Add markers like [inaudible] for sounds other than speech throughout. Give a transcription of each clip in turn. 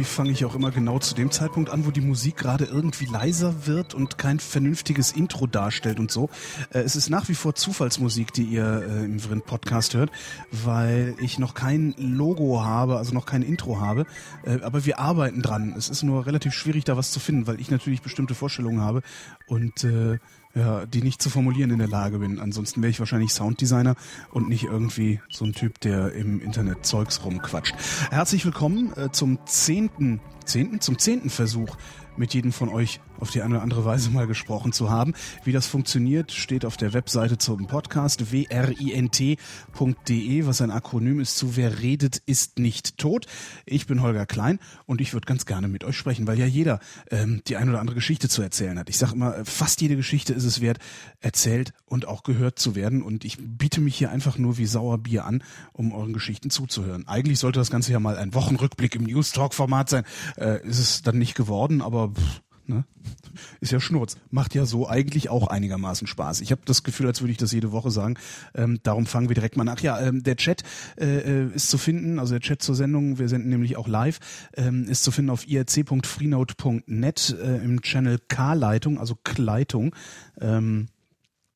Irgendwie fange ich auch immer genau zu dem Zeitpunkt an, wo die Musik gerade irgendwie leiser wird und kein vernünftiges Intro darstellt und so. Äh, es ist nach wie vor Zufallsmusik, die ihr äh, im Vrind Podcast hört, weil ich noch kein Logo habe, also noch kein Intro habe. Äh, aber wir arbeiten dran. Es ist nur relativ schwierig, da was zu finden, weil ich natürlich bestimmte Vorstellungen habe und äh, ja, die nicht zu formulieren in der Lage bin. Ansonsten wäre ich wahrscheinlich Sounddesigner und nicht irgendwie so ein Typ, der im Internet Zeugs rumquatscht. Herzlich willkommen äh, zum zehnten, zehnten, zum zehnten Versuch mit jedem von euch auf die eine oder andere Weise mal gesprochen zu haben. Wie das funktioniert, steht auf der Webseite zum Podcast wrint.de, was ein Akronym ist zu Wer redet, ist nicht tot. Ich bin Holger Klein und ich würde ganz gerne mit euch sprechen, weil ja jeder ähm, die eine oder andere Geschichte zu erzählen hat. Ich sage immer, fast jede Geschichte ist es wert, erzählt und auch gehört zu werden. Und ich biete mich hier einfach nur wie Sauerbier an, um euren Geschichten zuzuhören. Eigentlich sollte das Ganze ja mal ein Wochenrückblick im News Talk Format sein. Äh, ist es dann nicht geworden, aber Ne? Ist ja Schnurz. Macht ja so eigentlich auch einigermaßen Spaß. Ich habe das Gefühl, als würde ich das jede Woche sagen. Ähm, darum fangen wir direkt mal nach. Ja, ähm, der Chat äh, ist zu finden, also der Chat zur Sendung, wir senden nämlich auch live, ähm, ist zu finden auf irc.freenode.net äh, im Channel K-Leitung, also Kleitung. Ähm,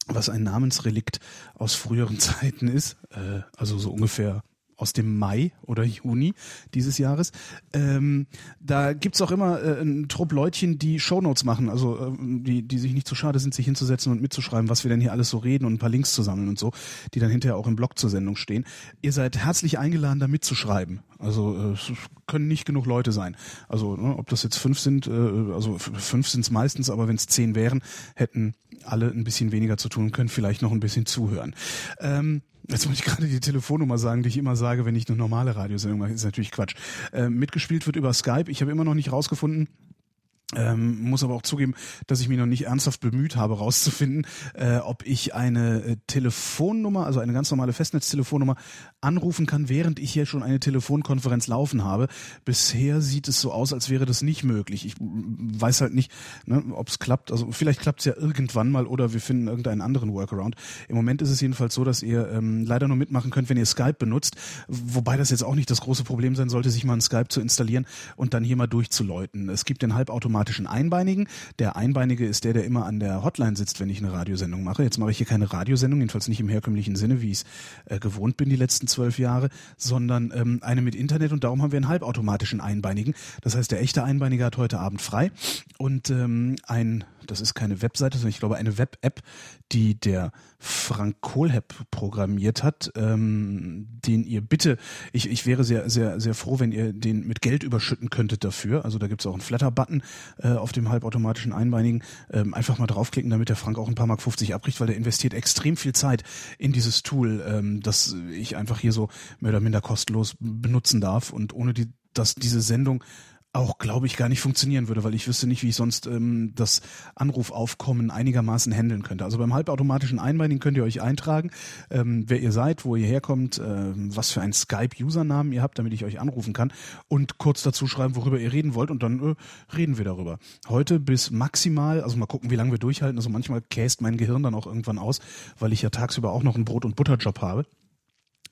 was ein Namensrelikt aus früheren [laughs] Zeiten ist, äh, also so ungefähr aus dem Mai oder Juni dieses Jahres. Ähm, da gibt's auch immer äh, einen Trupp Leutchen, die Shownotes machen, also äh, die, die sich nicht zu schade sind, sich hinzusetzen und mitzuschreiben, was wir denn hier alles so reden und ein paar Links zu sammeln und so, die dann hinterher auch im Blog zur Sendung stehen. Ihr seid herzlich eingeladen, da mitzuschreiben. Also es können nicht genug Leute sein. Also ne, ob das jetzt fünf sind, äh, also fünf sind's meistens, aber wenn es zehn wären, hätten alle ein bisschen weniger zu tun, können vielleicht noch ein bisschen zuhören. Ähm, Jetzt wollte ich gerade die Telefonnummer sagen, die ich immer sage, wenn ich eine normale Radiosendung mache. Ist natürlich Quatsch. Äh, mitgespielt wird über Skype. Ich habe immer noch nicht rausgefunden, ähm, muss aber auch zugeben, dass ich mich noch nicht ernsthaft bemüht habe, rauszufinden, äh, ob ich eine äh, Telefonnummer, also eine ganz normale Festnetztelefonnummer, anrufen kann, während ich hier schon eine Telefonkonferenz laufen habe. Bisher sieht es so aus, als wäre das nicht möglich. Ich weiß halt nicht, ne, ob es klappt. Also vielleicht klappt es ja irgendwann mal oder wir finden irgendeinen anderen Workaround. Im Moment ist es jedenfalls so, dass ihr ähm, leider nur mitmachen könnt, wenn ihr Skype benutzt. Wobei das jetzt auch nicht das große Problem sein sollte, sich mal ein Skype zu installieren und dann hier mal durchzuläuten. Es gibt den halbautomatischen automatischen Einbeinigen. Der Einbeinige ist der, der immer an der Hotline sitzt, wenn ich eine Radiosendung mache. Jetzt mache ich hier keine Radiosendung, jedenfalls nicht im herkömmlichen Sinne, wie ich es äh, gewohnt bin die letzten zwölf Jahre, sondern ähm, eine mit Internet und darum haben wir einen halbautomatischen Einbeinigen. Das heißt, der echte Einbeinige hat heute Abend frei und ähm, ein das ist keine Webseite, sondern ich glaube eine Web-App, die der Frank Kohlhepp programmiert hat, ähm, den ihr bitte, ich, ich wäre sehr, sehr, sehr froh, wenn ihr den mit Geld überschütten könntet dafür. Also da gibt's auch einen Flatter-Button äh, auf dem halbautomatischen Einbeinigen. Ähm, einfach mal draufklicken, damit der Frank auch ein paar Mark 50 abbricht, weil der investiert extrem viel Zeit in dieses Tool, ähm, das ich einfach hier so mehr oder minder kostenlos benutzen darf und ohne die, dass diese Sendung auch, glaube ich, gar nicht funktionieren würde, weil ich wüsste nicht, wie ich sonst ähm, das Anrufaufkommen einigermaßen handeln könnte. Also beim halbautomatischen Einbeinigen könnt ihr euch eintragen, ähm, wer ihr seid, wo ihr herkommt, ähm, was für einen Skype-Usernamen ihr habt, damit ich euch anrufen kann und kurz dazu schreiben, worüber ihr reden wollt und dann äh, reden wir darüber. Heute bis maximal, also mal gucken, wie lange wir durchhalten. Also manchmal käst mein Gehirn dann auch irgendwann aus, weil ich ja tagsüber auch noch einen Brot- und Butterjob habe.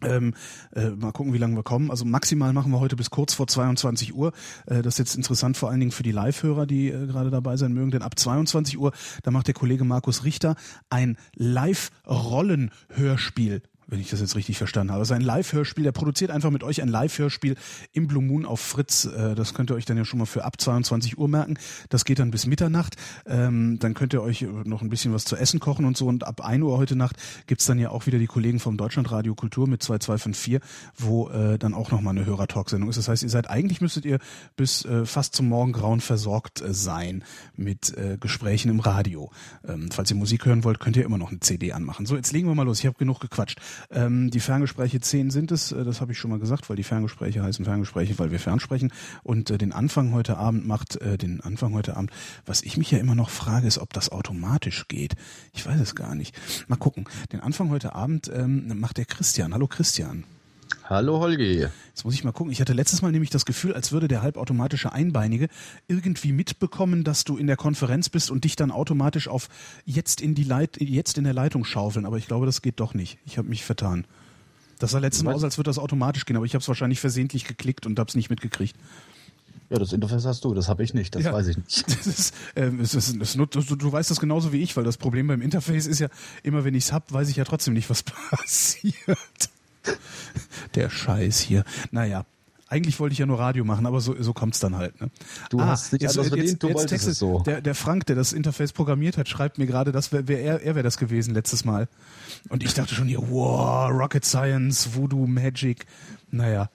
Ähm, äh, mal gucken, wie lange wir kommen. Also maximal machen wir heute bis kurz vor 22 Uhr. Äh, das ist jetzt interessant vor allen Dingen für die Live-Hörer, die äh, gerade dabei sein mögen, denn ab 22 Uhr, da macht der Kollege Markus Richter ein Live-Rollen-Hörspiel wenn ich das jetzt richtig verstanden habe. Sein Live-Hörspiel, der produziert einfach mit euch ein Live-Hörspiel im Blue Moon auf Fritz. Äh, das könnt ihr euch dann ja schon mal für ab 22 Uhr merken. Das geht dann bis Mitternacht. Ähm, dann könnt ihr euch noch ein bisschen was zu essen kochen und so. Und ab 1 Uhr heute Nacht gibt's dann ja auch wieder die Kollegen vom Deutschlandradio Kultur mit 2254, wo äh, dann auch nochmal eine Hörer-Talk-Sendung ist. Das heißt, ihr seid eigentlich müsstet ihr bis äh, fast zum Morgengrauen versorgt sein mit Gesprächen im Radio. Ähm, falls ihr Musik hören wollt, könnt ihr immer noch eine CD anmachen. So, jetzt legen wir mal los. Ich habe genug gequatscht. Ähm, die Ferngespräche 10 sind es, äh, das habe ich schon mal gesagt, weil die Ferngespräche heißen Ferngespräche, weil wir fernsprechen. Und äh, den Anfang heute Abend macht, äh, den Anfang heute Abend, was ich mich ja immer noch frage, ist, ob das automatisch geht. Ich weiß es gar nicht. Mal gucken. Den Anfang heute Abend ähm, macht der Christian. Hallo Christian. Hallo Holgi. Jetzt muss ich mal gucken. Ich hatte letztes Mal nämlich das Gefühl, als würde der halbautomatische Einbeinige irgendwie mitbekommen, dass du in der Konferenz bist und dich dann automatisch auf jetzt in die Leit jetzt in der Leitung schaufeln. Aber ich glaube, das geht doch nicht. Ich habe mich vertan. Das sah letztes Mal aus, als würde das automatisch gehen, aber ich habe es wahrscheinlich versehentlich geklickt und habe es nicht mitgekriegt. Ja, das Interface hast du, das habe ich nicht, das ja. weiß ich nicht. [laughs] Das ist, äh, es ist, ist, du, du weißt das genauso wie ich, weil das Problem beim Interface ist ja, immer wenn ich es hab, weiß ich ja trotzdem nicht, was [laughs] passiert. Der Scheiß hier. Naja, eigentlich wollte ich ja nur Radio machen, aber so, so kommt es dann halt. Ne? Du ah, hast dich jetzt, anders verdient, jetzt, du jetzt Texte, es so. Der, der Frank, der das Interface programmiert hat, schreibt mir gerade, dass wär, wär er, er wäre das gewesen letztes Mal. Und ich dachte schon hier, wow, Rocket Science, Voodoo, Magic. Naja.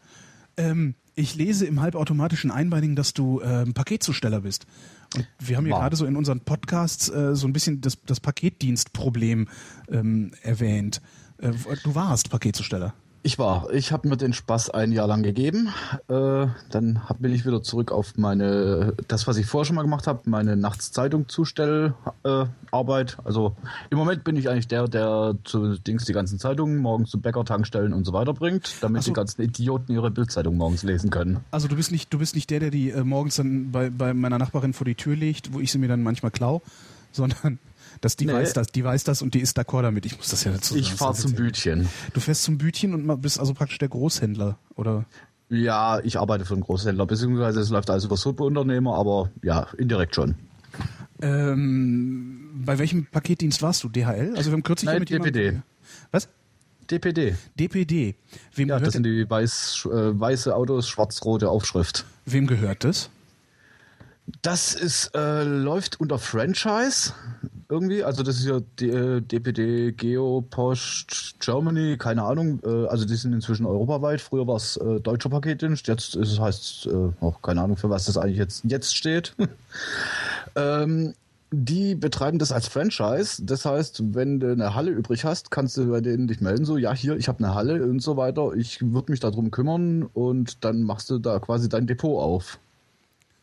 Ähm, ich lese im halbautomatischen Einbeinigen, dass du ähm, Paketzusteller bist. Und wir haben ja wow. gerade so in unseren Podcasts äh, so ein bisschen das, das Paketdienstproblem ähm, erwähnt. Äh, du warst Paketzusteller. Ich war. Ich habe mir den Spaß ein Jahr lang gegeben. Äh, dann hab, bin ich wieder zurück auf meine, das, was ich vorher schon mal gemacht habe, meine Nachtszeitung Zustellarbeit. Äh, also im Moment bin ich eigentlich der, der zu Dings die ganzen Zeitungen morgens zu Bäcker, Tankstellen und so weiter bringt, damit so. die ganzen Idioten ihre Bildzeitung morgens lesen können. Also du bist nicht, du bist nicht der, der die äh, morgens dann bei, bei meiner Nachbarin vor die Tür legt, wo ich sie mir dann manchmal klau, [laughs] sondern dass die nee. weiß das, die weiß das und die ist d'accord damit. Ich muss das ja dazu sagen. Ich fahre zum Bütchen. Du fährst zum Bütchen und bist also praktisch der Großhändler, oder? Ja, ich arbeite für einen Großhändler, beziehungsweise es läuft alles über Subunternehmer, aber ja, indirekt schon. Ähm, bei welchem Paketdienst warst du? DHL? Also wir haben kürzlich Nein, mit DPD. Jemandem, was? DPD. DPD. Wem ja, das sind die weiß, äh, weiße Autos, schwarz-rote Aufschrift. Wem gehört das? Das ist, äh, läuft unter Franchise irgendwie. Also das ist ja DPD, äh, Geo, Post, Germany, keine Ahnung. Äh, also die sind inzwischen europaweit. Früher war es äh, deutscher Paketdienst, jetzt ist es heißt äh, auch keine Ahnung, für was das eigentlich jetzt, jetzt steht. [laughs] ähm, die betreiben das als Franchise. Das heißt, wenn du eine Halle übrig hast, kannst du bei denen dich melden, so, ja, hier, ich habe eine Halle und so weiter. Ich würde mich darum kümmern und dann machst du da quasi dein Depot auf.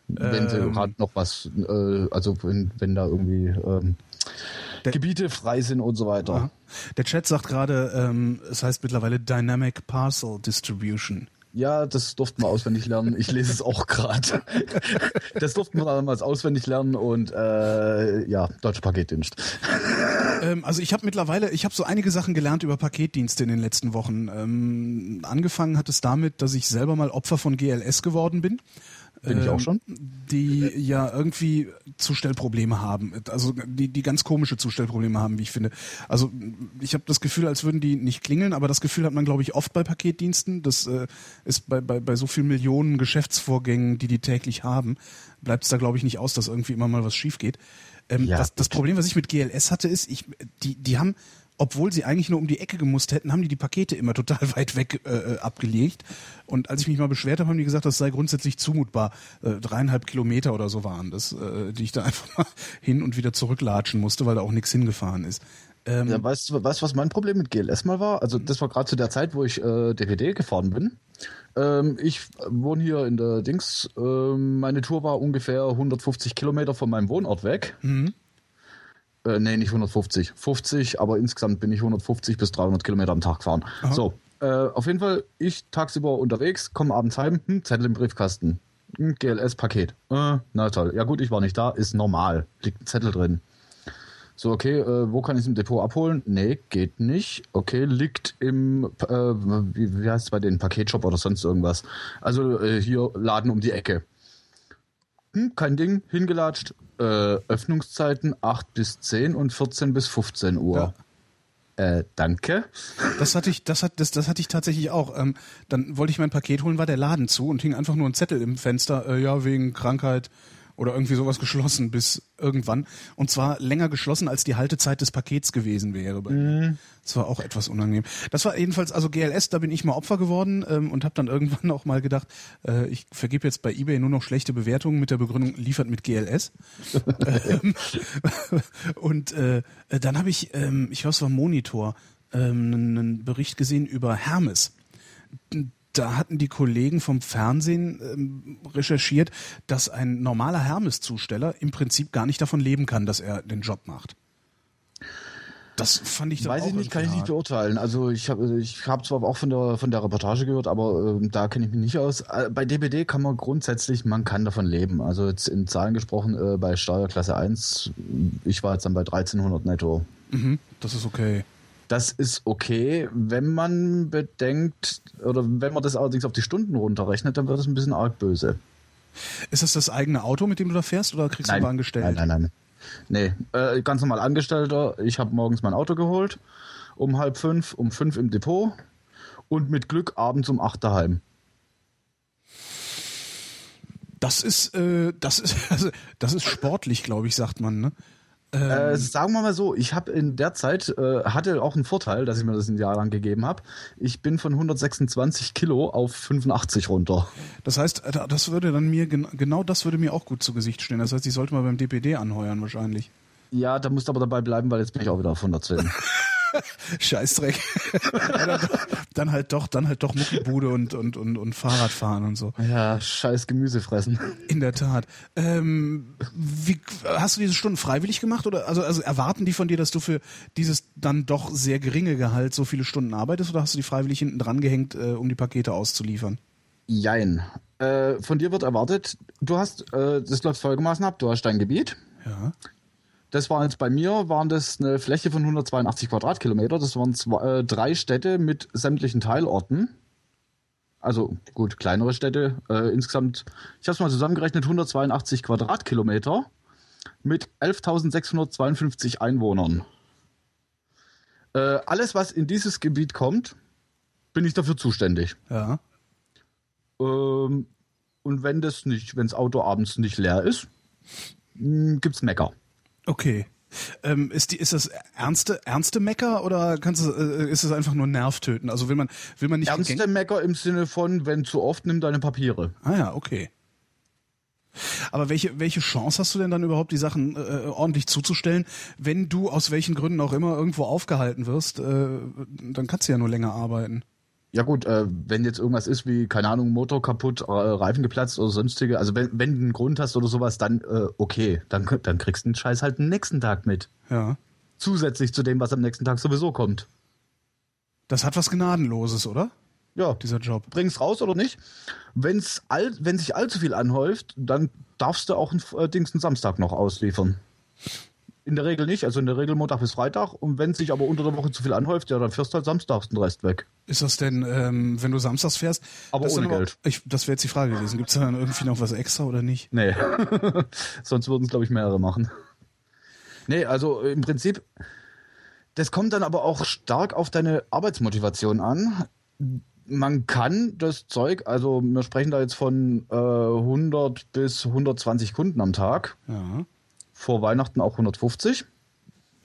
Wenn sie ähm, gerade noch was, äh, also wenn, wenn da irgendwie ähm, der, Gebiete frei sind und so weiter. Der Chat sagt gerade, ähm, es heißt mittlerweile Dynamic Parcel Distribution. Ja, das durften wir auswendig lernen. Ich lese es auch gerade. [laughs] Das durften wir damals auswendig lernen und äh, ja, deutsche Paketdienst. Ähm, also ich habe mittlerweile, ich habe so einige Sachen gelernt über Paketdienste in den letzten Wochen. Ähm, angefangen hat es damit, dass ich selber mal Opfer von GLS geworden bin. Bin ich auch ähm, schon? Die ja irgendwie Zustellprobleme haben. Also die, die ganz komische Zustellprobleme haben, wie ich finde. Also ich habe das Gefühl, als würden die nicht klingeln, aber das Gefühl hat man, glaube ich, oft bei Paketdiensten. Das äh, ist bei, bei, bei so vielen Millionen Geschäftsvorgängen, die die täglich haben, bleibt es da, glaube ich, nicht aus, dass irgendwie immer mal was schief geht. Ähm, ja, das, das Problem, was ich mit GLS hatte, ist, ich, die, die haben obwohl sie eigentlich nur um die Ecke gemusst hätten, haben die die Pakete immer total [laughs] weit weg äh, äh, abgelegt. Und als ich mich mal beschwert habe, haben die gesagt, das sei grundsätzlich zumutbar. Äh, dreieinhalb Kilometer oder so waren das, äh, die ich da [laughs] einfach mal hin und wieder zurücklatschen musste, weil da auch nichts hingefahren ist. Ähm, ja, weißt du, weißt, was mein Problem mit GLS mal war? Also das war gerade zu der Zeit, wo ich äh, DPD gefahren bin. Ähm, ich wohne hier in der Dings. Ähm, meine Tour war ungefähr 150 Kilometer von meinem Wohnort weg. Mhm. Äh, nee, nicht 150. 50, aber insgesamt bin ich 150 bis 300 Kilometer am Tag gefahren. Aha. So, äh, auf jeden Fall, ich tagsüber unterwegs, komme abends heim, hm, Zettel im Briefkasten. Hm, GLS-Paket. Äh, na toll. Ja gut, ich war nicht da, ist normal. Liegt ein Zettel drin. So, okay, äh, wo kann ich es im Depot abholen? Nee, geht nicht. Okay, liegt im, äh, wie, wie heißt es bei den Paketshop oder sonst irgendwas. Also äh, hier Laden um die Ecke. Hm, kein Ding, hingelatscht, äh, Öffnungszeiten 8 bis 10 und 14 bis 15 Uhr. Ja. Äh, danke. Das hatte ich, das hat, das, das hatte ich tatsächlich auch. Ähm, dann wollte ich mein Paket holen, war der Laden zu und hing einfach nur ein Zettel im Fenster, äh, ja, wegen Krankheit oder irgendwie sowas geschlossen bis irgendwann. Und zwar länger geschlossen, als die Haltezeit des Pakets gewesen wäre. Mhm. Das war auch etwas unangenehm. Das war jedenfalls, also GLS, da bin ich mal Opfer geworden ähm, und habe dann irgendwann [laughs] auch mal gedacht, äh, ich vergebe jetzt bei eBay nur noch schlechte Bewertungen mit der Begründung, liefert mit GLS. [laughs] ähm, und äh, dann habe ich, ähm, ich glaube es war Monitor, ähm, einen Bericht gesehen über Hermes da hatten die Kollegen vom Fernsehen ähm, recherchiert, dass ein normaler Hermes-Zusteller im Prinzip gar nicht davon leben kann, dass er den Job macht. Das fand ich dann Weiß ich nicht, kann ich nicht beurteilen. Also ich habe ich hab zwar auch von der von der Reportage gehört, aber äh, da kenne ich mich nicht aus. Äh, bei DBD kann man grundsätzlich, man kann davon leben. Also jetzt in Zahlen gesprochen, äh, bei Steuerklasse 1, ich war jetzt dann bei 1300 netto. Mhm, das ist okay. Das ist okay, wenn man bedenkt, oder wenn man das allerdings auf die Stunden runterrechnet, dann wird es ein bisschen arg böse. Ist das das eigene Auto, mit dem du da fährst, oder kriegst nein, du einen angestellt? Nein, nein, nein. Nee, äh, ganz normal Angestellter. Ich habe morgens mein Auto geholt, um halb fünf, um fünf im Depot und mit Glück abends um acht daheim. Das ist, äh, das ist, [laughs] also, das ist sportlich, glaube ich, sagt man. Ne? Äh, sagen wir mal so, ich habe in der Zeit, äh, hatte auch einen Vorteil, dass ich mir das ein Jahr lang gegeben habe. Ich bin von 126 Kilo auf 85 runter. Das heißt, äh, das würde dann mir, genau das würde mir auch gut zu Gesicht stehen. Das heißt, ich sollte mal beim DPD anheuern wahrscheinlich. Ja, da musst du aber dabei bleiben, weil jetzt bin ich auch wieder auf 110. [laughs] [laughs] Scheißdreck. [laughs] dann halt doch, dann halt doch Muckibude und, und, und, und Fahrradfahren und so. Ja, scheiß Gemüse fressen. In der Tat. Ähm, wie, hast du diese Stunden freiwillig gemacht oder also, also erwarten die von dir, dass du für dieses dann doch sehr geringe Gehalt so viele Stunden arbeitest oder hast du die freiwillig hinten dran gehängt, äh, um die Pakete auszuliefern? Jein. Äh, von dir wird erwartet, du hast, äh, das läuft folgendermaßen ab, du hast dein Gebiet. Ja. Das war jetzt bei mir, waren das eine Fläche von 182 Quadratkilometer. Das waren zwei, äh, drei Städte mit sämtlichen Teilorten. Also gut, kleinere Städte. Äh, insgesamt, ich habe es mal zusammengerechnet, 182 Quadratkilometer mit 11.652 Einwohnern. Äh, alles, was in dieses Gebiet kommt, bin ich dafür zuständig. Ja. Ähm, und wenn das nicht, wenn das Auto abends nicht leer ist, hm, gibt's Mecker. Okay. Ähm, ist, die, ist das ernste, ernste Mecker oder kannst du, äh, ist es einfach nur Nervtöten? Also will man, will man nicht. Ernste Mecker im Sinne von, wenn zu oft, nimm deine Papiere. Ah ja, okay. Aber welche, welche Chance hast du denn dann überhaupt, die Sachen äh, ordentlich zuzustellen, wenn du aus welchen Gründen auch immer irgendwo aufgehalten wirst, äh, dann kannst du ja nur länger arbeiten. Ja gut, äh, wenn jetzt irgendwas ist wie, keine Ahnung, Motor kaputt, äh, Reifen geplatzt oder sonstige, also wenn, wenn du einen Grund hast oder sowas, dann äh, okay, dann, dann kriegst du den Scheiß halt den nächsten Tag mit. Ja. Zusätzlich zu dem, was am nächsten Tag sowieso kommt. Das hat was Gnadenloses, oder? Ja. Dieser Job. Bring's raus oder nicht. Wenn's all, wenn sich allzu viel anhäuft, dann darfst du auch einen äh, Dings einen Samstag noch ausliefern. In der Regel nicht, also in der Regel Montag bis Freitag. Und wenn sich aber unter der Woche zu viel anhäuft, ja, dann fährst du halt samstags den Rest weg. Ist das denn, ähm, wenn du samstags fährst? Aber ohne Geld. ich, das wäre jetzt die Frage gewesen. Gibt es da dann irgendwie noch was extra oder nicht? Nee. [laughs] Sonst würden es, glaube ich, mehrere machen. Nee, also im Prinzip, das kommt dann aber auch stark auf deine Arbeitsmotivation an. Man kann das Zeug, also wir sprechen da jetzt von äh, 100 bis 120 Kunden am Tag. Ja vor Weihnachten auch 150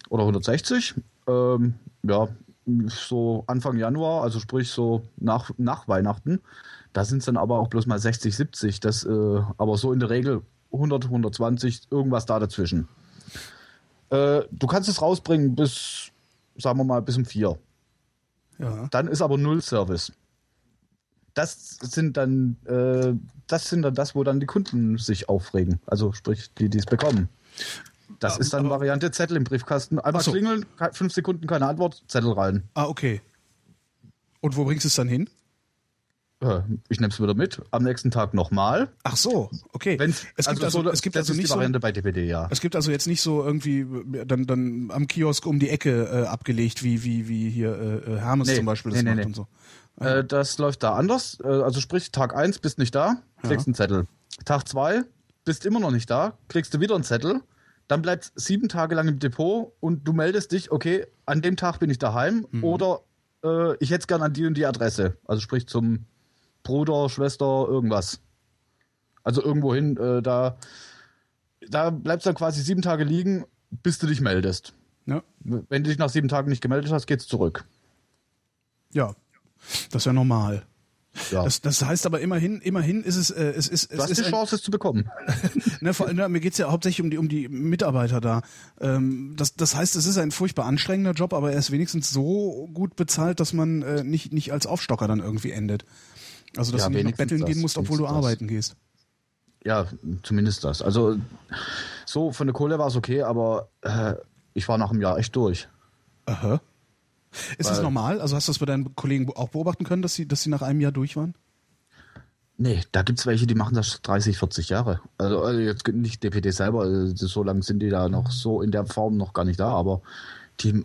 oder 160. Ähm, ja, so Anfang Januar, also sprich so nach, nach Weihnachten. Da sind es dann aber auch bloß mal 60, 70. Das, äh, aber so in der Regel 100, 120, irgendwas da dazwischen. Äh, du kannst es rausbringen bis, sagen wir mal, bis um vier. Ja. Dann ist aber null Service. Das sind dann, äh, das sind dann das, wo dann die Kunden sich aufregen. Also sprich, die, die es bekommen. Das ist dann aber, Variante Zettel im Briefkasten. Einfach so. klingeln, fünf Sekunden keine Antwort, Zettel rein. Ah, okay. Und wo bringst du es dann hin? Ich nehme es wieder mit. Am nächsten Tag nochmal. Ach so, okay. Wenn's, es gibt also, also, es gibt also nicht Variante so, bei DPD, ja. Es gibt also jetzt nicht so irgendwie dann, dann am Kiosk um die Ecke äh, abgelegt, wie, wie, wie hier äh, Hermes nee, zum Beispiel das nee, macht nee. und so. Äh, das läuft da anders. Äh, also sprich, Tag 1 bist nicht da, kriegst ja. einen Zettel. Tag 2 bist immer noch nicht da, kriegst du wieder einen Zettel, dann bleibst sieben Tage lang im Depot und du meldest dich, okay, an dem Tag bin ich daheim mhm. oder äh, ich hätte es gern an die und die Adresse. Also sprich zum Bruder, Schwester, irgendwas. Also irgendwo hin, äh, da, da bleibst du dann quasi sieben Tage liegen, bis du dich meldest. Ja. Wenn du dich nach sieben Tagen nicht gemeldet hast, geht's zurück. Ja, das ist ja normal. Ja. Das, das heißt aber immerhin, immerhin ist es, äh, es ist, es du hast ist die Chance, es zu bekommen. [laughs] ne, vor, ne, mir geht's ja hauptsächlich um die, um die Mitarbeiter da. Ähm, das, das heißt, es ist ein furchtbar anstrengender Job, aber er ist wenigstens so gut bezahlt, dass man äh, nicht, nicht als Aufstocker dann irgendwie endet. Also, dass ja, du nicht noch betteln das, gehen musst, obwohl du das. arbeiten gehst. Ja, zumindest das. Also, so von der Kohle war es okay, aber äh, ich war nach einem Jahr echt durch. Aha. Ist das normal? Also hast du das bei deinen Kollegen auch beobachten können, dass sie, dass sie nach einem Jahr durch waren? Nee, da gibt es welche, die machen das 30, 40 Jahre. Also, also jetzt nicht DPD selber, also so lange sind die da noch so in der Form noch gar nicht da, aber die,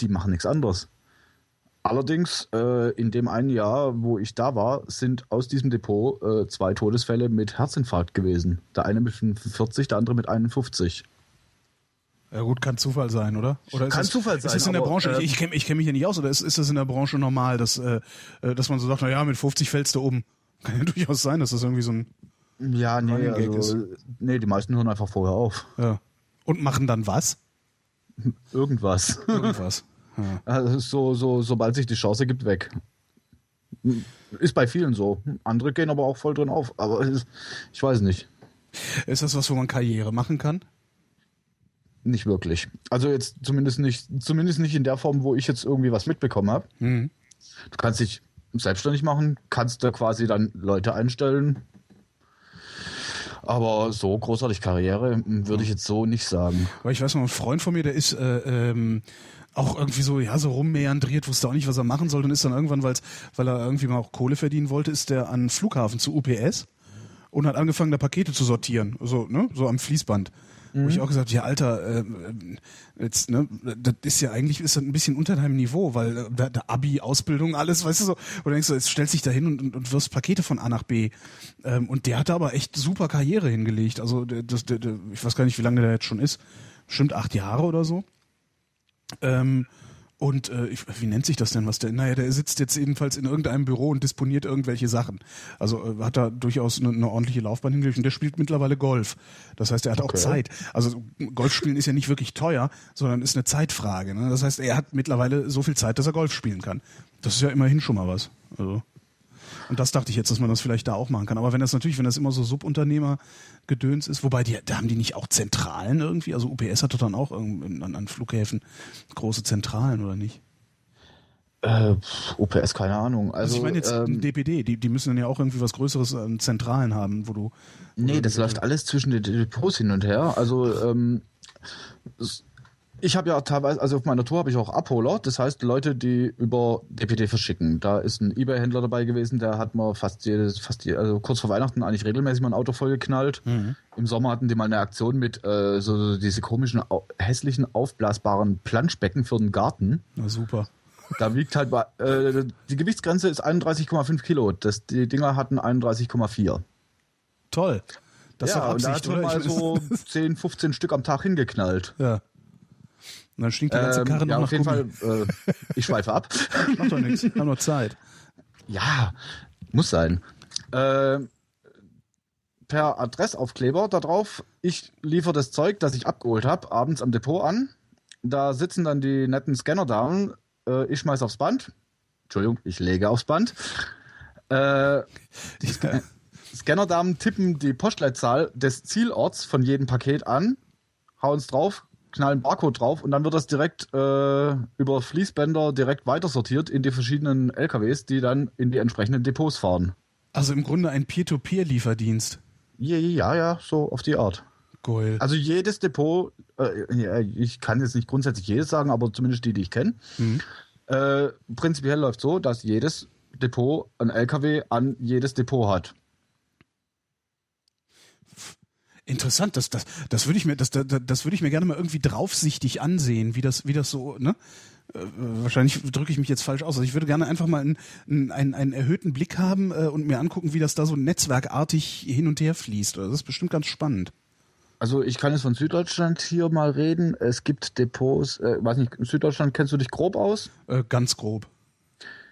die machen nichts anderes. Allerdings, äh, in dem einen Jahr, wo ich da war, sind aus diesem Depot äh, zwei Todesfälle mit Herzinfarkt gewesen. Der eine mit 45, der andere mit 51. Ja gut, kann Zufall sein, oder? oder kann das, Zufall sein. Ist das in der aber, Branche, äh, ich, ich kenne kenn mich ja nicht aus, oder ist, ist das in der Branche normal, dass, äh, äh, dass man so sagt, na ja, mit 50 fällst du um? [laughs] Kann ja durchaus sein, dass das irgendwie so ein... Ja, nee, also, nee, die meisten hören einfach vorher auf. Ja. Und machen dann was? [laughs] Irgendwas. Irgendwas. [laughs] Ja. Also so, so, sobald sich die Chance gibt, weg. Ist bei vielen so. Andere gehen aber auch voll drin auf. Aber ist, ich weiß nicht. Ist das was, wo man Karriere machen kann? Nicht wirklich. Also jetzt zumindest nicht, zumindest nicht in der Form, wo ich jetzt irgendwie was mitbekommen habe. Mhm. Du kannst dich selbstständig machen, kannst da quasi dann Leute einstellen. Aber so großartig Karriere hm, würde ich jetzt so nicht sagen. Weil ich weiß noch, ein Freund von mir, der ist äh, ähm, auch irgendwie so, ja, so rummeandriert, wusste auch nicht, was er machen soll und ist dann irgendwann, weil's, weil er irgendwie mal auch Kohle verdienen wollte, ist der an Flughafen zu UPS und hat angefangen, da Pakete zu sortieren, so, ne, so am Fließband. Wo ich auch gesagt, ja, Alter, äh, jetzt, ne, das ist ja eigentlich ist das ein bisschen unter deinem Niveau, weil äh, da, da Abi, Ausbildung, alles, weißt du so, dann denkst du, jetzt stellst dich da hin und, und, und wirst Pakete von A nach B. Ähm, und der hat da aber echt super Karriere hingelegt. Also das, der, der, ich weiß gar nicht, wie lange der jetzt schon ist. Bestimmt acht Jahre oder so. Ähm, und äh, ich, wie nennt sich das denn, was der? Naja, der sitzt jetzt jedenfalls in irgendeinem Büro und disponiert irgendwelche Sachen. Also äh, hat da durchaus eine, eine ordentliche Laufbahn hingelegt und der spielt mittlerweile Golf. Das heißt, er hat auch Okay. Zeit. Also Golf spielen ist ja nicht wirklich teuer, sondern ist eine Zeitfrage. Ne? Das heißt, er hat mittlerweile so viel Zeit, dass er Golf spielen kann. Das ist ja immerhin schon mal was. Also. Und das dachte ich jetzt, dass man das vielleicht da auch machen kann. Aber wenn das natürlich, wenn das immer so Subunternehmer-Gedöns ist, wobei die, da haben die nicht auch Zentralen irgendwie? Also UPS hat doch dann auch an, an Flughäfen große Zentralen, oder nicht? Äh, OPS, keine Ahnung. Also, Also, ich meine jetzt ähm, DPD, die, die müssen dann ja auch irgendwie was Größeres an Zentralen haben, wo du. wo Nee, das läuft alles zwischen den Depots hin und her. Also ähm, es- ich habe ja teilweise, also auf meiner Tour habe ich auch Abholer, das heißt Leute, die über DPD verschicken. Da ist ein Ebay-Händler dabei gewesen, der hat mal fast jedes, fast je, also kurz vor Weihnachten eigentlich regelmäßig mal ein Auto vollgeknallt. Im Sommer hatten die mal eine Aktion mit äh, so diese komischen, hässlichen, aufblasbaren Planschbecken für den Garten. Na super. Da wiegt halt, bei- äh, die Gewichtsgrenze ist 31,5 Kilo. Das, die Dinger hatten 31,4. Toll. Das ist doch ja, und da Absicht, hat man mal so 10, 15 Stück am Tag hingeknallt. ja. Und dann stinkt die ganze Ähm, Karre ja, noch auf jeden Gummi. Fall, äh, ich schweife ab. [laughs] Macht doch nichts. Haben noch Zeit. Ja, muss sein. Äh, per Adressaufkleber da drauf, ich liefere das Zeug, das ich abgeholt habe, abends am Depot an. Da sitzen dann die netten Scannerdamen. Äh, ich schmeiß aufs Band. Entschuldigung, ich lege aufs Band. Äh, [laughs] die Sc Scannerdamen tippen die Postleitzahl des Zielorts von jedem Paket an, hauen es drauf, knallen Barcode drauf und dann wird das direkt äh, über Fließbänder direkt weitersortiert in die verschiedenen LKWs, die dann in die entsprechenden Depots fahren. Also im Grunde ein Peer-to-Peer-Lieferdienst. Ja, ja, ja, so auf die Art. Geil. Also jedes Depot, äh, ich kann jetzt nicht grundsätzlich jedes sagen, aber zumindest die, die ich kenne. Äh, prinzipiell läuft so, dass jedes Depot ein LKW an jedes Depot hat. Interessant, das, das, das würde ich mir, das, das, das würde ich mir gerne mal irgendwie draufsichtig ansehen, wie das, wie das so, ne? Äh, wahrscheinlich drücke ich mich jetzt falsch aus. Also ich würde gerne einfach mal einen, einen, einen erhöhten Blick haben äh, und mir angucken, wie das da so netzwerkartig hin und her fließt. Das ist bestimmt ganz spannend. Also ich kann jetzt von Süddeutschland hier mal reden. Es gibt Depots, äh, weiß nicht, in Süddeutschland kennst du dich grob aus? Äh, ganz grob.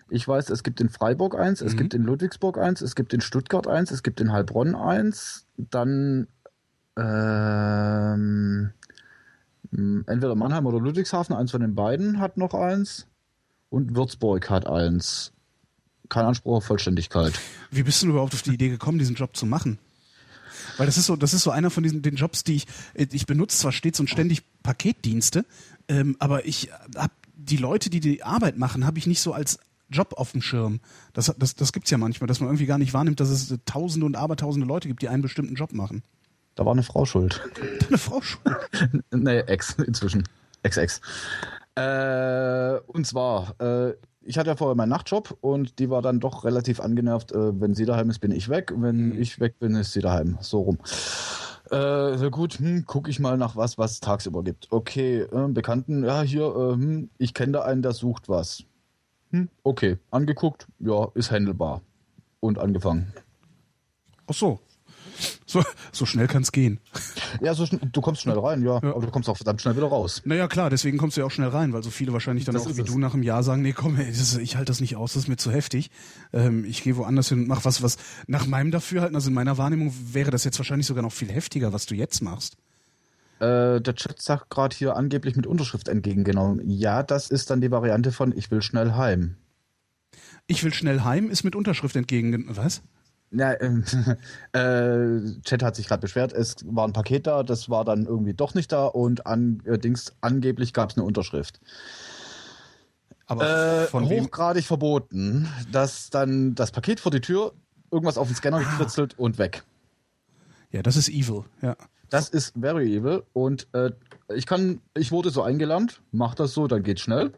Ich weiß, es gibt in Freiburg eins, es gibt in Ludwigsburg eins, es gibt in Stuttgart eins, es gibt in Heilbronn eins, dann ähm, entweder Mannheim oder Ludwigshafen, eins von den beiden hat noch eins und Würzburg hat eins. Kein Anspruch auf Vollständigkeit. Wie bist du überhaupt auf die Idee gekommen, diesen Job zu machen? Weil das ist so, das ist so einer von diesen den Jobs, die ich ich benutze zwar stets und ständig Paketdienste, ähm, aber ich habe die Leute, die die Arbeit machen, habe ich nicht so als Job auf dem Schirm. Das, das, das gibt's ja manchmal, dass man irgendwie gar nicht wahrnimmt, dass es Tausende und Abertausende Leute gibt, die einen bestimmten Job machen. Da war eine Frau schuld. [laughs] Eine Frau schon. [laughs] nee, Ex inzwischen. Ex-Ex. Äh, und zwar, äh, ich hatte ja vorher meinen Nachtjob und die war dann doch relativ angenervt. Äh, wenn sie daheim ist, bin ich weg. Wenn ich weg bin, ist sie daheim. So rum. Äh, sehr gut, hm, guck ich mal nach was, was es tagsüber gibt. Okay, äh, Bekannten, ja, hier, äh, hm, ich kenne da einen, der sucht was. Hm, okay, angeguckt, ja, ist handelbar. Und angefangen. Ach so. So, so schnell kann es gehen. Ja, so, du kommst schnell rein, ja, Ja. aber du kommst auch verdammt schnell wieder raus. Naja, klar, deswegen kommst du ja auch schnell rein, weil so viele wahrscheinlich dann Das auch wie es. du nach einem Jahr sagen, nee, komm, ey, ist, ich halte das nicht aus, das ist mir zu heftig. Ähm, ich gehe woanders hin und mach was, was nach meinem Dafürhalten, also in meiner Wahrnehmung wäre das jetzt wahrscheinlich sogar noch viel heftiger, was du jetzt machst. Äh, der Chat sagt gerade hier angeblich mit Unterschrift entgegengenommen. Ja, das ist dann die Variante von ich will schnell heim. Ich will schnell heim, ist mit Unterschrift entgegen. Was? Ja, ähm, [laughs] äh, Chat hat sich gerade beschwert, es war ein Paket da, das war dann irgendwie doch nicht da und allerdings angeblich gab es eine Unterschrift. Aber Äh, von wem? hochgradig verboten, dass dann das Paket vor die Tür, irgendwas auf den Scanner Ah. gekritzelt und weg. Ja, das ist evil, ja. Das ist very evil und äh, ich kann, ich wurde so eingelernt, mach das so, dann geht's schnell.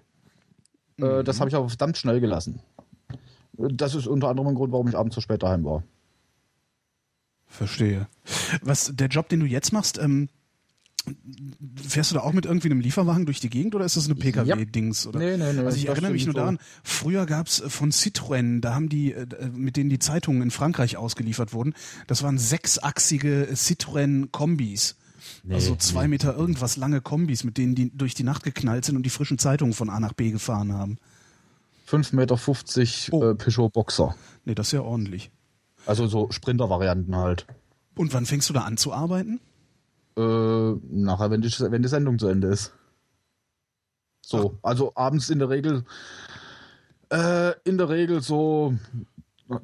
Äh, Mhm. das habe ich aber verdammt schnell gelassen. Das ist unter anderem ein Grund, warum ich abends so spät daheim war. Verstehe. Was, der Job, den du jetzt machst, ähm, fährst du da auch mit irgendwie einem Lieferwagen durch die Gegend oder ist das eine PKW-Dings? oder? Nee, nee, nee, Also ich erinnere mich nur so. daran, früher gab's äh, von Citroën, da haben die, äh, mit denen die Zeitungen in Frankreich ausgeliefert wurden, das waren sechsachsige Citroën-Kombis. also zwei Meter irgendwas lange Kombis, mit denen die durch die Nacht geknallt sind und die frischen Zeitungen von A nach B gefahren haben. 5,50 Meter Oh. äh, Peugeot Boxer. Nee, das ist ja ordentlich. Also so Sprinter-Varianten halt. Und wann fängst du da an zu arbeiten? Äh, nachher, wenn die, wenn die Sendung zu Ende ist. So, also abends in der Regel, äh, in der Regel so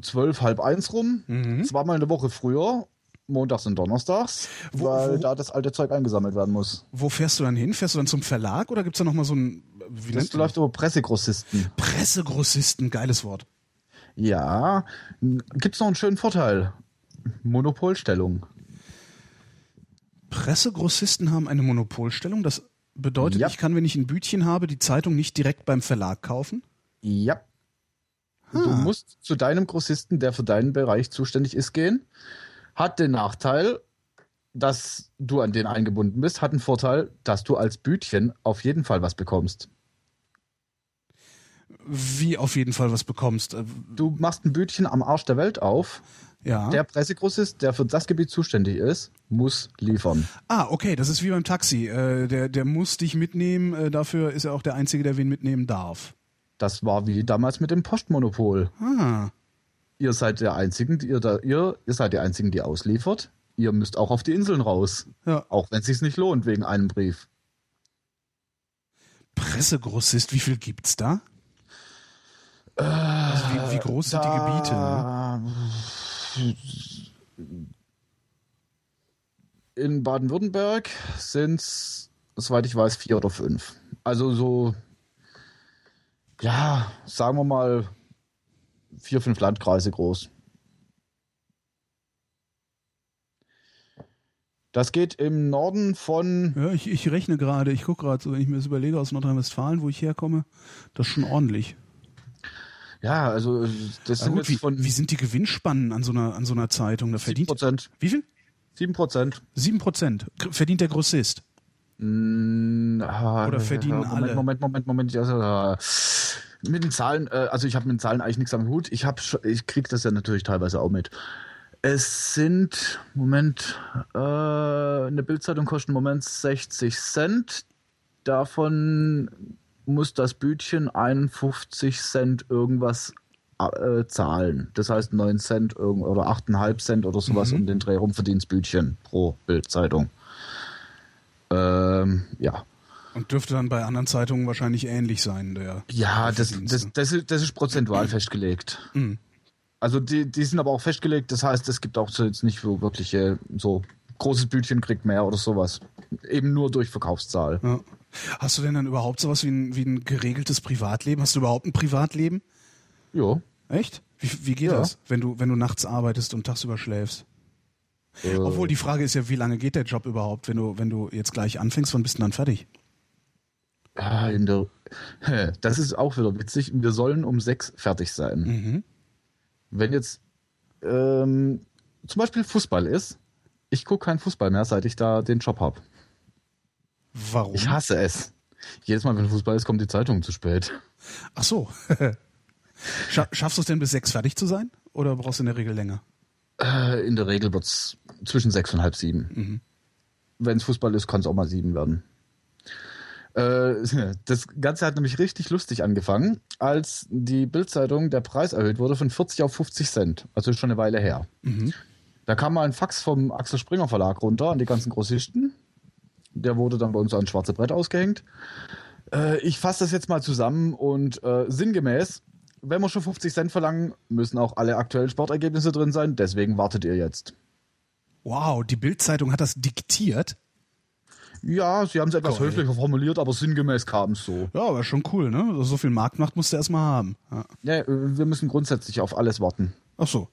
zwölf, halb eins rum. Mhm. Zweimal in der Woche früher, montags und donnerstags, Wo- weil wo- da das alte Zeug eingesammelt werden muss. Wo fährst du dann hin? Fährst du dann zum Verlag oder gibt's da nochmal so ein, wie Das läuft über Pressegrossisten. Pressegrossisten, geiles Wort. Ja, gibt's noch einen schönen Vorteil. Monopolstellung. Pressegrossisten haben eine Monopolstellung. Das bedeutet, Ja. ich kann, wenn ich ein Bütchen habe, die Zeitung nicht direkt beim Verlag kaufen. Ja. Du Ah. musst zu deinem Grossisten, der für deinen Bereich zuständig ist, gehen. Hat den Nachteil, dass du an den eingebunden bist, hat einen Vorteil, dass du als Bütchen auf jeden Fall was bekommst. Wie auf jeden Fall was bekommst. Äh, Du machst ein Bütchen am Arsch der Welt auf. Ja. Der Pressegrossist, der für das Gebiet zuständig ist, muss liefern. ah, okay, das ist wie beim Taxi. Äh, der, der muss dich mitnehmen. Äh, dafür ist er auch der Einzige, der wen mitnehmen darf. Das war wie damals mit dem Postmonopol. Ah. Ihr seid der Einzigen, die ihr, da, ihr, ihr seid die Einzigen, die ausliefert. Ihr müsst auch auf die Inseln raus. Ja. Auch wenn es sich nicht lohnt wegen einem Brief. Pressegrossist, wie viel gibt's da? Also wie, wie groß sind die Gebiete? Ne? In Baden-Württemberg sind es, soweit ich weiß, vier oder fünf. Also so, ja, sagen wir mal vier, fünf Landkreise groß. Das geht im Norden von, Ja, ich, ich rechne gerade, ich gucke gerade so, wenn ich mir das überlege, aus Nordrhein-Westfalen, wo ich herkomme, das ist schon ordentlich. Ja, also das Ja, sind gut, wie, von wie sind die Gewinnspannen an so einer, an so einer Zeitung? Da verdient. Prozent. Wie viel? Sieben Prozent. Sieben Prozent. Verdient der Grossist. Mm, ah, Oder verdienen Moment, alle? Moment, Moment, Moment. Also, äh, mit den Zahlen, äh, also ich habe mit den Zahlen eigentlich nichts am Hut. Ich hab, sch- ich krieg das ja natürlich teilweise auch mit. Es sind, Moment, äh, eine Bildzeitung kostet im Moment 60 Cent. Davon muss das Bütchen 51 Cent irgendwas äh, zahlen. Das heißt 9 Cent oder 8,5 Cent oder sowas Mhm. um den Dreh rum verdient das Bütchen pro Bildzeitung. Ähm, ja. Und dürfte dann bei anderen Zeitungen wahrscheinlich ähnlich sein, der. Ja, das, das, das, ist, das ist prozentual festgelegt. Mhm. Also die, die sind aber auch festgelegt, das heißt, es gibt auch so jetzt nicht so wirkliche, so großes Bütchen kriegt mehr oder sowas. Eben nur durch Verkaufszahl. Ja. Hast du denn dann überhaupt sowas wie ein, wie ein geregeltes Privatleben? Hast du überhaupt ein Privatleben? Jo. Echt? Wie, wie geht Ja. das, wenn du, wenn du nachts arbeitest und tagsüber schläfst? Äh, Obwohl die Frage ist ja, wie lange geht der Job überhaupt, wenn du, wenn du jetzt gleich anfängst, wann bist du dann fertig? ja, in der, das ist auch wieder witzig. Wir sollen um sechs fertig sein. Mhm. Wenn jetzt ähm, zum Beispiel Fußball ist, Ich gucke keinen Fußball mehr, seit ich da den Job habe. Warum? Ich hasse es. Jedes Mal, wenn Fußball ist, kommt die Zeitung zu spät. Ach so. [laughs] Scha schaffst du es denn bis sechs fertig zu sein? Oder brauchst du in der Regel länger? Äh, in der Regel wird's zwischen sechs und halb sieben. Mhm. Wenn es Fußball ist, kann es auch mal sieben werden. Äh, [laughs] das Ganze hat nämlich richtig lustig angefangen, als die Bildzeitung der Preis erhöht wurde von 40 auf 50 Cent. Also schon eine Weile her. Mhm. Da kam mal ein Fax vom Axel Springer Verlag runter an die ganzen Grossisten. Der wurde dann bei uns ans schwarze Brett ausgehängt. Äh, ich fasse das jetzt mal zusammen und äh, sinngemäß, wenn wir schon 50 Cent verlangen, müssen auch alle aktuellen Sportergebnisse drin sein. Deswegen wartet ihr jetzt. Wow, die Bildzeitung hat das diktiert. Ja, sie haben es etwas Geil. höflicher formuliert, aber sinngemäß kam es so. Ja, aber schon cool, ne? Also So viel Marktmacht musst du erstmal haben. Ja. Ja, äh, wir müssen grundsätzlich auf alles warten. Ach so.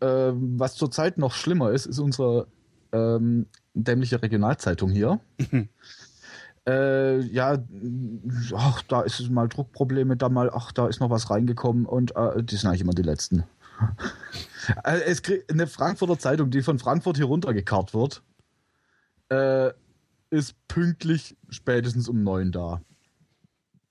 Äh, was zurzeit noch schlimmer ist, ist unsere ähm, dämliche Regionalzeitung hier. äh, ja, ach, da ist es mal Druckprobleme, da mal, ach, da ist noch was reingekommen und äh, die sind eigentlich immer die letzten. [laughs] äh, es krieg, eine Frankfurter Zeitung, die von Frankfurt hier runtergekarrt wird, äh, ist pünktlich spätestens um neun da.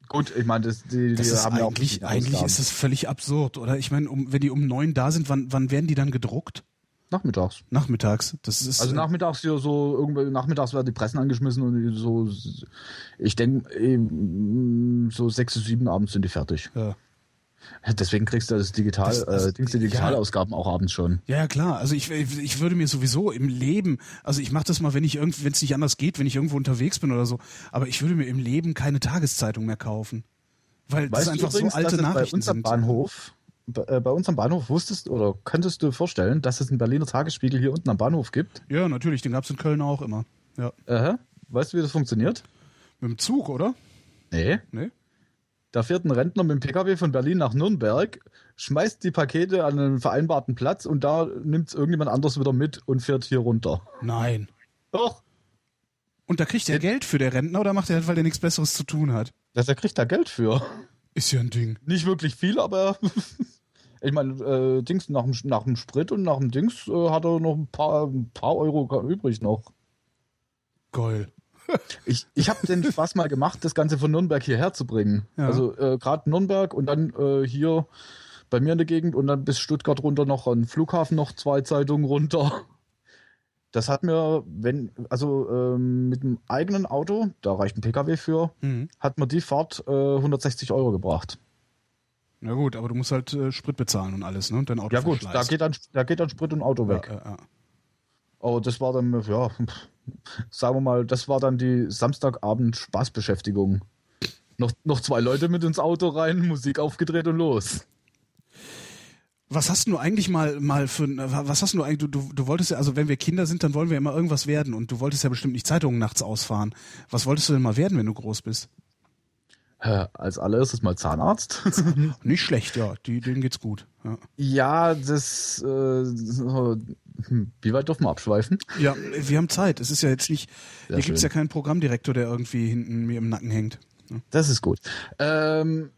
Gut, ich meine, das, die, Das die ist haben ja auch eigentlich, eigentlich ist das völlig absurd, oder? Ich meine, um, wenn die um neun da sind, wann, wann werden die dann gedruckt? Nachmittags. Nachmittags. Das ist Also äh, nachmittags hier so irgendwie nachmittags werden die Pressen angeschmissen und so ich denke so sechs bis sieben abends sind die fertig. ja. Deswegen kriegst du das digital Das- das- äh, die Digitalausgaben auch abends schon. Ja, ja, klar. Also ich, ich würde mir sowieso im Leben, also ich mache das mal, wenn ich irgendwie, wenn es nicht anders geht, wenn ich irgendwo unterwegs bin oder so, aber ich würde mir im Leben keine Tageszeitung mehr kaufen. Weil das Weißt du einfach übrigens, so alte dass es bei Nachrichten uns am sind. Bahnhof bei, äh, bei uns am Bahnhof wusstest oder könntest du dir vorstellen, dass es einen Berliner Tagesspiegel hier unten am Bahnhof gibt? Ja, natürlich, den gab's in Köln auch immer. Ja. Äh, weißt du, wie das funktioniert? Mit dem Zug, oder? Nee. Nee? Da fährt ein Rentner mit dem Pkw von Berlin nach Nürnberg, schmeißt die Pakete an einen vereinbarten Platz und da nimmt irgendjemand anders wieder mit und fährt hier runter. Nein. Doch. Und da kriegt er Geld für der Rentner oder macht er halt, weil er nichts Besseres zu tun hat? Das, er kriegt da Geld für. Ist ja ein Ding. Nicht wirklich viel, aber [laughs] ich meine, äh, Dings nach dem, nach dem Sprit und nach dem Dings äh, hat er noch ein paar, ein paar Euro übrig noch. Geil. [laughs] Ich, ich habe den Spaß mal gemacht, das Ganze von Nürnberg hierher zu bringen. Ja. Also äh, gerade Nürnberg und dann äh, hier bei mir in der Gegend und dann bis Stuttgart runter noch an den Flughafen noch zwei Zeitungen runter. Das hat mir, wenn, also ähm, mit dem eigenen Auto, da reicht ein PKW für, Mhm. hat mir die Fahrt äh, 160 Euro gebracht. Na gut, aber du musst halt äh, Sprit bezahlen und alles, ne? Und dein Auto Ja gut, da geht, dann, da geht dann Sprit und Auto weg. Ja, ja, ja. Aber das war dann, ja, sagen wir mal, das war dann die Samstagabend Spaßbeschäftigung. Noch, noch zwei Leute mit ins Auto rein, Musik aufgedreht und los. Was hast du eigentlich mal mal für was hast du eigentlich du, du, du wolltest ja also wenn wir Kinder sind, dann wollen wir immer irgendwas werden und du wolltest ja bestimmt nicht Zeitungen nachts ausfahren. Was wolltest du denn mal werden, wenn du groß bist? Äh, Als allererstes mal Zahnarzt. [laughs] Nicht schlecht, ja, die, denen geht's gut. Ja. ja, das. Äh, so, hm, wie weit dürfen wir abschweifen? ja, wir haben Zeit. Es ist ja jetzt nicht Sehr hier gibt's schön. ja keinen Programmdirektor, der irgendwie hinten mir im Nacken hängt. Das ist gut. Ähm,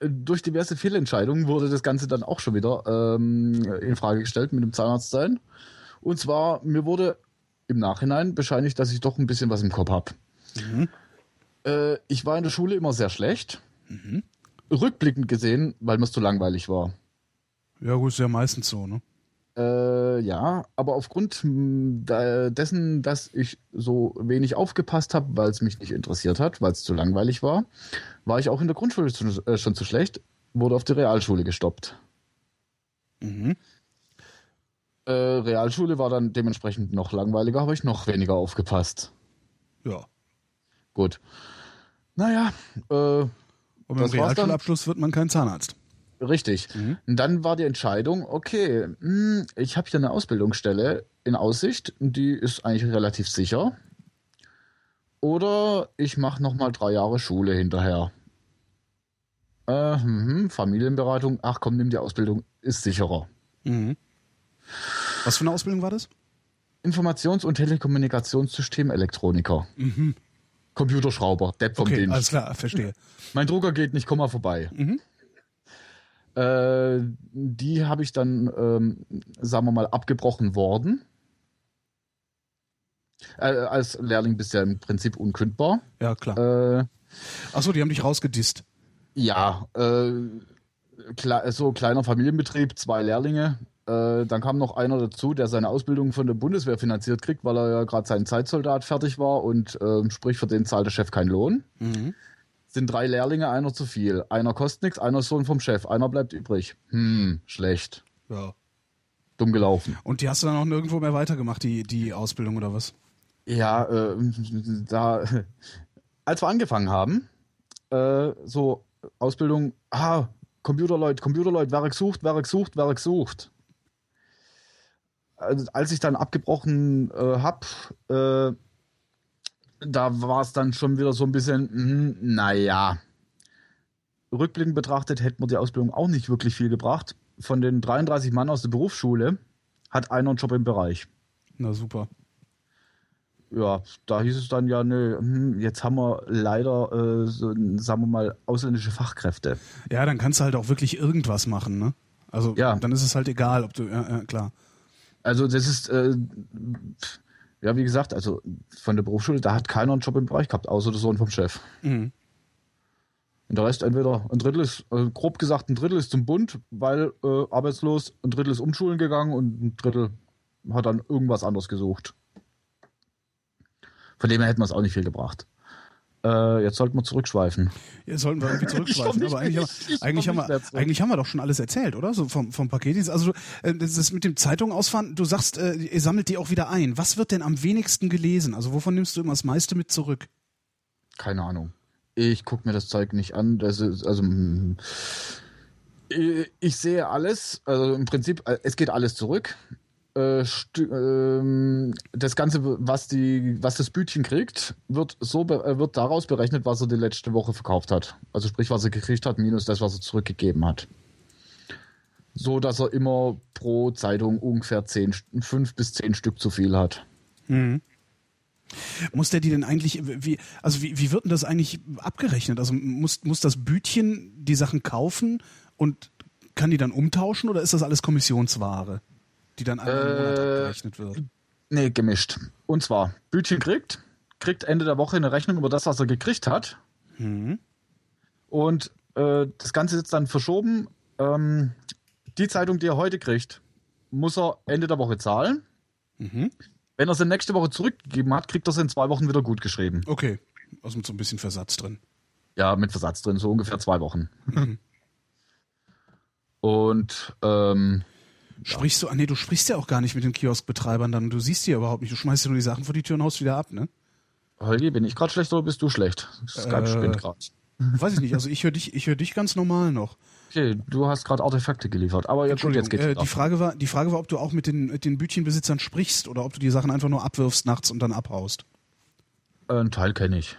durch diverse Fehlentscheidungen wurde das Ganze dann auch schon wieder ähm, in Frage gestellt mit dem Zahnarzt sein. Und zwar, mir wurde im Nachhinein bescheinigt, dass ich doch ein bisschen was im Kopf habe. Mhm. Äh, ich war in der Schule immer sehr schlecht. Rückblickend gesehen, weil mir es zu langweilig war. Ja, gut, ist ja meistens so, ne? Äh, ja, aber aufgrund da- dessen, dass ich so wenig aufgepasst habe, weil es mich nicht interessiert hat, weil es zu langweilig war, war ich auch in der Grundschule zu, äh, schon zu schlecht, wurde auf die Realschule gestoppt. Mhm. Äh, Realschule war dann dementsprechend noch langweiliger, habe ich noch weniger aufgepasst. Ja. Gut. Naja, äh, Und mit dem? Realschulabschluss wird man kein Zahnarzt. Richtig. Und dann war die Entscheidung, okay, hm, ich habe hier eine Ausbildungsstelle in Aussicht, die ist eigentlich relativ sicher. Oder ich mache nochmal drei Jahre Schule hinterher. Äh, mhm, Familienberatung, ach komm, nimm die Ausbildung, ist sicherer. Mhm. Was für eine Ausbildung war das? Informations- und Telekommunikationssystemelektroniker. Mhm. Computerschrauber, Depp vom Okay, Dienst. alles klar, verstehe. Mein Drucker geht nicht, komm mal vorbei. Mhm. Äh, die habe ich dann, ähm, sagen wir mal, abgebrochen worden. Äh, als Lehrling bist du ja im Prinzip unkündbar. Ja, klar. Äh, Achso, die haben dich rausgedisst. ja, äh, kle so kleiner Familienbetrieb, zwei Lehrlinge. Äh, dann kam noch einer dazu, der seine Ausbildung von der Bundeswehr finanziert kriegt, weil er ja gerade sein Zeitsoldat fertig war und ähm, sprich für den zahlt der Chef keinen Lohn. Mhm. Sind drei Lehrlinge, einer zu viel. Einer kostet nichts, einer ist Sohn vom Chef, einer bleibt übrig. Hm, schlecht. Ja. Dumm gelaufen. Und die hast du dann auch nirgendwo mehr weitergemacht, die, die Ausbildung oder was? Ja, äh, da, [laughs] als wir angefangen haben, äh, so Ausbildung, ah, Computerleute, Computerleute, wer gesucht, wer gesucht, wer gesucht. Also, als ich dann abgebrochen äh, hab, äh, da war es dann schon wieder so ein bisschen, hm, naja. Rückblickend betrachtet hätte mir die Ausbildung auch nicht wirklich viel gebracht. Von den 33 Mann aus der Berufsschule hat einer einen Job im Bereich Na super. ja, da hieß es dann ja, nö, hm, jetzt haben wir leider, äh, so, sagen wir mal, ausländische Fachkräfte. Ja, dann kannst du halt auch wirklich irgendwas machen, ne? Also Ja. dann ist es halt egal, ob du, ja, ja klar. Also das ist, äh, ja, wie gesagt, also von der Berufsschule, da hat keiner einen Job im Bereich gehabt, außer der Sohn vom Chef. Mhm. Und der Rest entweder ein Drittel ist, äh, grob gesagt, ein Drittel ist zum Bund, weil äh, arbeitslos, ein Drittel ist umschulen gegangen und ein Drittel hat dann irgendwas anderes gesucht. Von dem her hätten wir es auch nicht viel gebracht. Äh, jetzt sollten wir zurückschweifen. Ja, sollten wir irgendwie [laughs] zurückschweifen. Aber eigentlich, haben, eigentlich, haben wir, eigentlich haben wir doch schon alles erzählt, oder? So vom, vom Paketdienst. Also äh, das mit dem Zeitung ausfahren, du sagst, äh, ihr sammelt die auch wieder ein. Was wird denn am wenigsten gelesen? Also wovon nimmst du immer das meiste mit zurück? Keine Ahnung. Ich gucke mir das Zeug nicht an. Das ist, also, mm, ich, ich sehe alles. Also im Prinzip, äh, es geht alles zurück. Äh, ähm, das Ganze, was, die, was das Bütchen kriegt, wird, so äh, wird daraus berechnet, was er die letzte Woche verkauft hat. Also sprich, was er gekriegt hat, minus das, was er zurückgegeben hat. So, dass er immer pro Zeitung ungefähr zehn, fünf bis zehn Stück zu viel hat. Muss der die denn eigentlich, wie, also wie, wie wird denn das eigentlich abgerechnet? Also muss, muss das Bütchen die Sachen kaufen und kann die dann umtauschen oder ist das alles Kommissionsware, die dann einmal im Monat Äh, abgerechnet wird? Nee, gemischt. Und zwar, Bütchen kriegt, kriegt Ende der Woche eine Rechnung über das, was er gekriegt hat. Mhm. Und äh, das Ganze ist dann verschoben. Ähm, die Zeitung, die er heute kriegt, muss er Ende der Woche zahlen. Mhm. Wenn er sie nächste Woche zurückgegeben hat, kriegt er sie in zwei Wochen wieder gut geschrieben. Okay, also mit so ein bisschen Versatz drin. Ja, mit Versatz drin, so ungefähr zwei Wochen. Und ähm, Sprichst du, ah nee, du sprichst ja auch gar nicht mit den Kioskbetreibern dann, du siehst die ja überhaupt nicht, du schmeißt ja nur die Sachen vor die Tür und haust wieder ab, ne? Holgi, bin ich gerade schlecht oder bist du schlecht? Skype Äh, spinnt gerade. Weiß ich nicht, also ich höre dich, ich höre dich ganz normal noch. Okay, du hast gerade Artefakte geliefert. Aber Entschuldigung, jetzt geht's äh, die Frage war, die Frage war, ob du auch mit den, mit den Bütchenbesitzern sprichst oder ob du die Sachen einfach nur abwirfst nachts und dann abhaust. Äh, Ein Teil kenne ich.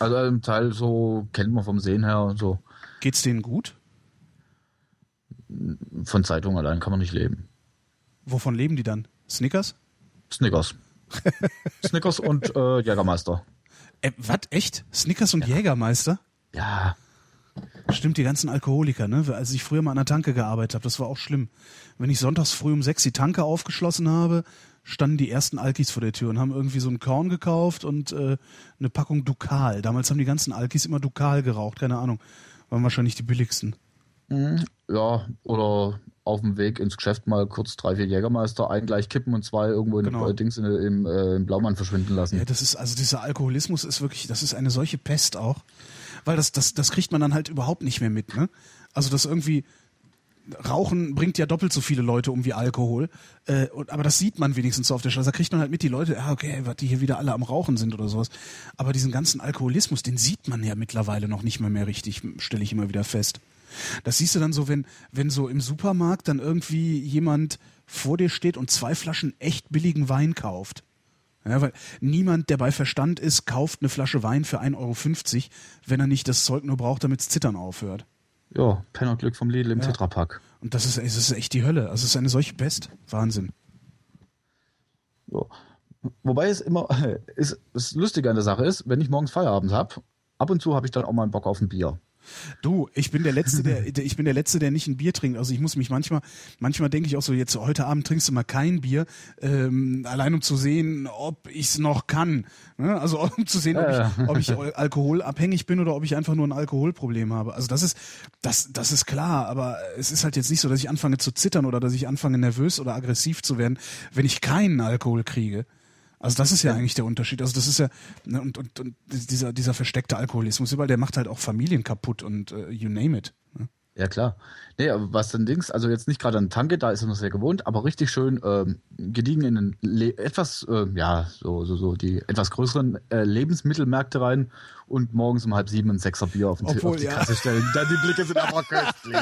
Also ein Teil so kennt man vom Sehen her und so. Geht's denen gut? Von Zeitung allein kann man nicht leben. Wovon leben die dann? Snickers? Snickers. [laughs] Snickers und äh, Jägermeister. Äh, was? Echt? Snickers und Jägermeister? Ja. Stimmt, die ganzen Alkoholiker, ne? Als ich früher mal an der Tanke gearbeitet habe, das war auch schlimm. Wenn ich sonntags früh um sechs die Tanke aufgeschlossen habe, standen die ersten Alkis vor der Tür und haben irgendwie so ein Korn gekauft und äh, eine Packung Dukal. Damals haben die ganzen Alkis immer Dukal geraucht, keine Ahnung. Waren wahrscheinlich die billigsten. Ja, oder auf dem Weg ins Geschäft mal kurz drei, vier Jägermeister, einen gleich kippen und zwei irgendwo in Genau. der Dings in, im, äh, im Blaumann verschwinden lassen. Ja, das ist, also dieser Alkoholismus ist wirklich, das ist eine solche Pest auch. Weil das, das, das kriegt man dann halt überhaupt nicht mehr mit, ne? Also das irgendwie, Rauchen bringt ja doppelt so viele Leute um wie Alkohol. Äh, und, aber das sieht man wenigstens so auf der Straße. Da kriegt man halt mit die Leute, ja, okay, was die hier wieder alle am Rauchen sind oder sowas. Aber diesen ganzen Alkoholismus, den sieht man ja mittlerweile noch nicht mehr mehr richtig, stelle ich immer wieder fest. Das siehst du dann so, wenn, wenn so im Supermarkt dann irgendwie jemand vor dir steht und zwei Flaschen echt billigen Wein kauft. Ja, weil niemand, der bei Verstand ist, kauft eine Flasche Wein für 1,50 Euro, wenn er nicht das Zeug nur braucht, damit es zittern aufhört. Ja, Pennerglück vom Lidl im Ja. Tetrapack. Und das ist, es ist echt die Hölle. Also es ist eine solche Pest. Wahnsinn. So. Wobei es immer, [laughs] ist, das Lustige an der Sache ist, wenn ich morgens Feierabend habe, ab und zu habe ich dann auch mal einen Bock auf ein Bier. Du, ich bin der Letzte, der, ich bin der Letzte, der nicht ein Bier trinkt. Also ich muss mich manchmal, manchmal denke ich auch so, jetzt heute Abend trinkst du mal kein Bier, ähm, allein um zu sehen, ob ich es noch kann. Ne? Also [laughs] um zu sehen, ob, ich, ob ich alkoholabhängig bin oder ob ich einfach nur ein Alkoholproblem habe. Also das ist, das, das ist klar, aber es ist halt jetzt nicht so, dass ich anfange zu zittern oder dass ich anfange nervös oder aggressiv zu werden, wenn ich keinen Alkohol kriege. Also das ist ja eigentlich der Unterschied. Also das ist ja ne, und, und, und dieser dieser versteckte Alkoholismus überall, der macht halt auch Familien kaputt und uh, you name it. Ne? Ja klar. Nee, was dann Dings, also jetzt nicht gerade an Tanke, da ist er noch sehr gewohnt, aber richtig schön ähm, gediegen in den Le etwas, äh, ja, so, so, so die etwas größeren äh, Lebensmittelmärkte rein und morgens um halb sieben ein Sechser Bier auf, den Obwohl, auf die ja. Kasse stellen. Dann die Blicke sind aber köstlich.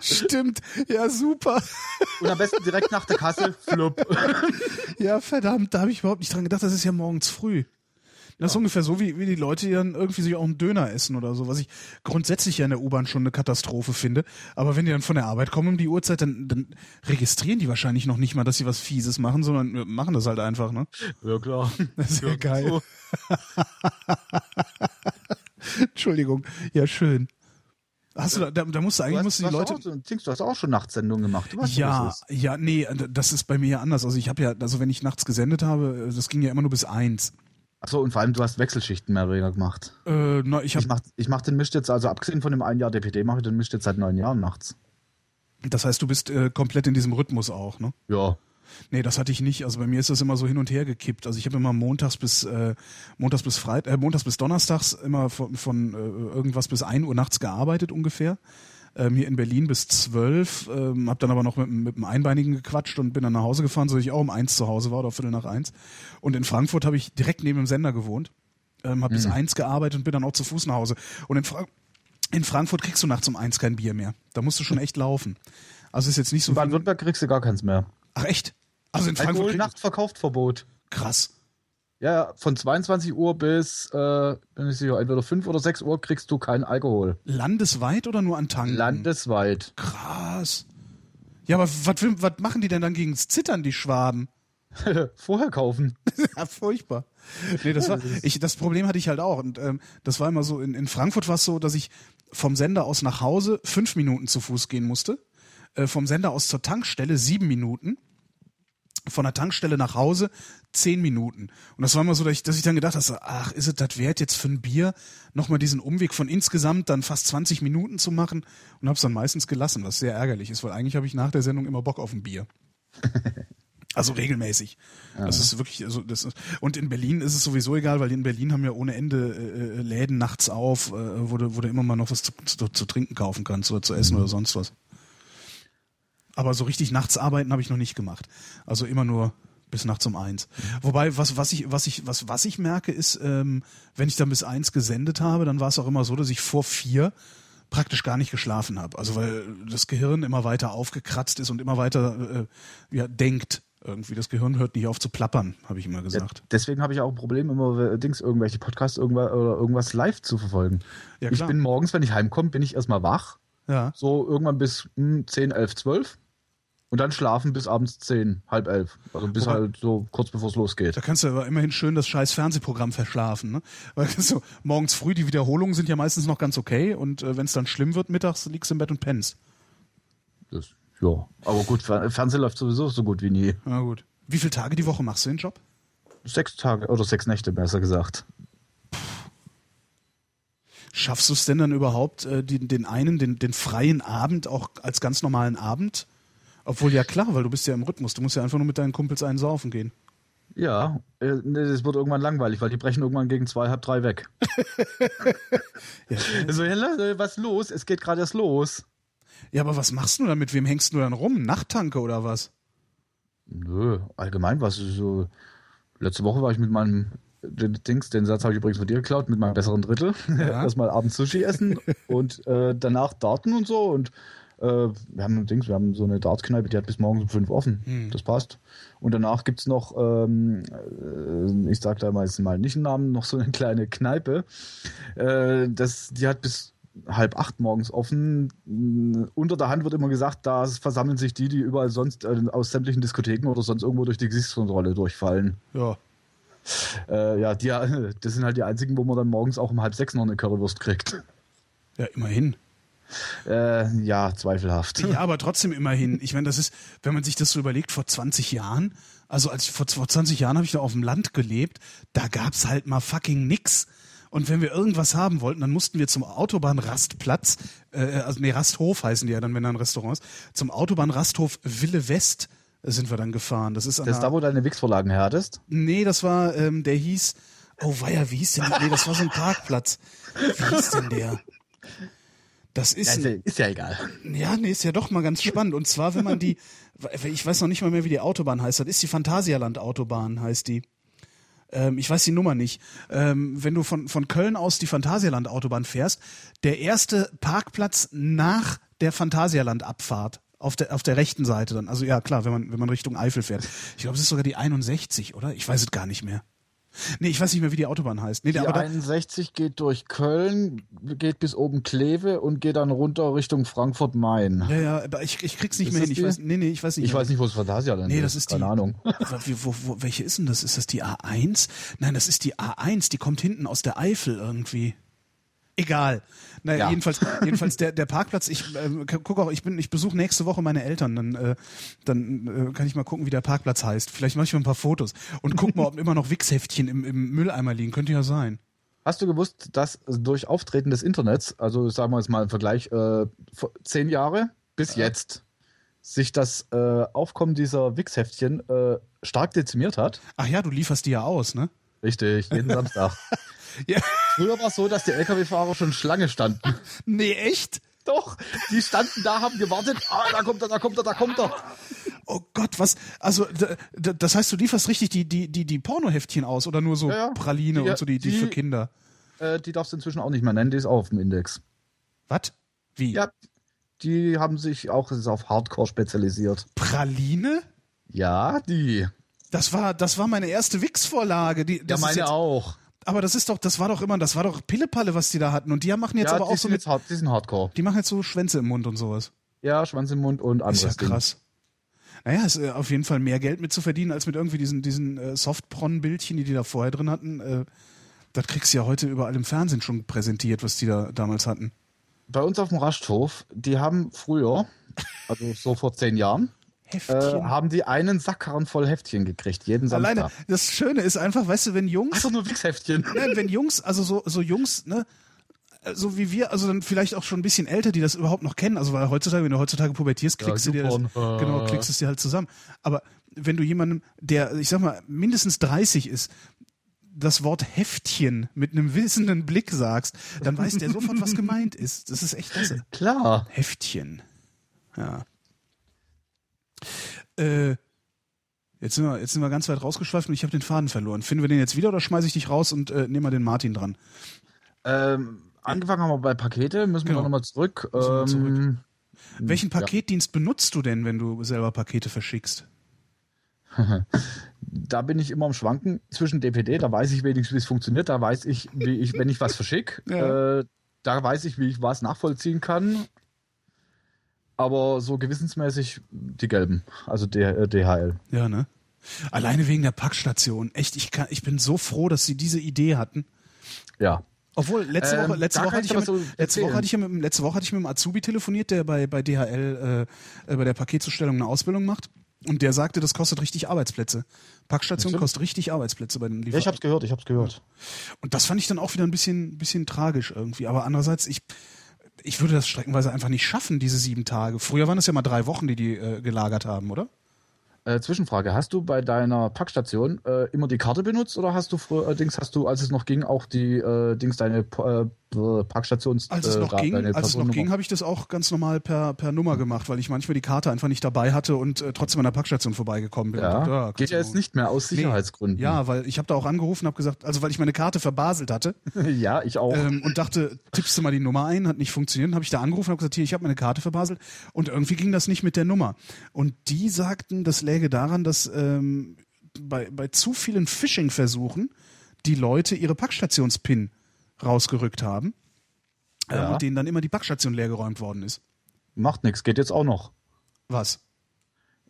[laughs] Stimmt, ja super. Und am besten direkt nach der Kasse, flupp. [laughs] ja, verdammt, da habe ich überhaupt nicht dran gedacht, das ist ja morgens früh. Das ist ungefähr so, wie, wie die Leute, dann irgendwie sich auch einen Döner essen oder so, was ich grundsätzlich ja in der U-Bahn schon eine Katastrophe finde. Aber wenn die dann von der Arbeit kommen um die Uhrzeit, dann, dann registrieren die wahrscheinlich noch nicht mal, dass sie was Fieses machen, sondern machen das halt einfach, ne? Ja, klar. Das ist ja, ja geil. So. [laughs] Entschuldigung. Ja, schön. Hast du da, da, musst du eigentlich du hast, musst du die Leute. Auch, du hast auch schon Nachtsendungen gemacht. Du weißt, ja, ja, nee, das ist bei mir ja anders. Also ich habe ja, also wenn ich nachts gesendet habe, das ging ja immer nur bis eins. Achso, und vor allem, du hast Wechselschichten mehr oder weniger gemacht. Äh, na, ich, ich, mach, ich mach den Misch jetzt, also abgesehen von dem einen Jahr DPD, mache ich den Misch jetzt seit neun Jahren nachts. Das heißt, du bist äh, komplett in diesem Rhythmus auch, ne? Ja. Nee, das hatte ich nicht. Also bei mir ist das immer so hin und her gekippt. Also ich habe immer montags bis äh, montags bis Freit äh, montags bis donnerstags immer von, von äh, irgendwas bis ein Uhr nachts gearbeitet ungefähr ähm, hier in Berlin bis zwölf, ähm, habe dann aber noch mit, mit einem Einbeinigen gequatscht und bin dann nach Hause gefahren, so dass ich auch um eins zu Hause war oder viertel nach eins. Und in Frankfurt habe ich direkt neben dem Sender gewohnt, ähm, habe mhm. bis eins gearbeitet und bin dann auch zu Fuß nach Hause. Und in, Fra in Frankfurt kriegst du nachts um eins kein Bier mehr. Da musst du schon echt laufen. Also ist jetzt nicht so. In Baden-Württemberg kriegst du gar keins mehr. Ach echt? Also in Frankfurt. Alkohol Nachtverkauft Verbot. Krass. Ja, von 22 Uhr bis, äh, bin ich sicher, entweder 5 oder 6 Uhr kriegst du keinen Alkohol. Landesweit oder nur an Tanken? Landesweit. Krass. Ja, aber was machen die denn dann gegens Zittern, die Schwaben? [laughs] Vorher kaufen. [laughs] ja, furchtbar. Nee, das war, [laughs] ich, das Problem hatte ich halt auch. Und ähm, das war immer so, in, in Frankfurt war es so, dass ich vom Sender aus nach Hause fünf Minuten zu Fuß gehen musste. Äh, vom Sender aus zur Tankstelle sieben Minuten von der Tankstelle nach Hause zehn Minuten. Und das war immer so, dass ich, dass ich dann gedacht habe, ach, ist es das wert, jetzt für ein Bier nochmal diesen Umweg von insgesamt dann fast 20 Minuten zu machen und habe es dann meistens gelassen, was sehr ärgerlich ist, weil eigentlich habe ich nach der Sendung immer Bock auf ein Bier. [laughs] Also regelmäßig. Ja. Das ist wirklich, also das ist, und in Berlin ist es sowieso egal, weil in Berlin haben ja ohne Ende äh, äh Läden nachts auf, äh, wo, du, wo du immer mal noch was zu, zu, zu trinken kaufen kannst oder zu essen mhm. oder sonst was. Aber so richtig nachts arbeiten habe ich noch nicht gemacht. Also immer nur bis nachts um eins. Wobei, was, was ich, was ich, was, was ich merke, ist, ähm, wenn ich dann bis eins gesendet habe, dann war es auch immer so, dass ich vor vier praktisch gar nicht geschlafen habe. Also weil das Gehirn immer weiter aufgekratzt ist und immer weiter äh, ja, denkt. Irgendwie das Gehirn hört nicht auf zu plappern, habe ich immer gesagt. Ja, deswegen habe ich auch ein Problem, immer äh, Dings, irgendwelche Podcasts irgendwas, oder irgendwas live zu verfolgen. Ja, ich bin morgens, wenn ich heimkomme, bin ich erstmal wach. Ja. So irgendwann bis hm, 10, 11, 12. Und dann schlafen bis abends zehn, halb elf. Also bis Wobei, halt so kurz bevor es losgeht. Da kannst du aber immerhin schön das scheiß Fernsehprogramm verschlafen, ne? Weil [laughs] so, morgens früh, die Wiederholungen sind ja meistens noch ganz okay und äh, wenn es dann schlimm wird, mittags liegst du im Bett und pennst. Das, ja. Aber gut, Fernsehen läuft sowieso so gut wie nie. Na gut. Wie viele Tage die Woche machst du den Job? Sechs Tage oder sechs Nächte, besser gesagt. Schaffst du es denn dann überhaupt, äh, den, den einen, den, den freien Abend auch als ganz normalen Abend obwohl ja klar, weil du bist ja im Rhythmus. Du musst ja einfach nur mit deinen Kumpels einen saufen gehen. Ja, äh, das wird irgendwann langweilig, weil die brechen irgendwann gegen zwei, halb drei weg. [laughs] ja. So, was los? Es geht gerade erst los. Ja, aber was machst du dann? Mit wem hängst du dann rum? Nachttanke oder was? Nö, allgemein was. So, letzte Woche war ich mit meinem den Dings, den Satz habe ich übrigens von dir geklaut, mit meinem besseren Drittel. Ja. [laughs] Erstmal abends Sushi essen [laughs] und äh, danach Daten und so und äh, wir haben Dings, wir haben so eine Dartkneipe, die hat bis morgens um fünf offen. Hm. Das passt. Und danach gibt es noch, ähm, äh, ich sage da meistens mal nicht einen Namen, noch so eine kleine Kneipe. Äh, das, die hat bis halb acht morgens offen. Unter der Hand wird immer gesagt, da versammeln sich die, die überall sonst äh, aus sämtlichen Diskotheken oder sonst irgendwo durch die Gesichtskontrolle durchfallen. Ja. Äh, ja, die, [laughs] das sind halt die einzigen, wo man dann morgens auch um halb sechs noch eine Currywurst kriegt. Ja, immerhin. Äh, ja, zweifelhaft. Ja, aber trotzdem immerhin. Ich meine, das ist, wenn man sich das so überlegt, vor 20 Jahren, also als ich vor, vor 20 Jahren habe ich da auf dem Land gelebt, da gab's halt mal fucking nix. Und wenn wir irgendwas haben wollten, dann mussten wir zum Autobahnrastplatz, äh, also nee, Rasthof heißen die ja dann, wenn da ein Restaurant ist, zum Autobahnrasthof Wille West sind wir dann gefahren. Das ist, das ist da, wo deine Wix-Vorlagen her hattest? Nee, das war, ähm, der hieß, oh weia, wie hieß denn, nee, das war so ein Parkplatz. Wie hieß denn der? Das ist, ja, ist ja egal. Ja, nee, ist ja doch mal ganz spannend. Und zwar, wenn man die, [laughs] ich weiß noch nicht mal mehr, wie die Autobahn heißt. Das ist die Phantasialand Autobahn, heißt die. Ähm, ich weiß die Nummer nicht. Ähm, wenn du von, von Köln aus die Phantasialand Autobahn fährst, der erste Parkplatz nach der Phantasialand Abfahrt auf der, auf der rechten Seite dann. Also ja, klar, wenn man, wenn man Richtung Eifel fährt. Ich glaube, es ist sogar die 61, oder? Ich weiß es gar nicht mehr. Nee, ich weiß nicht mehr, wie die Autobahn heißt. Nee, die aber 61 geht durch Köln, geht bis oben Kleve und geht dann runter Richtung Frankfurt-Main. Ja, ja, aber ich, ich krieg's nicht ist mehr hin. Ich weiß, nee, nee, ich weiß nicht. Ich mehr. weiß nicht, wo es Fantasia dann Nee, das ist Keine die, Ahnung. [laughs] Wo, wo, welche ist denn das? Ist das die A1? Nein, das ist die A1, die kommt hinten aus der Eifel irgendwie. Egal. Naja, ja. jedenfalls, jedenfalls der, der Parkplatz, ich äh, guck auch, ich bin, ich besuche nächste Woche meine Eltern, dann, äh, dann äh, kann ich mal gucken, wie der Parkplatz heißt. Vielleicht mache ich mal ein paar Fotos und guck mal, ob [laughs] immer noch Wichsheftchen im, im Mülleimer liegen. Könnte ja sein. Hast du gewusst, dass durch Auftreten des Internets, also sagen wir jetzt mal im Vergleich, äh, zehn Jahre bis ja. jetzt, sich das äh, Aufkommen dieser Wichsheftchen äh, stark dezimiert hat? Ach ja, du lieferst die ja aus, ne? Richtig, jeden Samstag. [laughs] Ja. Früher war es so, dass die LKW-Fahrer schon Schlange standen. Nee, echt? Doch, die standen da, haben gewartet. Ah, da kommt er, da kommt er, da kommt er. Oh Gott, was? Also, das heißt, du lieferst richtig die, die, die, die Pornoheftchen aus oder nur so ja, ja. Praline die, und so die, die, die für Kinder? Äh, die darfst du inzwischen auch nicht mehr nennen, die ist auch auf dem Index. Was? Wie? Ja, die haben sich auch auf Hardcore spezialisiert. Praline? Ja, die. Das war, das war meine erste Wix-Vorlage. Ja, meine jetzt, auch. Aber das ist doch, das war doch immer, das war doch Pillepalle, was die da hatten. Und die machen jetzt ja, aber auch so mit, die sind Hardcore. Die machen jetzt so Schwänze im Mund und sowas. Ja, Schwänze im Mund und anderes. Ist ja krass. Naja, ist äh, auf jeden Fall mehr Geld mit zu verdienen, als mit irgendwie diesen, diesen äh, Softpron-Bildchen, die die da vorher drin hatten. Äh, das kriegst du ja heute überall im Fernsehen schon präsentiert, was die da damals hatten. Bei uns auf dem Rasthof, die haben früher, also so vor zehn Jahren, äh, haben die einen Sackkarren voll Heftchen gekriegt, jeden Samstag. Alleine, das Schöne ist einfach, weißt du, wenn Jungs. Einfach nur Wichsheftchen. [laughs] Nein, wenn Jungs, also so, so Jungs, ne, so wie wir, also dann vielleicht auch schon ein bisschen älter, die das überhaupt noch kennen. Also weil heutzutage, wenn du heutzutage pubertierst, klickst ja, du dir das, genau, klickst es dir halt zusammen. Aber wenn du jemandem, der, ich sag mal, mindestens 30 ist, das Wort Heftchen mit einem wissenden Blick sagst, dann weiß der sofort, was gemeint ist. Das ist echt klasse. Klar. Heftchen. Ja. Äh, jetzt, sind wir, jetzt sind wir ganz weit rausgeschweift und ich habe den Faden verloren. Finden wir den jetzt wieder oder schmeiße ich dich raus und äh, nehmen wir den Martin dran? Ähm, angefangen haben wir bei Pakete, müssen genau. wir nochmal zurück. Ähm, zurück. Welchen Paketdienst ja. benutzt du denn, wenn du selber Pakete verschickst? [laughs] da bin ich immer am Schwanken zwischen DPD, da weiß ich wenigstens, wie es funktioniert, da weiß ich, wie ich, wenn ich was verschicke, [laughs] ja. äh, da weiß ich, wie ich was nachvollziehen kann aber so gewissensmäßig die gelben, also DHL. Äh, ja, ne? Alleine wegen der Packstation. Echt, ich kann, ich bin so froh, dass sie diese Idee hatten. Ja. Obwohl, letzte Woche, ähm, letzte Woche hatte ich, mit, so letzte Woche hatte ich mit, letzte Woche hatte ich mit einem Azubi telefoniert, der bei, bei DHL äh, äh, bei der Paketzustellung eine Ausbildung macht. Und der sagte, das kostet richtig Arbeitsplätze. Packstation kostet richtig Arbeitsplätze bei den Liefer Ja, ich hab's gehört, ich hab's gehört. Und das fand ich dann auch wieder ein bisschen, bisschen tragisch irgendwie. Aber andererseits, ich, ich würde das streckenweise einfach nicht schaffen, diese sieben Tage. Früher waren es ja mal drei Wochen, die die äh, gelagert haben, oder? Äh, Zwischenfrage: Hast du bei deiner Packstation äh, immer die Karte benutzt oder hast du früher, äh, Dings, hast du, als es noch ging, auch die äh, Dings deine äh, Packstations Als es noch äh, ging, als es noch ging, habe ich das auch ganz normal per, per Nummer gemacht, weil ich manchmal die Karte einfach nicht dabei hatte und äh, trotzdem an der Packstation vorbeigekommen bin. Ja, ja geht ja jetzt nicht mehr aus Sicherheitsgründen. Nee, ja, weil ich habe da auch angerufen, habe gesagt, also weil ich meine Karte verbaselt hatte. [laughs] ja, ich auch. Ähm, und dachte, tippst du mal die Nummer ein, hat nicht funktioniert. Dann habe ich da angerufen und habe gesagt, hier, ich habe meine Karte verbaselt und irgendwie ging das nicht mit der Nummer. Und die sagten, das läge daran, dass ähm, bei, bei zu vielen Phishing-Versuchen die Leute ihre Packstations-PIN rausgerückt haben äh, ja. und denen dann immer die Packstation leergeräumt worden ist. Macht nichts, geht jetzt auch noch. Was?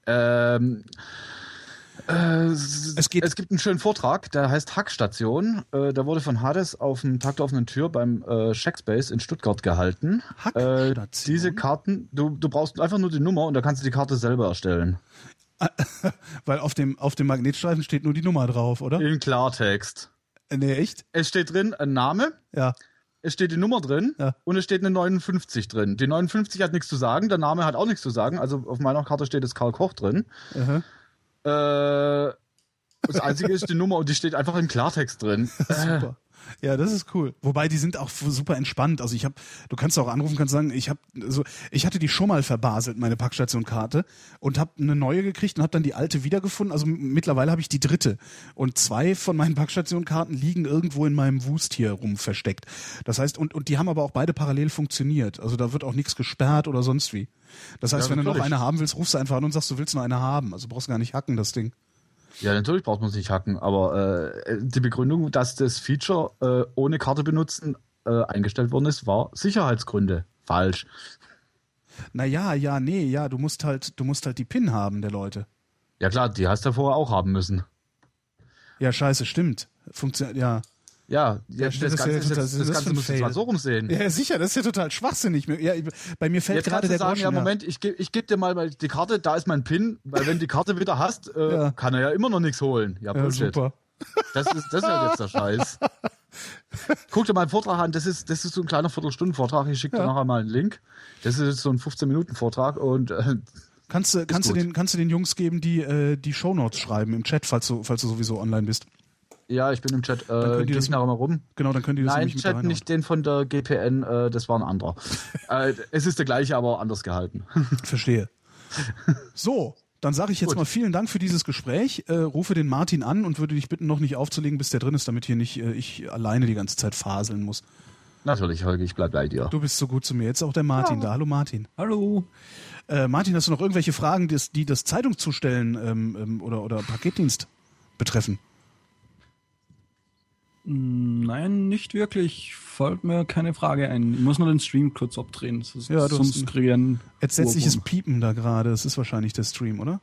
Ähm, Äh, es, geht es gibt einen schönen Vortrag, der heißt Hackstation. Äh, der wurde von Hades auf dem Tag der offenen Tür beim äh, Shackspace in Stuttgart gehalten. Hackstation? Äh, diese Karten, du, du brauchst einfach nur die Nummer und da kannst du die Karte selber erstellen. [laughs] Weil auf dem, auf dem Magnetstreifen steht nur die Nummer drauf, oder? In Klartext. Äh, nee, echt? Es steht drin ein Name. Ja. Es steht die Nummer drin ja. und es steht eine 59 drin. Die 59 hat nichts zu sagen, der Name hat auch nichts zu sagen. Also auf meiner Karte steht es Karl Koch drin. -huh. äh, das Einzige ist die Nummer und die steht einfach im Klartext drin. [laughs] Super. Ja, das ist cool. Wobei die sind auch super entspannt. Also ich habe, du kannst auch anrufen, kannst sagen, ich habe, also ich hatte die schon mal verbaselt, meine Packstationkarte und habe eine neue gekriegt und habe dann die alte wiedergefunden. Also mittlerweile habe ich die dritte und zwei von meinen Packstationkarten liegen irgendwo in meinem Wust hier rum versteckt. Das heißt und und die haben aber auch beide parallel funktioniert. Also da wird auch nichts gesperrt oder sonst wie. Das heißt, ja, wenn du noch eine haben willst, rufst du einfach an und sagst, du willst noch eine haben. Also brauchst gar nicht hacken das Ding. Ja, natürlich braucht man es nicht hacken, aber äh, die Begründung, dass das Feature äh, ohne Karte benutzen äh, eingestellt worden ist, war Sicherheitsgründe. Falsch. Naja, ja, nee, ja, du musst halt, du musst halt die PIN haben der Leute. Ja klar, die hast du vorher auch haben müssen. Ja, scheiße, stimmt. Funktioniert, ja. Ja, ja das, das, Ganze, ja total, das, das Ganze muss du mal so rumsehen. Ja, sicher, das ist ja total schwachsinnig. Ja, bei mir fällt gerade der sagen, Groschen, ja, Moment, ich gebe ich geb dir mal die Karte, da ist mein PIN, weil wenn die Karte wieder hast, äh, ja. kann er ja immer noch nichts holen. Ja, Bullshit. Ja, super. Das ist, das ist halt jetzt der Scheiß. [laughs] Guck dir mal einen Vortrag an, das ist, das ist so ein kleiner Viertelstunden-Vortrag, ich schicke dir nachher mal einen Link. Das ist so ein 15-Minuten-Vortrag und äh, Kannst du, kannst, du den, kannst du den Jungs geben, die äh, die Shownotes schreiben im Chat, falls du, falls du sowieso online bist? Ja, ich bin im Chat. Äh, dann können die das nachher mal rum. Genau, dann können die das Nein, Chat mit nicht den von der GPN, äh, das war ein anderer. [laughs] äh, es ist der gleiche, aber anders gehalten. [laughs] Verstehe. So, dann sage ich jetzt Gut. mal vielen Dank für dieses Gespräch. Äh, rufe den Martin an und würde dich bitten, noch nicht aufzulegen, bis der drin ist, damit hier nicht äh, ich alleine die ganze Zeit faseln muss. Natürlich, Holger, ich bleib bei dir. Du bist so gut zu mir. Jetzt auch der Martin ja. da. Hallo Martin. Hallo. Äh, Martin, hast du noch irgendwelche Fragen, die das, die das Zeitungszustellen ähm, ähm, oder, oder Paketdienst betreffen? Nein, nicht wirklich. Fällt mir keine Frage ein. Ich muss nur den Stream kurz abdrehen. Ja, sonst kriegen Entsetzliches Piepen da gerade. Das ist wahrscheinlich der Stream, oder?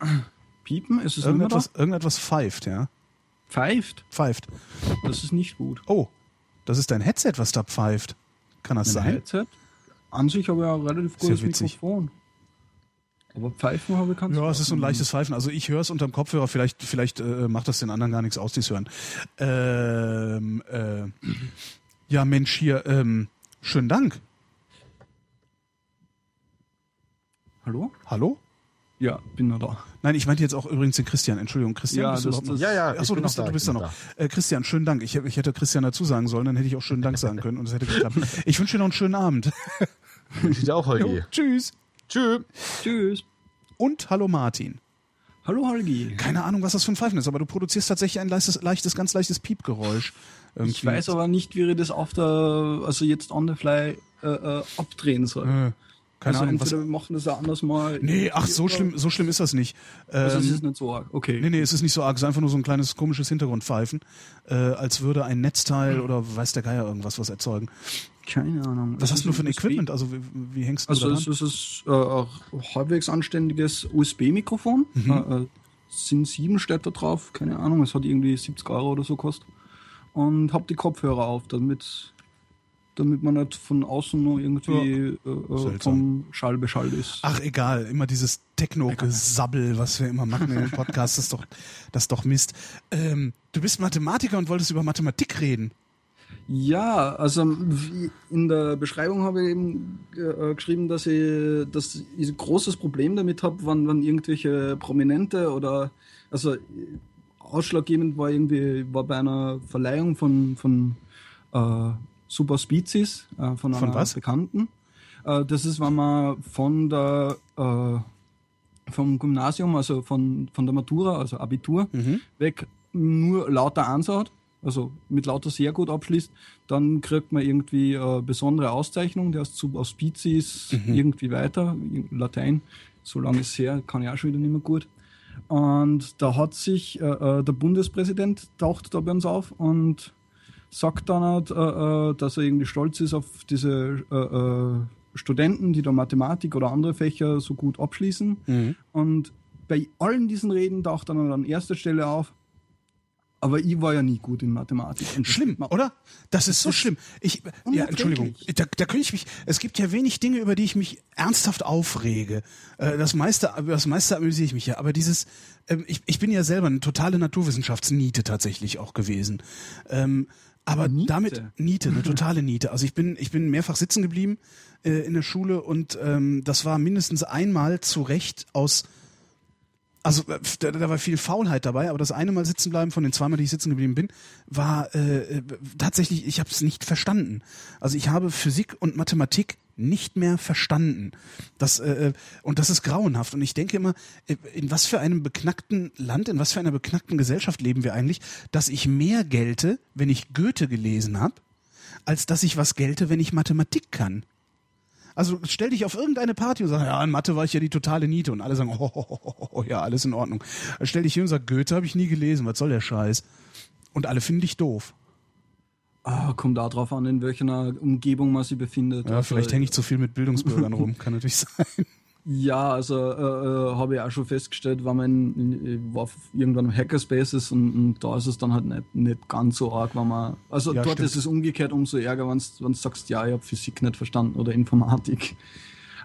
Piepen? Ist es irgendetwas? Irgendetwas pfeift, ja. Pfeift? Pfeift. Das ist nicht gut. Oh, das ist dein Headset, was da pfeift. Kann das mein sein? Headset? An sich aber ja relativ gutes Mikrofon. Aber Pfeifen habe ich kannst Ja, es ist so ein leichtes Pfeifen. Also ich höre es unterm Kopfhörer, vielleicht, vielleicht äh, macht das den anderen gar nichts aus, die es hören. Ähm, äh, ja, Mensch, hier, ähm, schönen Dank. Hallo? Hallo? Ja, bin noch da. Nein, ich meinte jetzt auch übrigens den Christian. Entschuldigung, Christian. Ja, bist das, du ja, ja. Achso, du bist, da, du bist da noch. Da. Äh, Christian, schönen Dank. Ich, ich hätte Christian dazu sagen sollen, dann hätte ich auch schönen Dank sagen können und es hätte geklappt. [laughs] Ich wünsche dir noch einen schönen Abend. Ich dir auch, [laughs] Holgi. Tschüss. Tschüss. Tschüss. Und hallo Martin. Hallo Holgi. Keine Ahnung, was das für ein Pfeifen ist, aber du produzierst tatsächlich ein leichtes, leichtes ganz leichtes Piepgeräusch. Irgendwie. Ich weiß aber nicht, wie ich das auf der, also jetzt on the fly äh, äh, abdrehen soll. Äh, keine also Ahnung, was. Wir machen das ja anders mal. Nee, ach, so schlimm, so schlimm ist das nicht. Also ähm, es ist nicht so arg, okay. Nee, nee, es ist nicht so arg. Es ist einfach nur so ein kleines komisches Hintergrundpfeifen, äh, als würde ein Netzteil hm. oder weiß der Geier irgendwas was erzeugen. Keine Ahnung. Was hast du für ein Equipment? Also wie, wie hängst du also da Also es ist äh, ein halbwegs anständiges USB-Mikrofon. Mhm. Äh, äh, sind sieben Städte drauf, keine Ahnung. Es hat irgendwie 70 Euro oder so gekostet. Und hab die Kopfhörer auf, damit damit man nicht von außen nur irgendwie ja. äh, äh vom Schall beschallt ist. Ach egal, immer dieses Techno-Gesabbel, was wir immer machen in den [laughs] Podcasts, das ist doch, das ist doch Mist. Ähm, du bist Mathematiker und wolltest über Mathematik reden. Ja, also in der Beschreibung habe ich eben äh, geschrieben, dass ich, dass ich ein großes Problem damit habe, wenn, wenn irgendwelche Prominente oder also ausschlaggebend war irgendwie war bei einer Verleihung von von äh, Super Species äh, von einer was? Bekannten. Äh, das ist, wenn man von der äh, vom Gymnasium, also von, von der Matura, also Abitur, mhm. weg nur lauter anschaut also mit lauter sehr gut abschließt, dann kriegt man irgendwie eine besondere Auszeichnung, der ist aus Spezies mhm. irgendwie weiter, Latein, so lange ist es her, kann ich auch schon wieder nicht mehr gut. Und da hat sich äh, äh, der Bundespräsident taucht da bei uns auf und sagt dann halt, äh, äh dass er irgendwie stolz ist auf diese äh, äh, Studenten, die da Mathematik oder andere Fächer so gut abschließen. Mhm. Und bei allen diesen Reden taucht dann an erster Stelle auf, aber ich war ja nie gut in Mathematik. Schlimm, oder? Das ist so schlimm. Ich, ja. Entschuldigung. Da, da könnte ich mich, es gibt ja wenig Dinge, über die ich mich ernsthaft aufrege. Äh, Das meiste, über das meiste amüsiere ich mich ja. Aber dieses, ähm, ich, ich bin ja selber eine totale Naturwissenschaftsniete tatsächlich auch gewesen. Ähm, aber Niete? damit Niete, eine totale Niete. Also ich bin, ich bin mehrfach sitzen geblieben äh, in der Schule und ähm, das war mindestens einmal zu Recht aus also äh, da, da war viel Faulheit dabei, aber das eine Mal sitzen bleiben von den zweimal, die ich sitzen geblieben bin, war äh, äh, tatsächlich, ich habe es nicht verstanden. Also ich habe Physik und Mathematik nicht mehr verstanden. Das äh, äh, und das ist grauenhaft. Und ich denke immer, in was für einem beknackten Land, in was für einer beknackten Gesellschaft leben wir eigentlich, dass ich mehr gelte, wenn ich Goethe gelesen habe, als dass ich was gelte, wenn ich Mathematik kann. Also stell dich auf irgendeine Party und sag, ja, in Mathe war ich ja die totale Niete und alle sagen, oh, oh, oh, oh, ja, alles in Ordnung. Dann stell dich hin und sag, Goethe habe ich nie gelesen, was soll der Scheiß? Und alle finden dich doof. Ah, kommt auch drauf an, in welcher Umgebung man sich befindet. Ja, Also, vielleicht hänge ich zu viel mit Bildungsbürgern rum, kann natürlich [laughs] sein. Ja, also äh, äh, habe ich auch schon festgestellt, wenn man war irgendwann im Hackerspaces und, und da ist es dann halt nicht, nicht ganz so arg, wenn man. Also Ja, dort stimmt. ist es umgekehrt umso ärger, wenn du sagst, ja, ich habe Physik nicht verstanden oder Informatik. [laughs]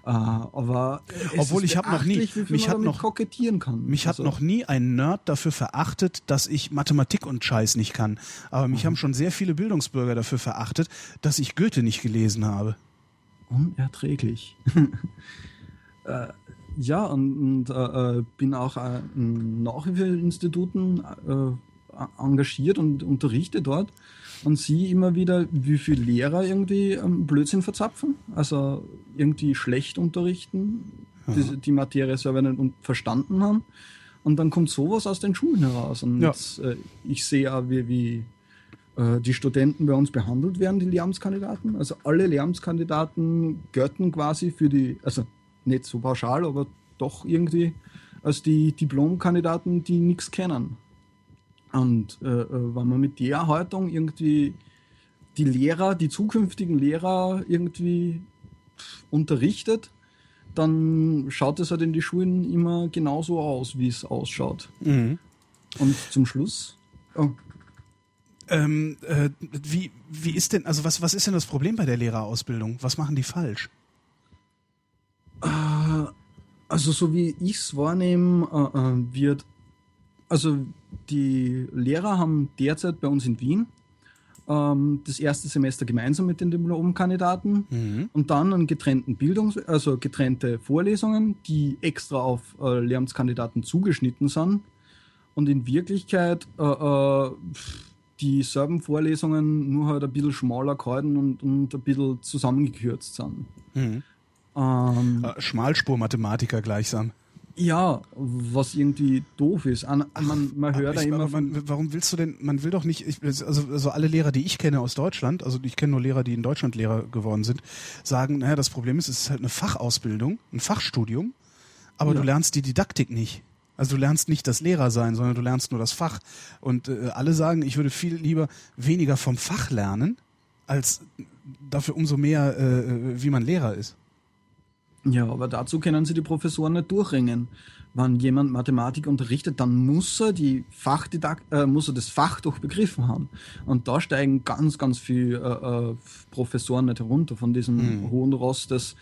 Äh, aber Obwohl ist ich hab noch nie- mich hat noch- kokettieren kann. Mich hat also, noch nie ein Nerd dafür verachtet, dass ich Mathematik und Scheiß nicht kann. Aber mich haben schon sehr viele Bildungsbürger dafür verachtet, dass ich Goethe nicht gelesen habe. unerträglich. [laughs] äh, ja, und, und äh, äh, bin auch äh, in Nachhilfeinstituten äh, engagiert und unterrichte dort und sehe immer wieder, wie viele Lehrer irgendwie ähm, Blödsinn verzapfen, also irgendwie schlecht unterrichten, die, die Materie selber nicht verstanden haben. Und dann kommt sowas aus den Schulen heraus. Und Ja. äh, ich sehe auch, wie, wie äh, die Studenten bei uns behandelt werden, die Lehramtskandidaten. Also alle Lehramtskandidaten gelten quasi für die, also nicht so pauschal, aber doch irgendwie als die Diplomkandidaten, die nichts kennen. Und äh, äh, wenn man mit der Haltung irgendwie die Lehrer, die zukünftigen Lehrer irgendwie unterrichtet, dann schaut es halt in die Schulen immer genauso aus, wie es ausschaut. Mhm. Und zum Schluss, oh, Ähm, äh, wie, wie ist denn, also was, was ist denn das Problem bei der Lehrerausbildung? Was machen die falsch? Also so wie ich es wahrnehme, äh, äh, wird, also die Lehrer haben derzeit bei uns in Wien ähm, das erste Semester gemeinsam mit den Diplomkandidaten Mhm. und dann einen getrennten Bildungs-, also getrennte Vorlesungen, die extra auf äh, Lehramtskandidaten zugeschnitten sind und in Wirklichkeit äh, äh, dieselben Vorlesungen nur halt ein bisschen schmaler gehalten und, und ein bisschen zusammengekürzt sind. Mhm. Ähm, Äh, Schmalspur-Mathematiker gleichsam. Ja, was irgendwie doof ist. An, man, man hört Ich, immer aber von, man, warum willst du denn, man will doch nicht, ich, also, also alle Lehrer, die ich kenne aus Deutschland, also ich kenne nur Lehrer, die in Deutschland Lehrer geworden sind, sagen, naja, das Problem ist, es ist halt eine Fachausbildung, ein Fachstudium, aber Ja. du lernst die Didaktik nicht. Also du lernst nicht das Lehrer sein, sondern du lernst nur das Fach. Und äh, alle sagen, ich würde viel lieber weniger vom Fach lernen, als dafür umso mehr, äh, wie man Lehrer ist. Ja, aber dazu können sie die Professoren nicht durchringen. Wenn jemand Mathematik unterrichtet, dann muss er die Fachdidakt äh, muss er das Fach doch begriffen haben. Und da steigen ganz, ganz viele äh, äh, Professoren nicht herunter von diesem hohen Ross des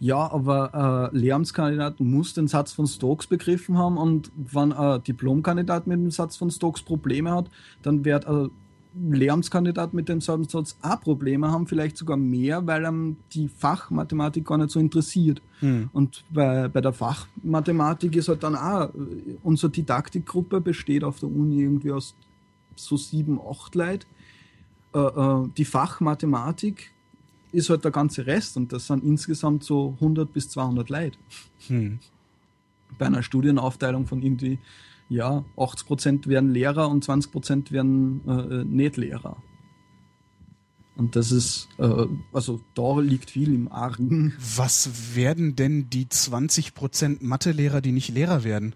ja, aber äh, Lehramtskandidat muss den Satz von Stokes begriffen haben und wenn ein Diplomkandidat mit dem Satz von Stokes Probleme hat, dann wird ein Lehramtskandidat mit demselben Satz auch Probleme haben, vielleicht sogar mehr, weil ihm die Fachmathematik gar nicht so interessiert. Und bei, bei der Fachmathematik ist halt dann auch, unsere Didaktikgruppe besteht auf der Uni irgendwie aus so sieben, acht Leuten. Äh, äh, die Fachmathematik ist halt der ganze Rest und das sind insgesamt so 100 bis 200 Leute. Hm. Bei einer Studienaufteilung von irgendwie, ja, 80% werden Lehrer und 20% werden äh, Nicht-Lehrer. Und das ist, äh, also da liegt viel im Argen. Was werden denn die 20% Mathelehrer, die nicht Lehrer werden?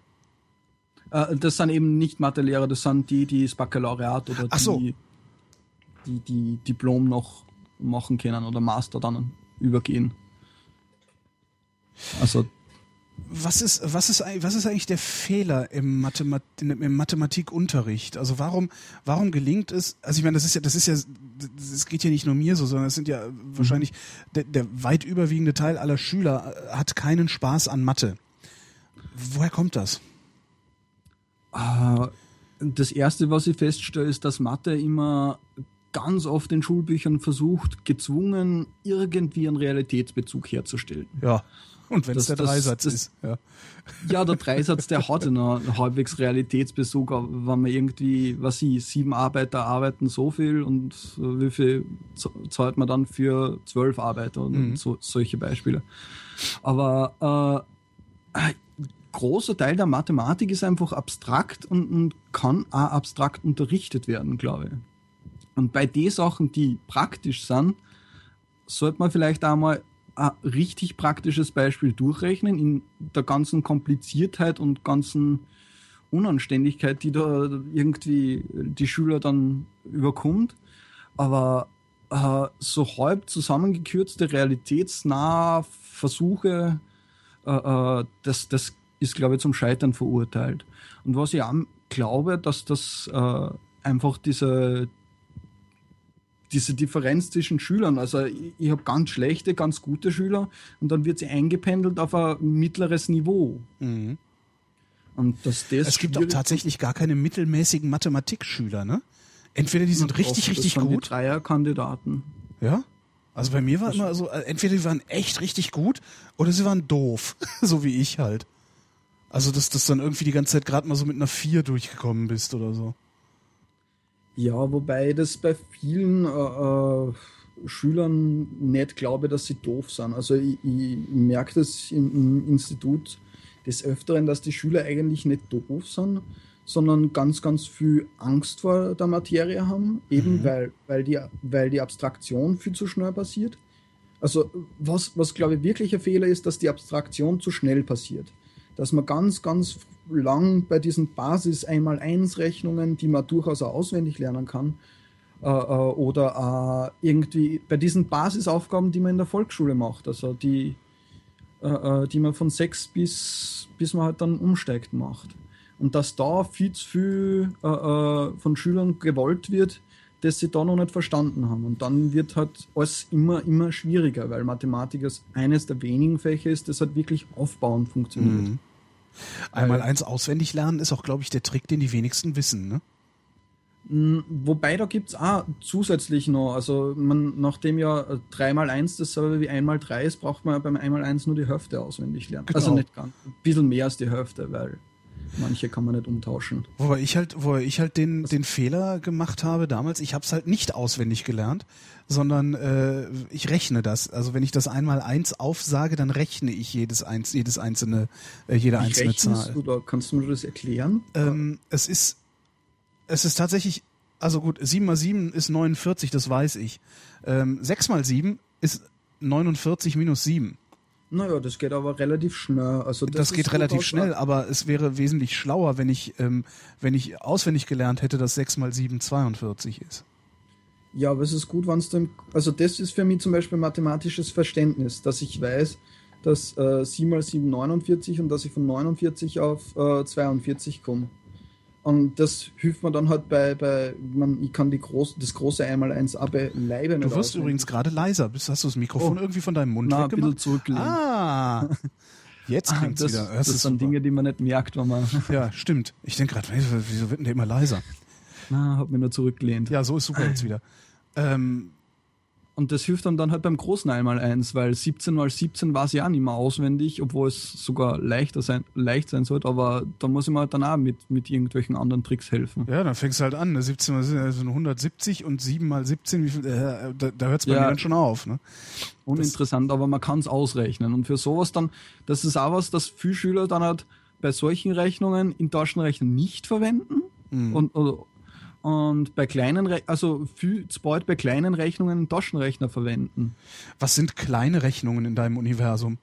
Äh, das sind eben nicht Mathelehrer, das sind die, die das Baccalaureat oder Ach so. die, die, die Diplom noch machen können oder Master dann übergehen. Also was ist, was ist, was ist eigentlich der Fehler im, Mathemat im Mathematikunterricht? Also warum, warum gelingt es? Also ich meine, das ist ja, das ist ja, das geht ja nicht nur mir so, sondern es sind ja wahrscheinlich der, der weit überwiegende Teil aller Schüler äh, hat keinen Spaß an Mathe. Woher kommt das? Äh, das erste, was ich feststelle, ist, dass Mathe immer ganz oft in Schulbüchern versucht, gezwungen, irgendwie einen Realitätsbezug herzustellen. Ja. Und wenn es der Dreisatz das, ist. Ja. ja, der Dreisatz, der hat einen halbwegs Realitätsbezug, wenn man irgendwie, was ich, sieben Arbeiter arbeiten so viel und wie viel zahlt man dann für zwölf Arbeiter und mhm. so, solche Beispiele. Aber äh, ein großer Teil der Mathematik ist einfach abstrakt und, und kann auch abstrakt unterrichtet werden, glaube ich. Und bei den Sachen, die praktisch sind, sollte man vielleicht einmal ein richtig praktisches Beispiel durchrechnen in der ganzen Kompliziertheit und ganzen Unanständigkeit, die da irgendwie die Schüler dann überkommt. Aber äh, so halb zusammengekürzte, realitätsnahe Versuche, äh, äh, das, das ist, glaube ich, zum Scheitern verurteilt. Und was ich auch glaube, dass das äh, einfach diese, diese Differenz zwischen Schülern. Also ich, ich habe ganz schlechte, ganz gute Schüler und dann wird sie eingependelt auf ein mittleres Niveau. Mhm. Und dass das es gibt auch tatsächlich gar keine mittelmäßigen Mathematikschüler, ne? Entweder die sind richtig, richtig gut. Die Dreierkandidaten. Ja? Also bei mir war immer so, äh, entweder die waren echt richtig gut oder sie waren doof, [laughs] so wie ich halt. Also dass das dann irgendwie die ganze Zeit gerade mal so mit einer 4 durchgekommen bist oder so. Ja, wobei das bei vielen äh, äh, Schülern nicht glaube, dass sie doof sind. Also ich, ich merke das im, im, Institut des Öfteren, dass die Schüler eigentlich nicht doof sind, sondern ganz, ganz viel Angst vor der Materie haben, eben mhm. weil, weil, die, weil die Abstraktion viel zu schnell passiert. Also was, was glaube ich wirklich ein Fehler ist, dass die Abstraktion zu schnell passiert. Dass man ganz, ganz lang bei diesen Basis-Einmal-Eins-Rechnungen, die man durchaus auch auswendig lernen kann, äh, äh, oder äh, irgendwie bei diesen Basisaufgaben, die man in der Volksschule macht, also die, äh, äh, die man von sechs bis, bis man halt dann umsteigt macht. Und dass da viel zu viel äh, von Schülern gewollt wird, das sie da noch nicht verstanden haben. Und dann wird halt alles immer, immer schwieriger, weil Mathematik ist eines der wenigen Fächer ist, das halt wirklich aufbauend funktioniert. Mhm. Einmal äh, eins auswendig lernen ist auch, glaube ich, der Trick, den die wenigsten wissen, ne? Wobei da gibt es auch zusätzlich noch, also man, nachdem ja 3x1 dasselbe wie 1x3 ist, braucht man beim 1x1 nur die Hälfte auswendig lernen. Also genau. Also nicht ganz, ein bisschen mehr als die Hälfte, weil manche kann man nicht umtauschen. Wobei ich halt, wo ich halt den, den Fehler gemacht habe damals, ich habe es halt nicht auswendig gelernt, sondern äh, ich rechne das. Also wenn ich das einmal eins aufsage, dann rechne ich jedes eins, jedes einzelne, äh, jede Wie einzelne Zahl. Du da? Kannst du mir das erklären? Ähm, es ist, es ist tatsächlich, also gut, 7 mal 7 ist 49, das weiß ich. Ähm, 6 mal 7 ist 49 minus 7. Naja, das geht aber relativ schnell. Also das, das geht relativ schnell, aber es wäre wesentlich schlauer, wenn ich, ähm, wenn ich auswendig gelernt hätte, dass 6 mal 7 42 ist. Ja, aber es ist gut, wenn es dann. Also, das ist für mich zum Beispiel mathematisches Verständnis, dass ich weiß, dass äh, 7 mal 7 49 und dass ich von 49 auf äh, 42 komme. Und das hilft mir dann halt bei, bei man, ich kann die groß, das große Einmaleins auch bei Leibe Du wirst übrigens gerade leiser. Bist, hast du das Mikrofon oh. irgendwie von deinem Mund Na, weggemacht? ein bisschen zurücklehnen. Ah, jetzt klingt es wieder. Das, das sind Dinge, die man nicht merkt, wenn man... Ja, stimmt. Ich denke gerade, wieso wird denn der immer leiser? Na, hab mir nur zurückgelehnt. Ja, so ist super jetzt wieder. Ähm, und das hilft dann, dann halt beim großen einmal eins, weil 17 mal 17 war es ja nicht mehr auswendig, obwohl es sogar leichter sein, leicht sein sollte, aber da muss ich mir halt dann auch mit, mit irgendwelchen anderen Tricks helfen. Ja, dann fängst du halt an, 17 ne? mal 17, also 170 und 7 mal 17, wie viel, äh, da, da hört es bei ja, mir dann schon auf. Ne? Uninteressant, das, aber man kann es ausrechnen. Und für sowas dann, das ist auch was, das viele Schüler dann halt bei solchen Rechnungen in Taschenrechner nicht verwenden. Mhm. Und, oder, und bei kleinen, Re also viel zu bald bei kleinen Rechnungen einen Taschenrechner verwenden. Was sind kleine Rechnungen in deinem Universum?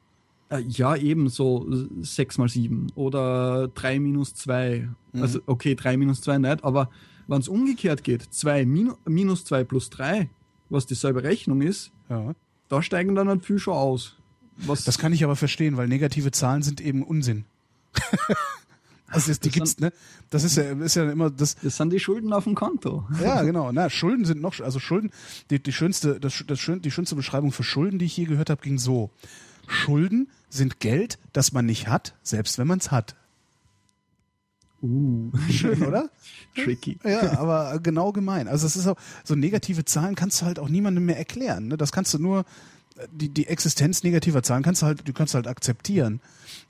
Äh, ja, eben so 6 mal 7 oder 3 minus 2. Mhm. Also, okay, 3 minus 2 nicht, aber wenn es umgekehrt geht, 2 min minus 2 plus 3, was dieselbe Rechnung ist, ja. da steigen dann halt viel schon aus. was. Das kann ich aber verstehen, weil negative Zahlen sind eben Unsinn. [laughs] also das, die Das gibt's, ne? Das ist ja, ist ja immer das. das sind die Schulden auf dem Konto. [laughs] Ja, genau. Na, Schulden sind noch, also Schulden. Die, die schönste, das, das schön, die schönste Beschreibung für Schulden, die ich je gehört habe, ging so: Schulden sind Geld, das man nicht hat, selbst wenn man es hat. Uh, Schön, oder? [laughs] tricky. Ja, aber genau gemein. Also es ist auch so negative Zahlen kannst du halt auch niemandem mehr erklären. Ne? Das kannst du nur die, die Existenz negativer Zahlen kannst du halt, du kannst halt akzeptieren.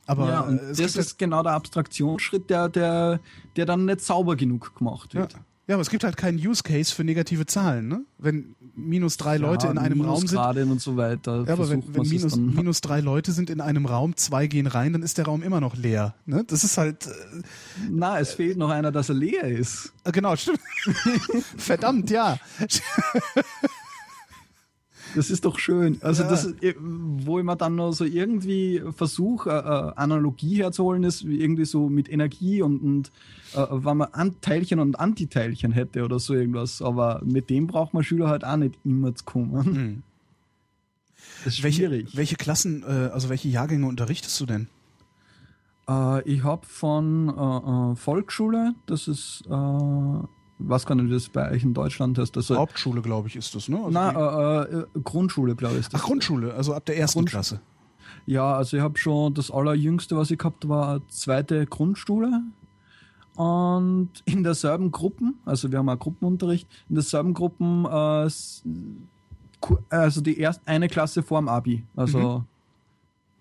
Aber ja, äh, das ist genau der Abstraktionsschritt, der, der, der dann nicht sauber genug gemacht wird. ja. ja, aber es gibt halt keinen Use Case für negative Zahlen. Ne? Wenn minus drei Leute in einem Raum sind, und so weiter. Ja, aber wenn, wenn minus, [laughs] minus drei Leute sind in einem Raum, zwei gehen rein, dann ist der Raum immer noch leer. Ne? Das ist halt, äh, Na, es fehlt noch einer, dass er leer ist. äh, genau, stimmt. [laughs] Verdammt, ja. [laughs] Das ist doch schön. Also Ja. das, ist, wo ich mir dann noch so irgendwie versuche, äh, äh, Analogie herzuholen, ist wie irgendwie so mit Energie und, und äh, wenn man Anteilchen und Antiteilchen hätte oder so irgendwas. Aber mit dem braucht man Schüler halt auch nicht immer zu kommen. Hm. Das ist Welche, schwierig. welche Klassen, äh, also welche Jahrgänge unterrichtest du denn? Äh, ich habe von äh, äh, Volksschule, das ist, äh, was kann ich das bei euch in Deutschland heißt? Das, Hauptschule, glaube ich, ist das, ne? Also na, äh, äh, Grundschule, glaube ich. Ist das. Ach, Grundschule, also ab der ersten Grundsch- Klasse. Ja, also ich habe schon das allerjüngste, was ich gehabt war, zweite Grundschule. Und in derselben Gruppen, also wir haben auch Gruppenunterricht, in derselben Gruppen, äh, also die erste eine Klasse vorm Abi. Also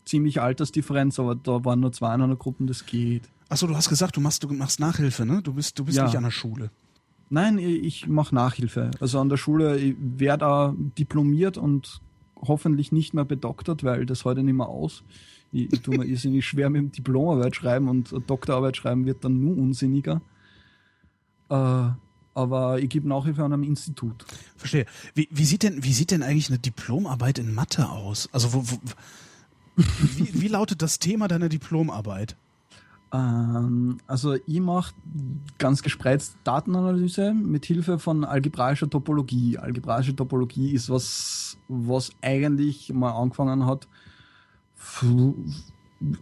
ziemlich Altersdifferenz, aber da waren nur zwei in einer Gruppe, das geht. Achso, du hast gesagt, du machst, du machst Nachhilfe, ne? Du bist, du bist Ja. nicht an der Schule. Nein, ich, mache Nachhilfe. Also an der Schule, ich werde da diplomiert und hoffentlich nicht mehr bedoktert, weil das heute nicht mehr aus. Ich, ich tue mir [laughs] irrsinnig schwer mit dem Diplomarbeit schreiben und Doktorarbeit schreiben wird dann nur unsinniger. Äh, aber ich gebe Nachhilfe an einem Institut. Verstehe. Wie, wie, sieht denn, wie sieht denn eigentlich eine Diplomarbeit in Mathe aus? Also wo, wo, [laughs] wie, wie lautet das Thema deiner Diplomarbeit? Ähm, also ich mache ganz gespreizt Datenanalyse mit Hilfe von algebraischer Topologie. Algebraische Topologie ist was, was eigentlich mal angefangen hat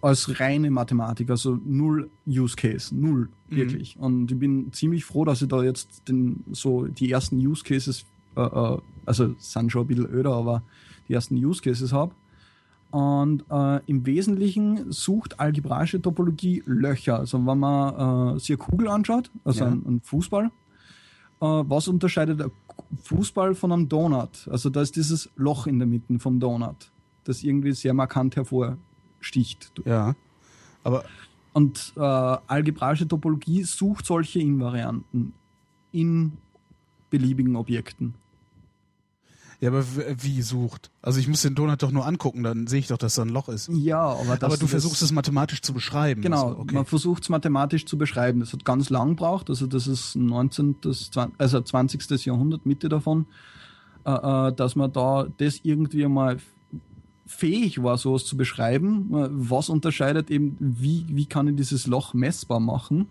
als reine Mathematik, also null Use Case, null wirklich. Und ich bin ziemlich froh, dass ich da jetzt den, so die ersten Use Cases, äh, äh, also sind schon ein bisschen öder, aber die ersten Use Cases habe. Und äh, im Wesentlichen sucht algebraische Topologie Löcher. Also wenn man äh, sich eine Kugel anschaut, also Ja. ein, ein Fußball, äh, was unterscheidet ein Fußball von einem Donut? Also da ist dieses Loch in der Mitte vom Donut, das irgendwie sehr markant hervorsticht. Ja. Aber Und äh, algebraische Topologie sucht solche Invarianten in beliebigen Objekten. Ja, aber wie sucht? Also ich muss den Donut doch nur angucken, dann sehe ich doch, dass da ein Loch ist. Ja, aber, aber du versuchst es mathematisch zu beschreiben. Genau, Also, okay. man versucht es mathematisch zu beschreiben. Das hat ganz lang gebraucht, also das ist 19., das, zwan- also 20. Jahrhundert, Mitte davon, äh, äh, dass man da das irgendwie einmal fähig war, sowas zu beschreiben. Äh, Was unterscheidet eben, wie, wie kann ich dieses Loch messbar machen?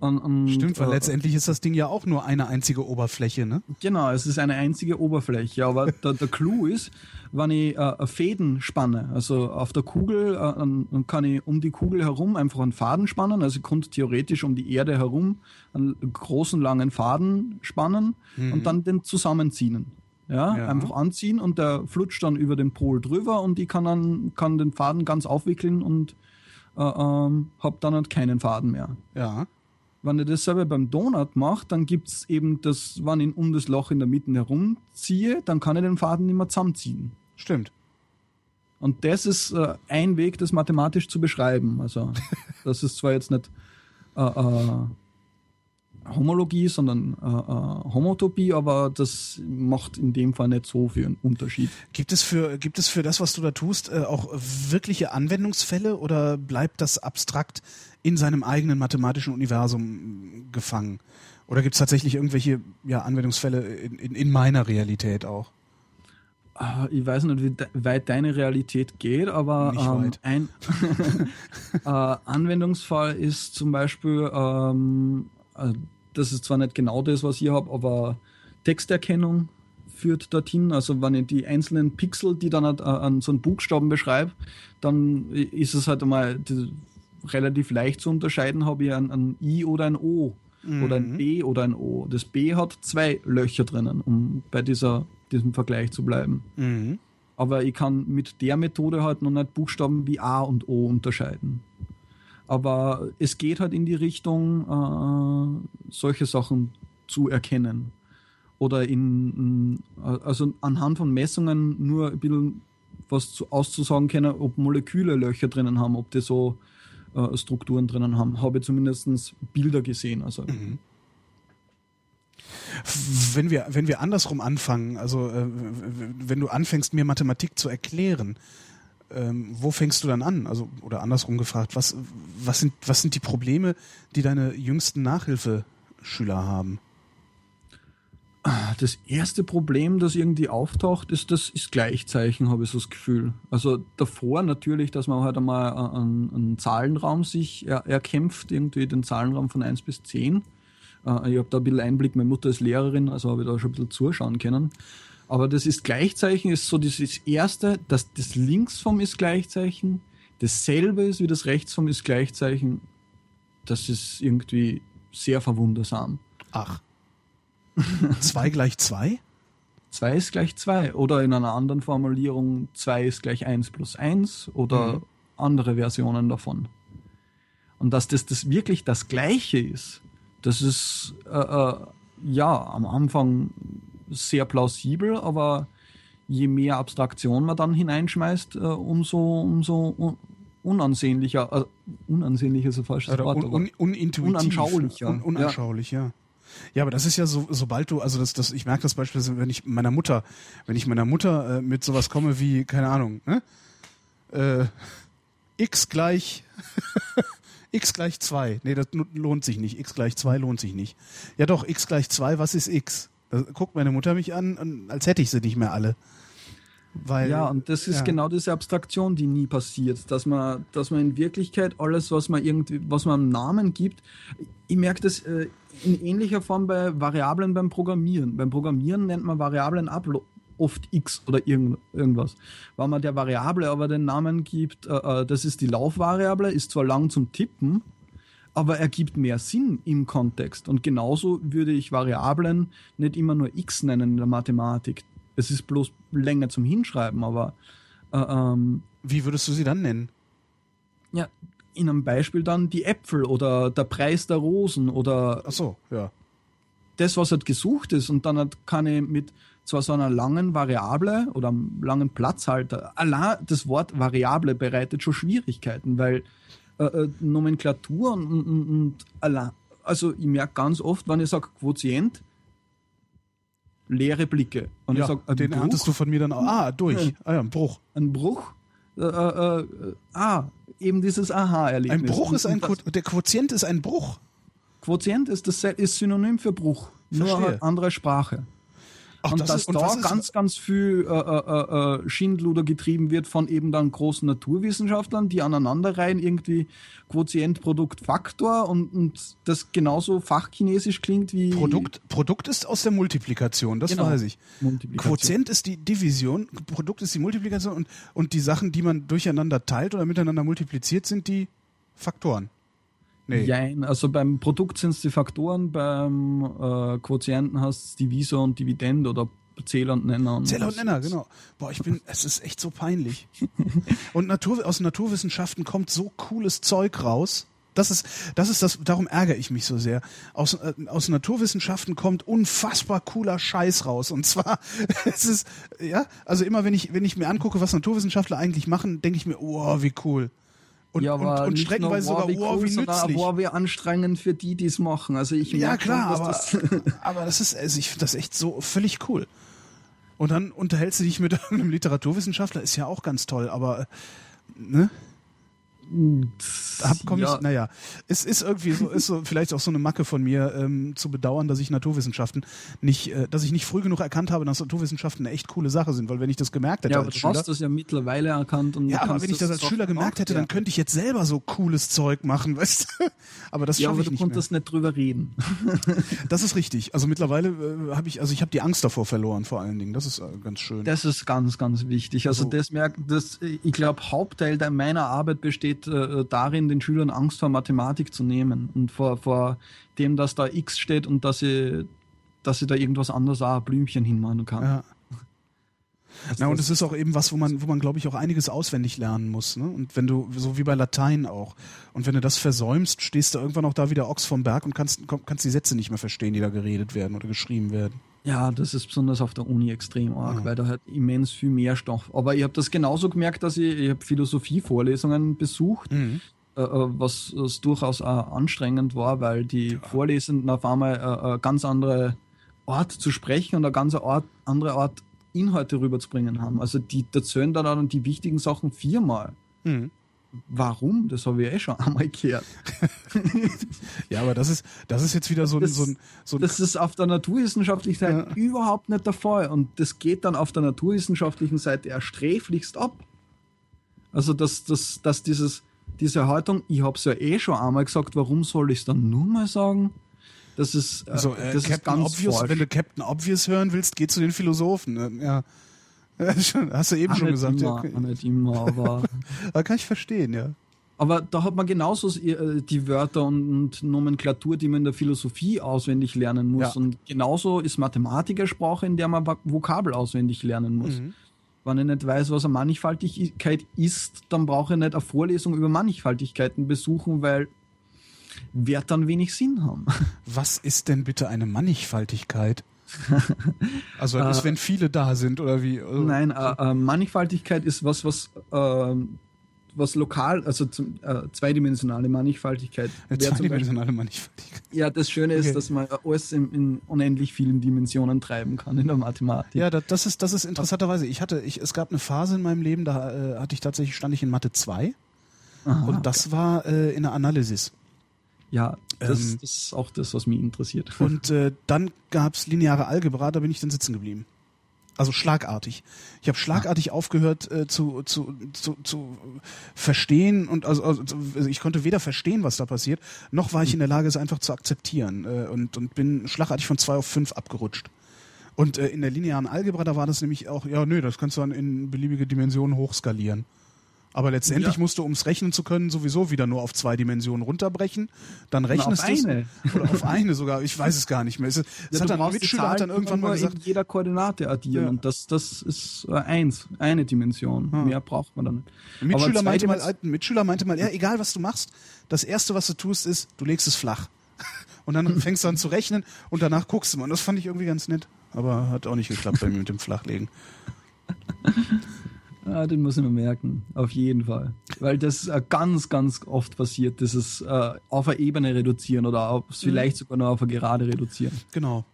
Und, und, Stimmt, weil äh, letztendlich ist das Ding ja auch nur eine einzige Oberfläche, ne? Genau, es ist eine einzige Oberfläche, aber [laughs] der, der Clou ist, wenn ich äh, Fäden spanne, also auf der Kugel, äh, dann kann ich um die Kugel herum einfach einen Faden spannen, also ich konnte theoretisch um die Erde herum einen großen, langen Faden spannen und dann den zusammenziehen. Ja, Ja. einfach anziehen und der flutscht dann über den Pol drüber und ich kann dann kann den Faden ganz aufwickeln und äh, ähm, habe dann halt keinen Faden mehr. Ja. Wenn ich das selber beim Donut mache, dann gibt es eben das, wenn ich um das Loch in der Mitte herumziehe, dann kann ich den Faden nicht mehr zusammenziehen. Stimmt. Und das ist äh, ein Weg, das mathematisch zu beschreiben. Also, [laughs] das ist zwar jetzt nicht äh, äh, Homologie, sondern äh, äh, Homotopie, aber das macht in dem Fall nicht so viel einen Unterschied. Gibt es für, gibt es für das, was du da tust, äh, auch wirkliche Anwendungsfälle oder bleibt das abstrakt in seinem eigenen mathematischen Universum gefangen? Oder gibt es tatsächlich irgendwelche ja, Anwendungsfälle in, in, in meiner Realität auch? Ah, Ich weiß nicht, wie weit deine Realität geht, aber ähm, ein [laughs] äh, Anwendungsfall ist zum Beispiel, ähm, äh, das ist zwar nicht genau das, was ich habe, aber Texterkennung führt dorthin. Also wenn ich die einzelnen Pixel, die dann halt, äh, an so einen Buchstaben beschreibe, dann ist es halt einmal die, relativ leicht zu unterscheiden, habe ich ein, ein I oder ein O mhm. oder ein B oder ein O. Das B hat zwei Löcher drinnen, um bei dieser, diesem Vergleich zu bleiben. Mhm. Aber ich kann mit der Methode halt noch nicht Buchstaben wie A und O unterscheiden. Aber es geht halt in die Richtung, äh, solche Sachen zu erkennen. Oder in, also anhand von Messungen nur ein bisschen was zu, auszusagen können, ob Moleküle Löcher drinnen haben, ob die so äh, Strukturen drinnen haben. Habe ich zumindest Bilder gesehen. Also. Mhm. Wenn wir, wenn wir andersrum anfangen, also äh, wenn du anfängst, mir Mathematik zu erklären, ähm, wo fängst du dann an? Also, oder andersrum gefragt, was, was, sind, was sind die Probleme, die deine jüngsten Nachhilfeschüler haben? Das erste Problem, das irgendwie auftaucht, ist das ist Gleichzeichen, habe ich so das Gefühl. Also davor natürlich, dass man halt einmal einen, einen Zahlenraum sich er, erkämpft, irgendwie den Zahlenraum von 1 bis 10. Äh, ich habe da ein bisschen Einblick, meine Mutter ist Lehrerin, also habe ich da schon ein bisschen zuschauen können. Aber das ist Gleichzeichen, ist so dieses erste, dass das links vom ist Gleichzeichen, dasselbe ist wie das rechts vom ist Gleichzeichen. Das ist irgendwie sehr verwundersam. Ach. [laughs] 2 gleich 2? 2 ist gleich 2. Oder in einer anderen Formulierung 2 ist gleich 1 plus 1 oder mhm. andere Versionen davon. Und dass das, das wirklich das Gleiche ist, das ist äh, äh, ja am Anfang sehr plausibel, aber je mehr Abstraktion man dann hineinschmeißt, äh, umso, umso unansehnlicher, äh, unansehnlicher ist ein falsches Wort, un, un, unintuitiv, unanschaulicher. Un, unanschaulich, ja. ja. Ja, aber das ist ja so, sobald du, also das, das, ich merke das beispielsweise, wenn ich meiner Mutter, wenn ich meiner Mutter äh, mit sowas komme wie, keine Ahnung, ne? Äh, x gleich [laughs] x gleich 2. Nee, das lohnt sich nicht. x gleich 2 lohnt sich nicht. Ja doch, x gleich 2, was ist x? Da guckt meine Mutter mich an, als hätte ich sie nicht mehr alle. Weil, ja, und das ist ja. genau diese Abstraktion, die nie passiert, dass man, dass man in Wirklichkeit alles, was man irgendwie, was man einen Namen gibt, ich merke das äh, in ähnlicher Form bei Variablen beim Programmieren. Beim Programmieren nennt man Variablen ab oft x oder irgend, irgendwas. Weil man der Variable aber den Namen gibt, äh, äh, das ist die Laufvariable, ist zwar lang zum Tippen, aber ergibt mehr Sinn im Kontext. Und genauso würde ich Variablen nicht immer nur x nennen in der Mathematik. Es ist bloß länger zum Hinschreiben, aber. Äh, ähm, Wie würdest du sie dann nennen? Ja, in einem Beispiel dann die Äpfel oder der Preis der Rosen oder. Ach so, ja. Das, was halt gesucht ist. Und dann kann ich mit zwar so einer langen Variable oder einem langen Platzhalter, allein das Wort Variable bereitet schon Schwierigkeiten, weil äh, äh Nomenklatur und, und, und allein, also ich merke ganz oft, wenn ich sage Quotient, leere Blicke. Und ja, ich sag, den Bruch, erntest du von mir dann auch. Ah, durch. Ah ja, ein Bruch. Ein Bruch. Äh, äh, äh, ah, eben dieses Aha-Erlebnis. Ein Bruch ist ein, Quo der Quotient ist ein Bruch. Quotient ist, das, ist Synonym für Bruch. Verstehe. Nur halt andere Sprache. Ach, und das dass ist, da ganz, ganz viel äh, äh, äh, Schindluder getrieben wird von eben dann großen Naturwissenschaftlern, die aneinanderreihen, irgendwie Quotient, Produkt, Faktor und, und das genauso fachchinesisch klingt wie. Produkt, Produkt ist aus der Multiplikation, das genau. weiß ich. Quotient ist die Division, Produkt ist die Multiplikation und, und die Sachen, die man durcheinander teilt oder miteinander multipliziert, sind die Faktoren. Nee. Jein, also beim Produkt sind es die Faktoren, beim äh, Quotienten hast du Divisor und Dividend oder Zähler und Nenner. Und Zähler und Nenner, genau. Boah, ich bin, [laughs] es ist echt so peinlich. [laughs] und Natur, aus Naturwissenschaften kommt so cooles Zeug raus. Das ist, das ist das, darum ärgere ich mich so sehr. Aus, äh, aus Naturwissenschaften kommt unfassbar cooler Scheiß raus. Und zwar, [laughs] es ist, ja, also immer wenn ich, wenn ich mir angucke, was Naturwissenschaftler eigentlich machen, denke ich mir, oh, wie cool. Und, ja, aber und, und streckenweise sogar, wie wow, wie nützlich. War wir anstrengend für die, die es machen. Also ich ja klar, schon, aber, das [laughs] aber das ist, also ich finde das echt so völlig cool. Und dann unterhältst du dich mit [laughs] einem Literaturwissenschaftler, ist ja auch ganz toll, aber ne? Hab, komm Ja. ich, naja, es ist irgendwie so, ist so vielleicht auch so eine Macke von mir ähm, zu bedauern, dass ich Naturwissenschaften nicht, äh, dass ich nicht früh genug erkannt habe, dass Naturwissenschaften eine echt coole Sache sind, weil wenn ich das gemerkt hätte Ja, als du Schüler, hast das ja mittlerweile erkannt. Und ja, du aber wenn ich das als Schüler gemerkt hätte, dann aufklären. könnte ich jetzt selber so cooles Zeug machen, [laughs] weißt du? Aber das Ja, aber ich du nicht mehr. konntest nicht drüber reden. [laughs] Das ist richtig. Also mittlerweile äh, habe ich, also ich habe die Angst davor verloren, vor allen Dingen. Das ist äh, ganz schön. Das ist ganz, ganz wichtig. Also So. das merkt, das, ich glaube, Hauptteil meiner Arbeit besteht äh, darin, den Schülern Angst vor Mathematik zu nehmen und vor, vor dem, dass da X steht und dass sie, dass sie da irgendwas anderes auch Blümchen hinmachen kann. ja. Also Na, und es ist auch eben was, wo man, wo man, glaube ich, auch einiges auswendig lernen muss. Ne? Und wenn du, so wie bei Latein auch, und wenn du das versäumst, stehst du irgendwann auch da wieder Ochs vom Berg und kannst, kannst die Sätze nicht mehr verstehen, die da geredet werden oder geschrieben werden. Ja, das ist besonders auf der Uni extrem arg, Ja. weil da halt immens viel mehr Stoff. Aber ich habe das genauso gemerkt, dass ich, ich habe Philosophie-Vorlesungen besucht, Mhm. äh, äh, was, was durchaus auch anstrengend war, weil die Vorlesenden auf einmal äh, eine ganz andere Art zu sprechen und eine ganz Art, andere Art Inhalte rüberzubringen haben. Also die erzählen dann auch die wichtigen Sachen viermal. Mhm. Warum? Das habe ich eh schon [laughs] einmal gehört. Ja, aber das ist, das ist jetzt wieder so ein, Das- so ein, so ein Das ist auf der naturwissenschaftlichen Seite Ja. überhaupt nicht der Fall. Und das geht dann auf der naturwissenschaftlichen Seite ersträflichst ab. Also, dass, dass, dass dieses, diese Haltung, ich habe es ja eh schon einmal gesagt, warum soll ich es dann nur mal sagen? Das ist, äh, So, äh, das ist Captain ganz Obvious, falsch. wenn du Captain Obvious hören willst, geh zu den Philosophen. ne? Ja. Hast du eben schon gesagt. Immer, Ja, nicht immer, aber, [laughs] Da kann ich verstehen, ja. aber da hat man genauso äh, die Wörter und, Nomenklatur, die man in der Philosophie auswendig lernen muss. Ja. Und genauso ist Mathematik eine Sprache, in der man Vok- Vokabel auswendig lernen muss. Mhm. Wenn ich nicht weiß, was eine Mannigfaltigkeit ist, dann brauche ich nicht eine Vorlesung über Mannigfaltigkeiten besuchen, weil wird dann wenig Sinn haben. [laughs] Was ist denn bitte eine Mannigfaltigkeit? [laughs] Also das ist, wenn viele da sind oder wie? Also, Nein, äh, äh, Mannigfaltigkeit ist was, was, ähm, was lokal, also zum, äh, zweidimensionale Mannigfaltigkeit. Zweidimensionale Mannigfaltigkeit. Ja, das Schöne ist, Okay. dass man alles in, in unendlich vielen Dimensionen treiben kann in der Mathematik. Ja, das, das ist das ist interessanterweise. Ich hatte, ich, es gab eine Phase in meinem Leben, da äh, hatte ich tatsächlich stand ich in Mathe 2 Aha. und das war äh, in der Analysis. Ja das, Ähm, das ist auch das, was mich interessiert. Und äh, dann gab's lineare Algebra, da bin ich dann sitzen geblieben. Also schlagartig. Ich habe schlagartig aufgehört äh, zu, zu, zu, zu verstehen und also, also ich konnte weder verstehen, was da passiert, noch war ich in der Lage, es einfach zu akzeptieren äh, und, und bin schlagartig von zwei auf fünf abgerutscht. Und äh, in der linearen Algebra, da war das nämlich auch, ja, nö, das kannst du dann in beliebige Dimensionen hochskalieren. Aber letztendlich Ja. musst du, um es rechnen zu können, sowieso wieder nur auf zwei Dimensionen runterbrechen. Dann auf rechnest du es- eine. Oder auf eine sogar, ich weiß es gar nicht mehr. Es, es Ja, hat dann ein Mitschüler hat dann irgendwann mal gesagt, in jeder Koordinate addieren Ja. und das, das ist äh, eins, eine Dimension. Ah. Mehr braucht man dann nicht. ein Mitschüler, Aber meinte mal, zweidimension- ein Mitschüler meinte mal, ja, egal was du machst, das erste, was du tust, ist, du legst es flach. [laughs] Und dann [laughs] fängst du an zu rechnen und danach guckst du mal. Und das fand ich irgendwie ganz nett. Aber hat auch nicht geklappt bei mir mit dem Flachlegen. [laughs] Ah, den muss ich mir merken, auf jeden Fall. Weil das äh, ganz, ganz oft passiert, das ist äh, auf eine Ebene reduzieren oder auf, Mhm. vielleicht sogar noch auf eine Gerade reduzieren. Genau.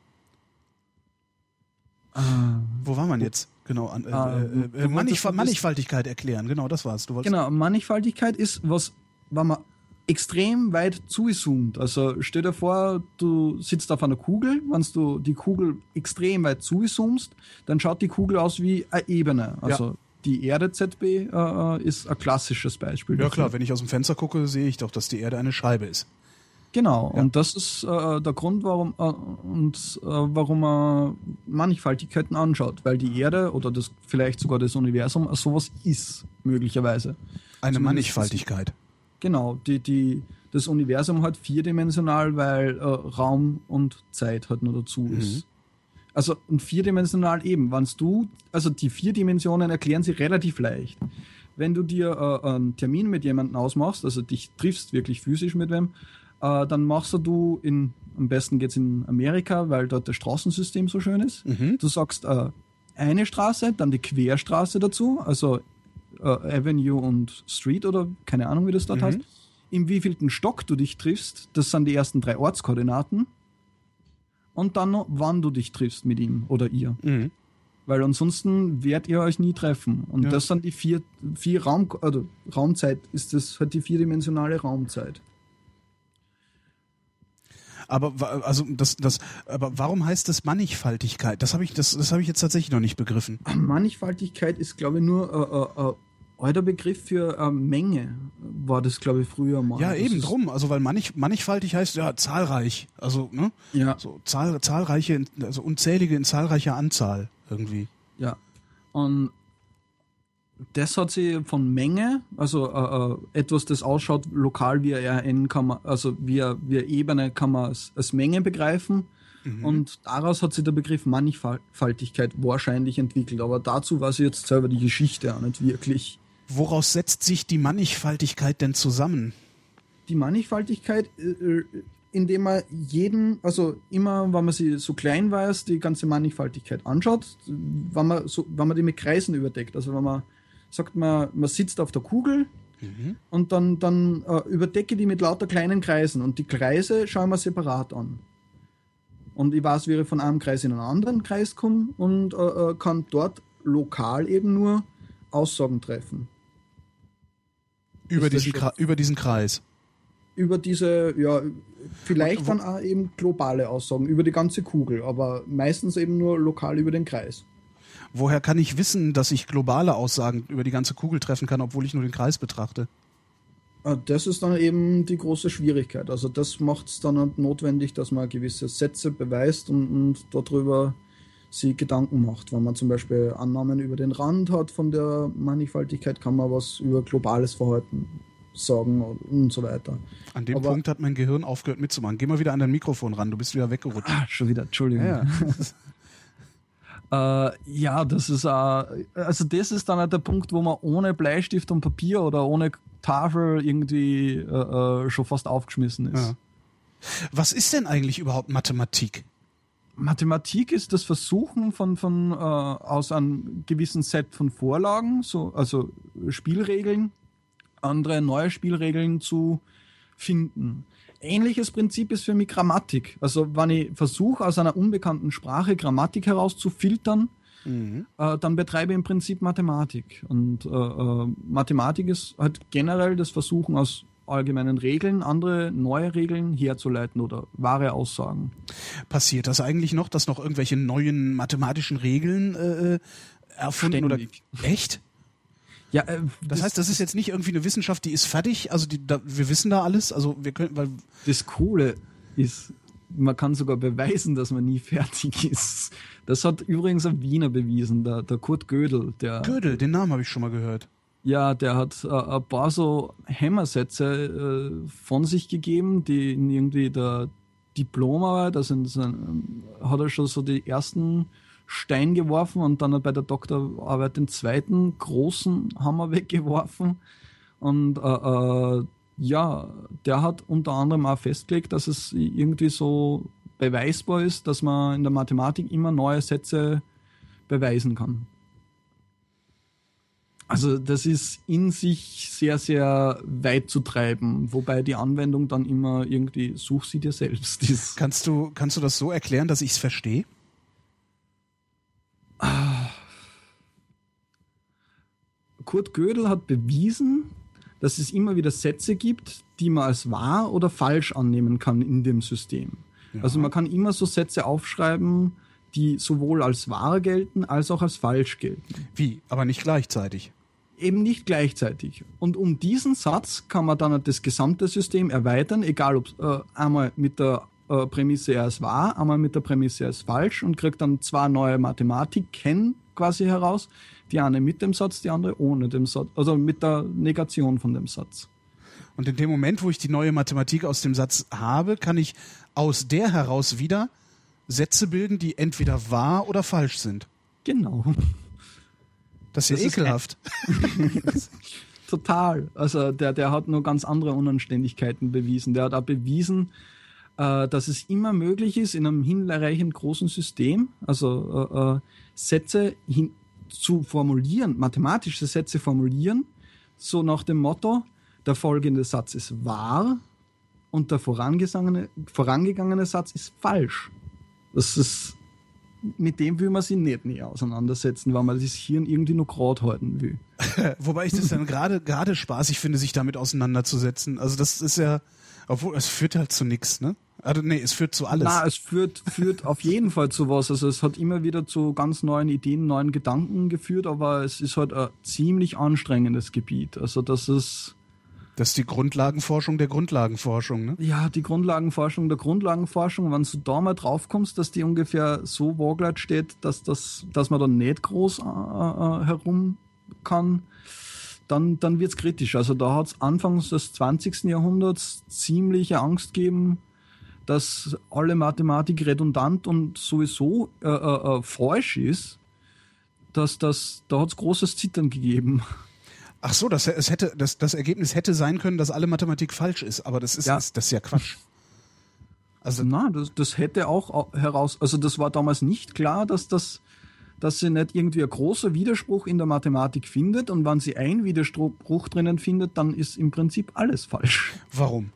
Ah. Wo war man jetzt? Genau, an, äh, Ah, äh, äh, noch Mannigfaltigkeit erklären. Genau, das war's. Du Genau, Mannigfaltigkeit ist, was, wenn man extrem weit zuzoomt. Also stell dir vor, du sitzt auf einer Kugel, wenn du die Kugel extrem weit zuzoomst, dann schaut die Kugel aus wie eine Ebene. Also die Erde ZB äh, ist ein klassisches Beispiel. Ja dafür. klar, wenn ich aus dem Fenster gucke, sehe ich doch, dass die Erde eine Scheibe ist. Genau, Ja. und das ist äh, der Grund, warum, äh, und, äh, warum man Mannigfaltigkeiten anschaut, weil die Erde oder das vielleicht sogar das Universum sowas ist, möglicherweise. Eine Zumindest Mannigfaltigkeit. Genau, die, die, das Universum halt vierdimensional, weil äh, Raum und Zeit halt nur dazu Mhm. ist. Also und vierdimensional eben, wenn du, also die vier Dimensionen erklären sie relativ leicht. Wenn du dir äh, einen Termin mit jemandem ausmachst, also dich triffst wirklich physisch mit wem, äh, dann machst du in, am besten geht's in Amerika, weil dort das Straßensystem so schön ist. Mhm. Du sagst äh, eine Straße, dann die Querstraße dazu, also äh, Avenue und Street oder keine Ahnung, wie das dort Mhm. heißt. Im wievielten Stock du dich triffst, das sind die ersten drei Ortskoordinaten. Und dann noch, wann du dich triffst mit ihm oder ihr. Mhm. Weil ansonsten werdet ihr euch nie treffen. Und Ja. das sind die vier, vier Raum, also Raumzeit ist das halt die vierdimensionale Raumzeit. Aber also das, das, aber warum heißt das Mannigfaltigkeit? Das habe ich, das, das habe ich jetzt tatsächlich noch nicht begriffen. Mannigfaltigkeit ist, glaube ich, nur äh, äh, äh, alter Begriff für äh, Menge, war das, glaube ich, früher mal. Ja, Das eben drum. Also weil mannig, mannigfaltig heißt ja zahlreich. Also ne, Ja, so zahl, zahlreiche, also unzählige in zahlreicher Anzahl irgendwie. ja. Und das hat sie von Menge, also äh, äh, etwas, das ausschaut lokal wie ein RN, kann man, also wie eine Ebene, kann man als, als Menge begreifen. Und daraus hat sich der Begriff Mannigfaltigkeit wahrscheinlich entwickelt. Aber dazu weiß ich jetzt selber die Geschichte auch nicht wirklich. Woraus setzt sich die Mannigfaltigkeit denn zusammen? die Mannigfaltigkeit, äh, äh, indem man jeden, also immer, wenn man sie so klein weiß, die ganze Mannigfaltigkeit anschaut, wenn man, so, wenn man die mit Kreisen überdeckt. Also wenn man sagt, man, man sitzt auf der Kugel und dann, dann äh, überdecke die mit lauter kleinen Kreisen und die Kreise schauen wir separat an. Und ich weiß, wie ich von einem Kreis in einen anderen Kreis komme und äh, kann dort lokal eben nur Aussagen treffen. Über diesen, über diesen Kreis. über diese, ja, vielleicht dann auch eben globale Aussagen über die ganze Kugel, aber meistens eben nur lokal über den Kreis. Woher kann ich wissen, dass ich globale Aussagen über die ganze Kugel treffen kann, obwohl ich nur den Kreis betrachte? Äh, Das ist dann eben die große Schwierigkeit. Also das macht es dann notwendig, dass man gewisse Sätze beweist und, und darüber sich Gedanken macht. Wenn man zum Beispiel Annahmen über den Rand hat von der Mannigfaltigkeit, kann man was über globales Verhalten sagen und so weiter. An dem Aber- Punkt hat mein Gehirn aufgehört mitzumachen. Geh mal wieder an dein Mikrofon ran, du bist wieder weggerutscht. Ah, schon wieder, Entschuldigung. Ja, ja. [laughs] Äh, ja, das ist, äh, also das ist dann halt der Punkt, wo man ohne Bleistift und Papier oder ohne Tafel irgendwie äh, äh, schon fast aufgeschmissen ist. Ja. Was ist denn eigentlich überhaupt Mathematik? Mathematik ist das Versuchen von, von äh, aus einem gewissen Set von Vorlagen, so, also Spielregeln, andere neue Spielregeln zu finden. Ähnliches Prinzip ist für mich Grammatik. Also wenn ich versuche, aus einer unbekannten Sprache Grammatik herauszufiltern, äh, dann betreibe ich im Prinzip Mathematik. Und äh, äh, Mathematik ist halt generell das Versuchen aus allgemeinen Regeln, andere neue Regeln herzuleiten oder wahre Aussagen. Passiert das eigentlich noch, dass noch irgendwelche neuen mathematischen Regeln äh, erfunden Ständig. oder echt? Ja, äh, Das, heißt, das ist jetzt nicht irgendwie eine Wissenschaft, die ist fertig, also die, da, wir wissen da alles, also wir können, weil das Coole ist, man kann sogar beweisen, dass man nie [laughs] fertig ist. Das hat übrigens ein Wiener bewiesen, der, der Kurt Gödel, der, Gödel, den Namen habe ich schon mal gehört. Ja, der hat äh, ein paar so Hämmersätze äh, von sich gegeben, die in irgendwie der Diplomarbeit, also in sein, hat er schon so die ersten Stein geworfen und dann bei der Doktorarbeit den zweiten großen Hammer [laughs] weggeworfen. Und äh, äh, ja, der hat unter anderem auch festgelegt, dass es irgendwie so beweisbar ist, dass man in der Mathematik immer neue Sätze beweisen kann. Also das ist in sich sehr, sehr weit zu treiben, wobei die Anwendung dann immer irgendwie such sie dir selbst ist. Kannst du, kannst du das so erklären, dass ich es verstehe? Kurt Gödel hat bewiesen, dass es immer wieder Sätze gibt, die man als wahr oder falsch annehmen kann in dem System. Also man kann immer so Sätze aufschreiben, die sowohl als wahr gelten als auch als falsch gelten. Wie? Aber nicht gleichzeitig. Eben nicht gleichzeitig. Und um diesen Satz kann man dann das gesamte System erweitern, egal ob äh, einmal mit der äh, Prämisse er ist wahr, einmal mit der Prämisse er ist falsch und kriegt dann zwei neue Mathematiken quasi heraus. Die eine mit dem Satz, die andere ohne dem Satz, also mit der Negation von dem Satz. Und in dem Moment, wo ich die neue Mathematik aus dem Satz habe, kann ich aus der heraus wieder Sätze bilden, die entweder wahr oder falsch sind. Genau. Das ist ja Das ist ekelhaft. [laughs] Total. Also der, der hat nur ganz andere Unanständigkeiten bewiesen. Der hat auch bewiesen, äh, dass es immer möglich ist, in einem hinreichend großen System, also äh, äh, Sätze hin zu formulieren, mathematische Sätze formulieren, so nach dem Motto, der folgende Satz ist wahr und der vorangegangene, vorangegangene Satz ist falsch. Das ist mit dem will man sich nicht näher auseinandersetzen, weil man das Hirn irgendwie noch gerade halten will. [laughs] Wobei ich das dann gerade gerade spaßig finde, sich damit auseinanderzusetzen. Also das ist ja, obwohl es führt halt zu nichts, ne? Also nee, es führt zu alles. Na, es führt, führt auf jeden Fall zu was. Also es hat immer wieder zu ganz neuen Ideen, neuen Gedanken geführt, aber es ist halt ein ziemlich anstrengendes Gebiet. Also das ist. Das ist die Grundlagenforschung der Grundlagenforschung, ne? Ja, die Grundlagenforschung der Grundlagenforschung, wenn du da mal drauf kommst, dass die ungefähr so waagleid steht, dass, das, dass man da nicht groß äh, äh, herum kann, dann, dann wird's kritisch. Also da hat's anfangs des 20. Jahrhunderts ziemliche Angst gegeben, dass alle Mathematik redundant und sowieso äh, äh, äh falsch ist, dass das, da hat's großes Zittern gegeben. Ach so, das, es hätte, das, das Ergebnis hätte sein können, dass alle Mathematik falsch ist, aber das ist, Ja. das, das ist ja Quatsch. Also, Na, das, das hätte auch au- heraus, also das war damals nicht klar, dass das, dass sie nicht irgendwie ein großer Widerspruch in der Mathematik findet und wenn sie einen Widerspruch drinnen findet, dann ist im Prinzip alles falsch. warum?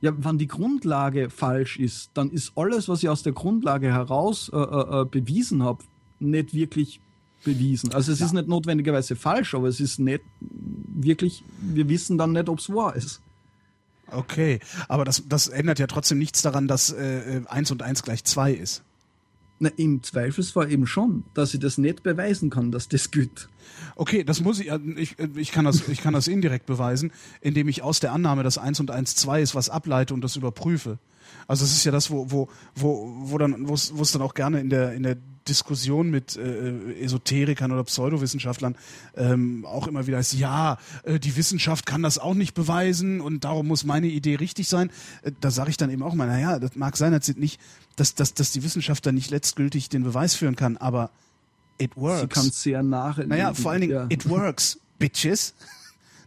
Ja, wenn die Grundlage falsch ist, dann ist alles, was ich aus der Grundlage heraus äh, äh, äh, bewiesen habe, nicht wirklich bewiesen. Also es ist nicht notwendigerweise falsch, aber es ist nicht wirklich, wir wissen dann nicht, ob es wahr ist. Okay, aber das, das ändert ja trotzdem nichts daran, dass äh, äh, 1 und 1 gleich 2 ist. Na, Im Zweifelsfall eben schon, dass ich das nicht beweisen kann, dass das gilt. Okay, das muss ich, äh, ich, äh, ich kann das, ich kann das indirekt beweisen, indem ich aus der Annahme, dass 1 und 1 2 ist, was ableite und das überprüfe. Also es ist ja das, wo, wo, wo, wo dann, wo es dann auch gerne in der, in der Diskussion mit äh, Esoterikern oder Pseudowissenschaftlern ähm, auch immer wieder ist, ja, äh, die Wissenschaft kann das auch nicht beweisen und darum muss meine Idee richtig sein. Äh, da sage ich dann eben auch mal, naja, das mag sein, dass, sie nicht, dass, dass, dass die Wissenschaft dann nicht letztgültig den Beweis führen kann, aber it works. Sie kann sehr nach. Naja, vor allen Dingen, ja. it works, bitches. [laughs]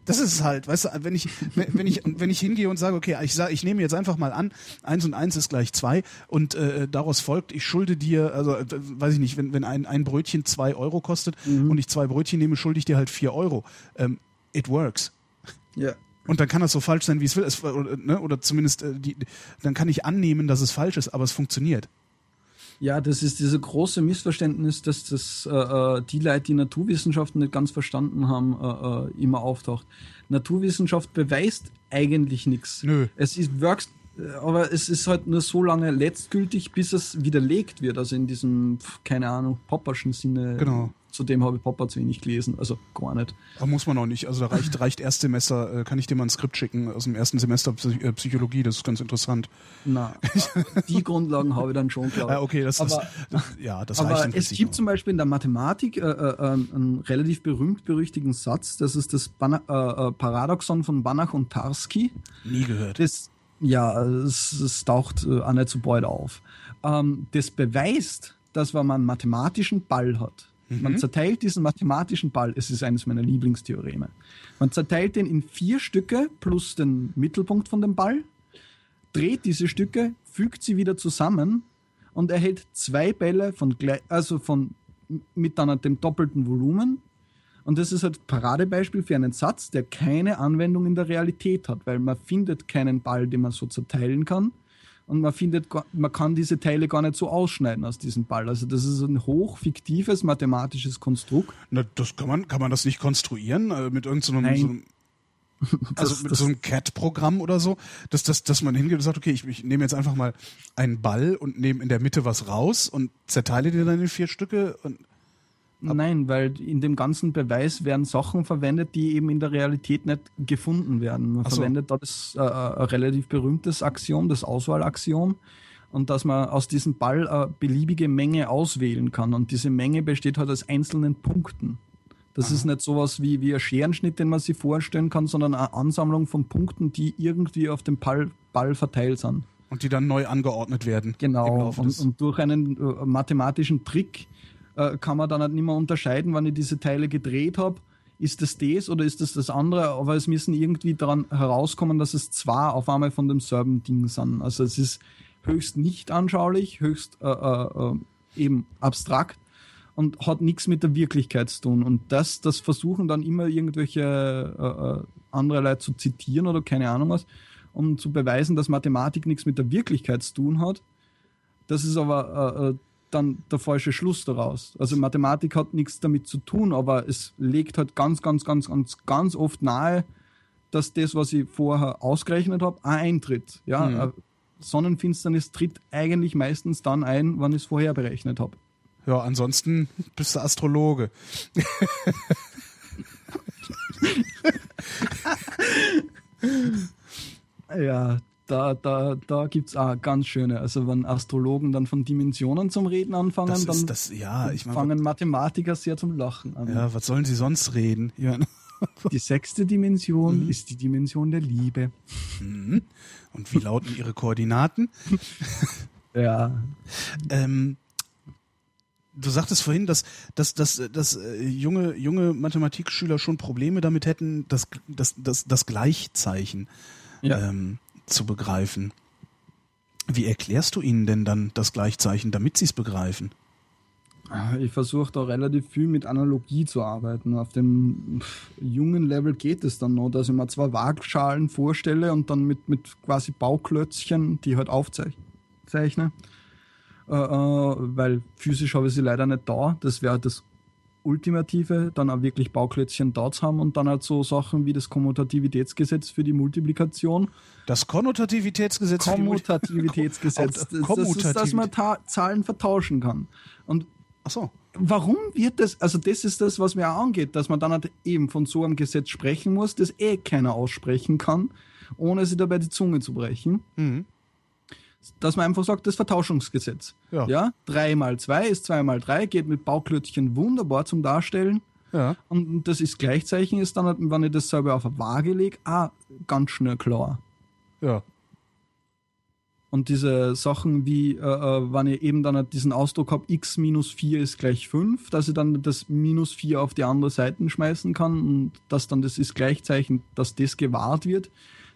Das ist es halt, weißt du, wenn ich, wenn ich, wenn ich hingehe und sage, okay, ich sage, ich nehme jetzt einfach mal an, eins und eins ist gleich zwei und äh, daraus folgt, ich schulde dir, also äh, weiß ich nicht, wenn, wenn ein, ein Brötchen zwei Euro kostet Mhm. und ich zwei Brötchen nehme, schulde ich dir halt vier Euro. Ähm, it works. ja. Und dann kann das so falsch sein, wie es will. Es, oder, ne, oder zumindest, äh, die, dann kann ich annehmen, dass es falsch ist, aber es funktioniert. Ja, das ist dieses große Missverständnis, dass das äh, äh, die Leute, die Naturwissenschaften nicht ganz verstanden haben, äh, äh, immer auftaucht. Naturwissenschaft beweist eigentlich nichts. Nö. Es ist works, aber es ist halt nur so lange letztgültig, bis es widerlegt wird. Also in diesem, keine Ahnung, Popperschen Sinne. Genau. Zudem habe ich Popper zu wenig gelesen, also gar nicht. Aber muss man auch nicht. Also da reicht, [laughs] reicht Erstsemester, äh, kann ich dir mal ein Skript schicken aus dem ersten Semester Psy äh, Psychologie, das ist ganz interessant. Na, [laughs] die Grundlagen habe ich dann schon, glaube ich. Ja, okay, das, Aber- das ja, das reicht Aber im es gibt auch. zum Beispiel in der Mathematik äh, äh, ähm, einen relativ berühmt-berüchtigten Satz, das ist das Bana äh, äh, Paradoxon von Banach und Tarski. nie gehört. Das, ja, es, es taucht äh, auch nicht so bald auf. Ähm, das beweist, dass wenn man einen mathematischen Ball hat, man zerteilt diesen mathematischen Ball, es ist eines meiner Lieblingstheoreme, man zerteilt den in vier Stücke plus den Mittelpunkt von dem Ball, dreht diese Stücke, fügt sie wieder zusammen und erhält zwei Bälle von, also von mit dann dem doppelten Volumen. Und das ist halt Paradebeispiel für einen Satz, der keine Anwendung in der Realität hat, weil man findet keinen Ball, den man so zerteilen kann. Und man findet, man kann diese Teile gar nicht so ausschneiden aus diesem Ball. Also das ist ein hochfiktives mathematisches Konstrukt. Na, das kann man, kann man das nicht konstruieren äh, mit irgendeinem, so [laughs] also Das- mit das- so einem CAT-Programm oder so, dass, dass, dass man hingeht und sagt, okay, ich, ich nehme jetzt einfach mal einen Ball und nehme in der Mitte was raus und zerteile dir dann in vier Stücke und Nein, weil in dem ganzen Beweis werden Sachen verwendet, die eben in der Realität nicht gefunden werden. Man so. verwendet da das äh, ein relativ berühmtes Axiom, das Auswahlaxiom, und dass man aus diesem Ball eine beliebige Menge auswählen kann. Und diese Menge besteht halt aus einzelnen Punkten. Das ist nicht sowas wie, wie ein Scherenschnitt, den man sich vorstellen kann, sondern eine Ansammlung von Punkten, die irgendwie auf dem Ball, Ball verteilt sind. und die dann neu angeordnet werden. Genau. Und, und durch einen äh, mathematischen Trick äh, kann man dann halt nicht mehr unterscheiden, wann ich diese Teile gedreht habe. Ist das das oder ist das das andere? Aber es müssen irgendwie daran herauskommen, dass es zwei auf einmal von demselben Ding sind. Also es ist höchst nicht anschaulich, höchst äh, äh, äh, eben abstrakt und hat nichts mit der Wirklichkeit zu tun. Und das, das versuchen dann immer irgendwelche äh, äh, andere Leute zu zitieren oder keine Ahnung was, um zu beweisen, dass Mathematik nichts mit der Wirklichkeit zu tun hat. Das ist aber, dann der falsche Schluss daraus. Also Mathematik hat nichts damit zu tun, aber es legt halt ganz, ganz, ganz, ganz, ganz oft nahe, dass das, was ich vorher ausgerechnet habe, auch eintritt. Ja, mhm. Sonnenfinsternis tritt eigentlich meistens dann ein, wann ich es vorher berechnet habe. Ja, ansonsten bist du Astrologe. [laughs] ja, da, da, da gibt es auch ganz schöne. Also wenn Astrologen dann von Dimensionen zum Reden anfangen, das dann das, ja, ich mein, fangen Mathematiker sehr zum Lachen an. Ja, was sollen sie sonst reden? Ja. [laughs] Die sechste Dimension mhm. ist die Dimension der Liebe. Mhm. Und wie lauten ihre Koordinaten? [laughs] ja. Ähm, du sagtest vorhin, dass, dass, dass, dass äh, junge, junge Mathematikschüler schon Probleme damit hätten, das, das, das, das Gleichzeichen ja. ähm, zu begreifen. Wie erklärst du ihnen denn dann das Gleichzeichen, damit sie es begreifen? Ich versuche da relativ viel mit Analogie zu arbeiten. Auf dem jungen Level geht es dann noch, dass ich mir zwei Waagschalen vorstelle und dann mit, mit quasi Bauklötzchen, die halt aufzeichne. Äh, äh, weil physisch habe ich sie leider nicht da. Das wäre das Ultimative, dann auch wirklich Bauklötzchen da zu haben und dann halt so Sachen wie das Kommutativitätsgesetz für die Multiplikation. Das Konnotativitätsgesetz Kommutativitätsgesetz. [laughs] Das, das ist, dass man Zahlen vertauschen kann. Und Ach so. Warum wird das, also das ist das, was mir auch angeht, dass man dann halt eben von so einem Gesetz sprechen muss, das eh keiner aussprechen kann, ohne sich dabei die Zunge zu brechen. Mhm dass man einfach sagt, das Vertauschungsgesetz. Ja. ja? 3 mal 2 ist 2 mal 3, geht mit Bauklötzchen wunderbar zum Darstellen. Ja. Und das ist Gleichzeichen ist dann, wenn ich das selber auf eine Waage lege, auch ganz schnell klar. Ja. Und diese Sachen wie, äh, äh wenn ich eben dann diesen Ausdruck habe, x minus 4 ist gleich 5, dass ich dann das minus 4 auf die andere Seite schmeißen kann und dass dann das ist Gleichzeichen, dass das gewahrt wird,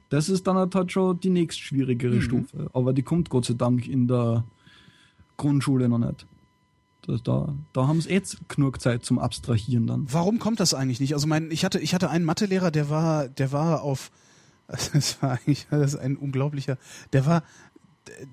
das ist dann halt schon die nächst schwierigere mhm. Stufe. Aber die kommt Gott sei Dank in der Grundschule noch nicht. Da, da, da haben sie jetzt genug Zeit zum Abstrahieren dann. Warum kommt das eigentlich nicht? Also mein, ich hatte, ich hatte einen Mathelehrer, der war, der war auf, [laughs] das war eigentlich das ist ein unglaublicher, der war,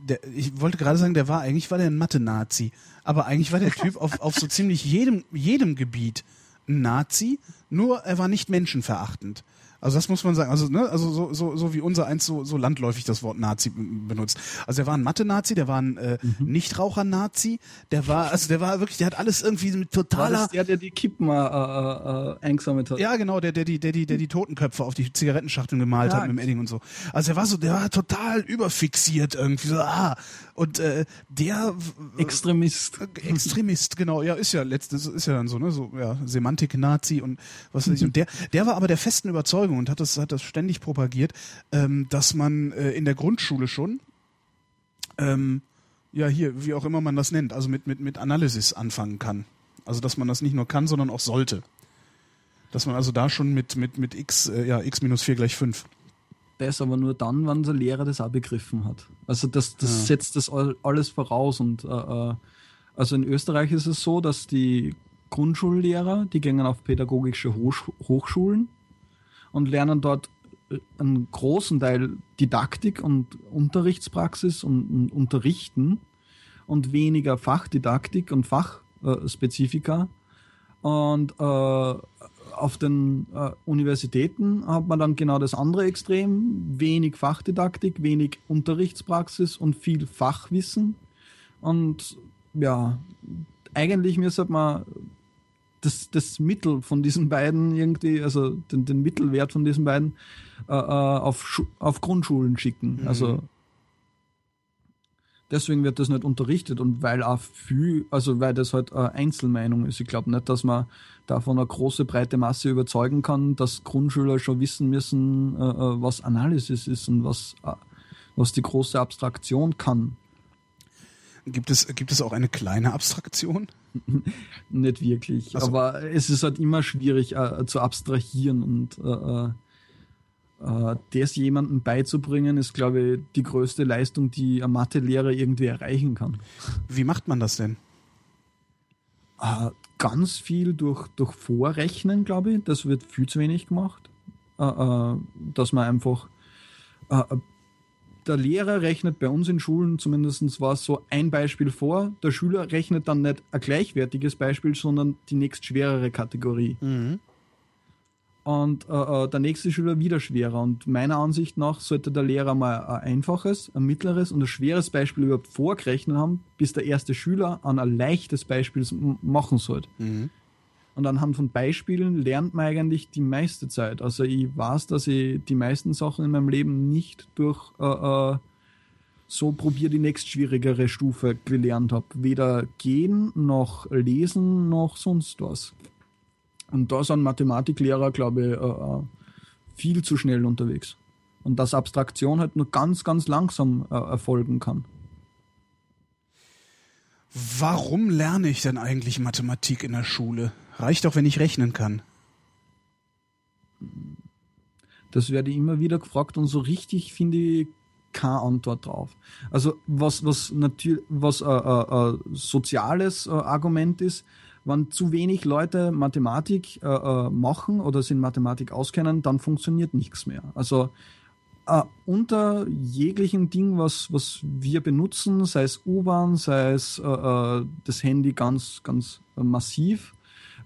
der, ich wollte gerade sagen, der war eigentlich war der ein Mathe-Nazi, aber eigentlich war der [laughs] Typ auf, auf so ziemlich jedem, jedem Gebiet ein Nazi, nur er war nicht menschenverachtend. Also das muss man sagen. Also, ne, also so, so, so wie unser eins so, so landläufig das Wort Nazi benutzt. Also er war ein Mathe-Nazi, der war ein äh, mhm. Nichtraucher-Nazi, der war, also der war wirklich, der hat alles irgendwie mit totaler. Das der, der die Kippen äh, äh, äh, eingesammelt hat. Ja, genau, der, der die, der die, der die Totenköpfe auf die Zigarettenschachteln gemalt ja, hat mit dem Edding und so. Also er war so, der war total überfixiert irgendwie so, ah. Und äh, der Extremist. Äh, Extremist, genau, ja, ist ja letztes, ist ja dann so, ne, so, ja, Semantik-Nazi und was weiß ich. [laughs] Und der, der war aber der festen Überzeugung, Und hat das, hat das ständig propagiert, ähm, dass man äh, in der Grundschule schon, ähm, ja hier, wie auch immer man das nennt, also mit, mit, mit Analysis anfangen kann. Also dass man das nicht nur kann, sondern auch sollte. Dass man also da schon mit, mit, mit x, äh, ja, x minus 4 gleich 5 das aber nur dann, wenn der Lehrer das auch begriffen hat. Also das, das ja. setzt das alles voraus und äh, äh, also in Österreich ist es so, dass die Grundschullehrer, die gehen auf pädagogische Hoch Hochschulen und lernen dort äh, einen großen Teil Didaktik und Unterrichtspraxis und, und Unterrichten und weniger Fachdidaktik und Fachspezifika. Und äh, auf den äh, Universitäten hat man dann genau das andere Extrem. Wenig Fachdidaktik, wenig Unterrichtspraxis und viel Fachwissen. Und ja, eigentlich müsste man das, das Mittel von diesen beiden irgendwie, also den, den Mittelwert von diesen beiden äh, äh auf, auf Grundschulen schicken. Mhm. Also deswegen wird das nicht unterrichtet und weil auch viel, also weil das halt eine Einzelmeinung ist. Ich glaube nicht, dass man davon eine große breite Masse überzeugen kann, dass Grundschüler schon wissen müssen, äh, äh was Analysis ist und was, was die große Abstraktion kann. Gibt es, gibt es auch eine kleine Abstraktion? [laughs] Nicht wirklich. Also. Aber es ist halt immer schwierig äh, zu abstrahieren und äh, äh, äh, das jemandem beizubringen, ist, glaube ich, die größte Leistung, die ein Mathelehrer irgendwie erreichen kann. Wie macht man das denn? Äh, ganz viel durch, durch Vorrechnen, glaube ich. Das wird viel zu wenig gemacht. Äh, dass man einfach der Lehrer rechnet bei uns in Schulen, zumindest war es so, ein Beispiel vor. Der Schüler rechnet dann nicht ein gleichwertiges Beispiel, sondern die nächst schwerere Kategorie. Mhm. Und äh, äh, der nächste Schüler wieder schwerer. Und meiner Ansicht nach sollte der Lehrer mal ein einfaches, ein mittleres und ein schweres Beispiel überhaupt vorgerechnet haben, bis der erste Schüler an ein leichtes Beispiel machen sollte. Mhm. Und anhand von Beispielen lernt man eigentlich die meiste Zeit. Also ich weiß, dass ich die meisten Sachen in meinem Leben nicht durch äh, äh, so probier die nächst schwierigere Stufe gelernt habe. Weder gehen noch lesen noch sonst was. Und da sind Mathematiklehrer, glaube ich, äh, äh, viel zu schnell unterwegs. Und dass Abstraktion halt nur ganz, ganz langsam erfolgen kann. Warum lerne ich denn eigentlich Mathematik in der Schule? Reicht doch, wenn ich rechnen kann. Das werde ich immer wieder gefragt und so richtig finde ich keine Antwort drauf. Also was was natürlich was äh, äh, äh, soziales äh, Argument ist, wenn zu wenig Leute Mathematik äh, äh, machen oder sich in Mathematik auskennen, dann funktioniert nichts mehr. Also äh, unter jeglichen Ding, was, was wir benutzen, sei es U-Bahn, sei es äh, äh das Handy ganz, ganz massiv,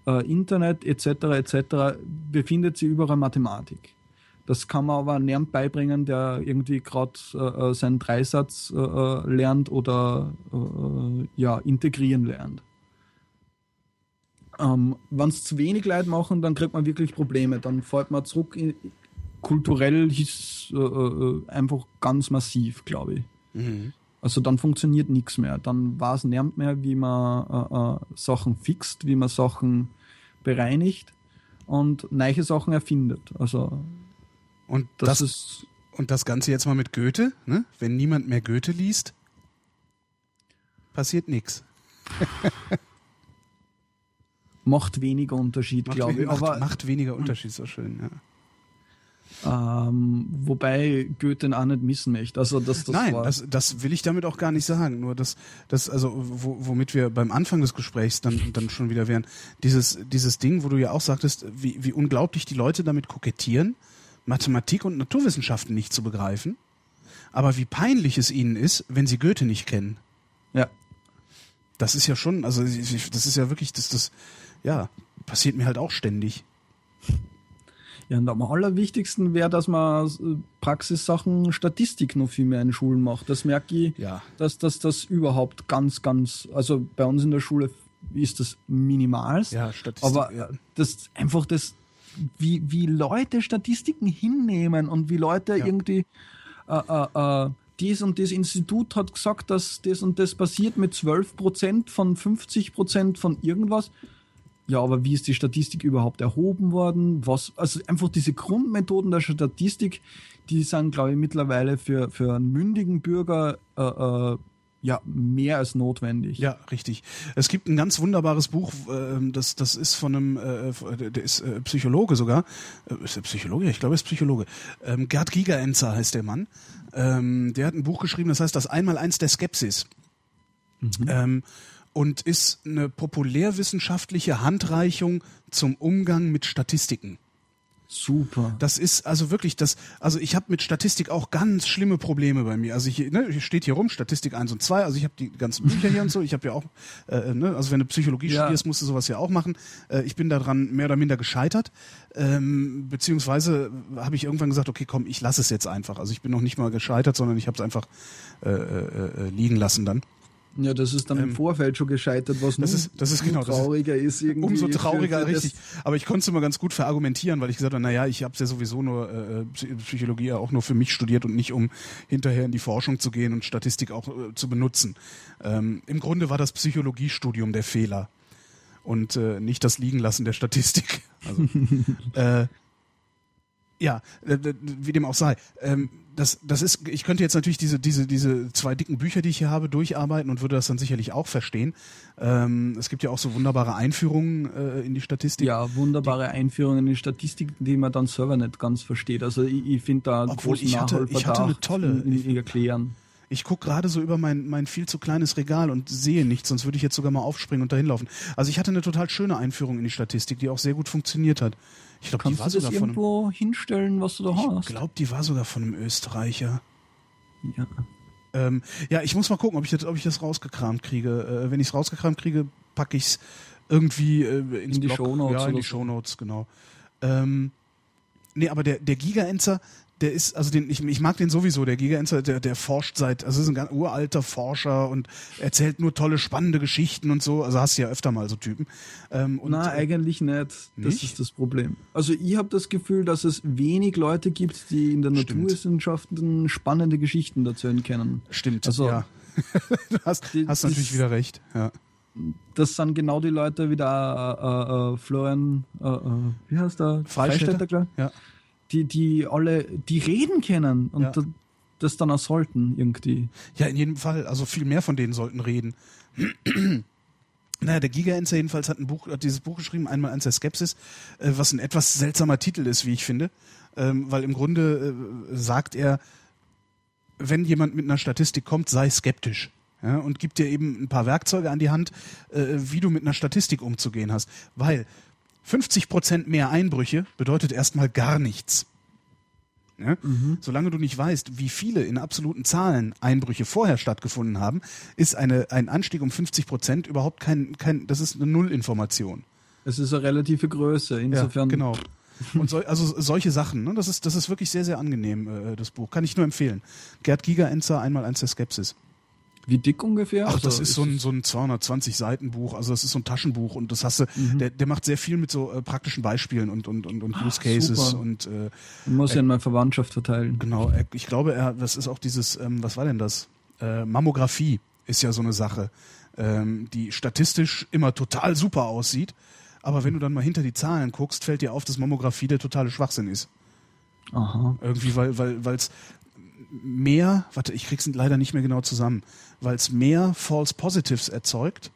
äh, Internet etc. etc., befindet sich überall Mathematik. Das kann man aber niemand beibringen, der irgendwie gerade äh, seinen Dreisatz äh, lernt oder ja, integrieren lernt. Ähm, Wenn es zu wenig Leute machen, dann kriegt man wirklich Probleme. Dann fällt man zurück. In, kulturell ist äh, äh, einfach ganz massiv, glaube ich. Mhm. Also dann funktioniert nichts mehr. Dann weiß niemand mehr, wie man äh, äh, Sachen fixt, wie man Sachen bereinigt und neue Sachen erfindet. Also und das, das ist und das Ganze jetzt mal mit Goethe, ne? Wenn niemand mehr Goethe liest, passiert nichts. macht weniger Unterschied, glaube ich. Macht, aber, macht weniger Unterschied, so schön, ja. Ähm, wobei Goethe auch nicht missen möchte. Also das, das Nein, war das, das will ich damit auch gar nicht sagen. Nur das, das also wo, womit wir beim Anfang des Gesprächs dann, dann schon wieder wären, dieses, dieses Ding, wo du ja auch sagtest, wie, wie unglaublich die Leute damit kokettieren, Mathematik und Naturwissenschaften nicht zu begreifen, aber wie peinlich es ihnen ist, wenn sie Goethe nicht kennen. Ja. Das ist ja schon, also das ist ja wirklich, das, das, ja, passiert mir halt auch ständig. Ja, und am allerwichtigsten wäre, dass man äh, Praxissachen, Statistik noch viel mehr in Schulen macht. Das merke ich, ja. dass, dass das überhaupt ganz, ganz, also bei uns in der Schule ist das minimal. Ja, Statistik. Aber ja. das einfach das, wie, wie Leute Statistiken hinnehmen und wie Leute ja. irgendwie äh, äh, äh, dies und das Institut hat gesagt, dass das und das passiert mit 12 Prozent von 50 Prozent von irgendwas ja, aber wie ist die Statistik überhaupt erhoben worden? Was, also einfach diese Grundmethoden der Statistik, die sind, glaube ich, mittlerweile für, für einen mündigen Bürger äh, äh, ja, mehr als notwendig. Ja, richtig. Es gibt ein ganz wunderbares Buch, äh, das, das ist von einem, äh, der ist äh, Psychologe sogar. Äh, ist er Psychologe? Ich glaube, er ist Psychologe. Ähm, Gerd Gigerenzer heißt der Mann. Ähm, der hat ein Buch geschrieben, das heißt das Einmaleins der Skepsis. Mhm. Ähm, und ist eine populärwissenschaftliche Handreichung zum Umgang mit Statistiken. Super. Das ist also wirklich das, also ich habe mit Statistik auch ganz schlimme Probleme bei mir. Also ich, ne, hier steht hier rum, Statistik 1 und 2, also ich habe die ganzen Bücher hier und so, ich habe ja auch, äh, ne, also wenn du Psychologie ja. studierst, musst du sowas ja auch machen. Äh, ich bin daran mehr oder minder gescheitert, ähm, beziehungsweise habe ich irgendwann gesagt, okay, komm, ich lasse es jetzt einfach. Also ich bin noch nicht mal gescheitert, sondern ich habe es einfach äh, äh, äh, liegen lassen dann. Ja, das ist dann ähm, im Vorfeld schon gescheitert, was das ist, das ist genau, trauriger das ist, ist irgendwie. Umso trauriger, richtig. Aber ich konnte es immer ganz gut verargumentieren, weil ich gesagt habe, naja, ich habe ja sowieso nur äh, Psychologie ja auch nur für mich studiert und nicht um hinterher in die Forschung zu gehen und Statistik auch äh, zu benutzen. Ähm, Im Grunde war das Psychologiestudium der Fehler und äh, nicht das Liegenlassen der Statistik. Also, [laughs] äh, ja, äh, wie dem auch sei. Ähm, das, das ist, ich könnte jetzt natürlich diese, diese, diese zwei dicken Bücher, die ich hier habe, durcharbeiten und würde das dann sicherlich auch verstehen. Ähm, es gibt ja auch so wunderbare Einführungen äh, in die Statistik. Ja, wunderbare die, Einführungen in die Statistik, die man dann selber nicht ganz versteht. Also ich, ich finde da Obwohl ich hatte, ich hatte eine tolle in, in erklären. Ich gucke gerade so über mein, mein viel zu kleines Regal und sehe nichts, sonst würde ich jetzt sogar mal aufspringen und dahin laufen. Also ich hatte eine total schöne Einführung in die Statistik, die auch sehr gut funktioniert hat. Ich glaube, die war du sogar von irgendwo einem, hinstellen, was du da ich hast? Ich glaube, die war sogar von einem Österreicher. Ja. Ähm, ja, ich muss mal gucken, ob ich das, ob ich das rausgekramt kriege. Äh, wenn ich es rausgekramt kriege, packe ich es irgendwie äh, ins In die Blog. Shownotes Ja, in die. Shownotes, genau. Ähm, nee, aber der, der Giga-Enzer, der ist, also den, ich, ich mag den sowieso, der Giga-Enzer, der, der forscht seit, also ist ein ganz uralter Forscher und erzählt nur tolle, spannende Geschichten und so. Also hast du ja öfter mal so Typen. Ähm, und, Na, äh, eigentlich nicht. Das Nicht? ist das Problem. Also ich habe das Gefühl, dass es wenig Leute gibt, die in der Stimmt. Naturwissenschaften spannende Geschichten erzählen können. Stimmt, Also, ja. [laughs] du hast, die- hast natürlich wieder recht, ja. Das sind genau die Leute wie der äh, äh, Florian, äh, äh, wie heißt der? Freistädter? klar. Ja. Die, die alle, die reden können und Ja. da- das dann auch sollten irgendwie. Ja, in jedem Fall. Also viel mehr von denen sollten reden. [clears throat] Naja, der Giga-Enzer jedenfalls hat ein Buch, hat dieses Buch geschrieben, einmal eins der Skepsis, äh, was ein etwas seltsamer Titel ist, wie ich finde. Ähm, weil im Grunde äh, sagt er, wenn jemand mit einer Statistik kommt, sei skeptisch. Ja, und gibt dir eben ein paar Werkzeuge an die Hand, äh, wie du mit einer Statistik umzugehen hast. Weil 50 Prozent mehr Einbrüche bedeutet erstmal gar nichts. Ja? Solange du nicht weißt, wie viele in absoluten Zahlen Einbrüche vorher stattgefunden haben, ist eine, ein Anstieg um 50 Prozent überhaupt kein, kein, das ist eine Nullinformation. Es ist eine relative Größe. Insofern, ja, genau. [laughs] Und so, also solche Sachen, ne? das ist, das ist wirklich sehr, sehr angenehm, äh, das Buch. Kann ich nur empfehlen. Gerd Giga-Enzer, einmal eins der Skepsis. Wie dick ungefähr? Ach, Also das ist so ein, so ein 220 Seiten Buch, also das ist so ein Taschenbuch und das hast du, der, der macht sehr viel mit so äh, praktischen Beispielen und, und, und, und Use Cases super. und äh, Man muss ja in meine Verwandtschaft verteilen. Genau, er- ich glaube, er, das ist auch dieses, ähm, was war denn das? Äh, Mammographie ist ja so eine Sache, ähm, die statistisch immer total super aussieht, aber wenn du dann mal hinter die Zahlen guckst, fällt dir auf, dass Mammographie der totale Schwachsinn ist. Aha. Irgendwie, weil weil weil es mehr, warte, ich krieg's leider nicht mehr genau zusammen, weil es mehr False Positives erzeugt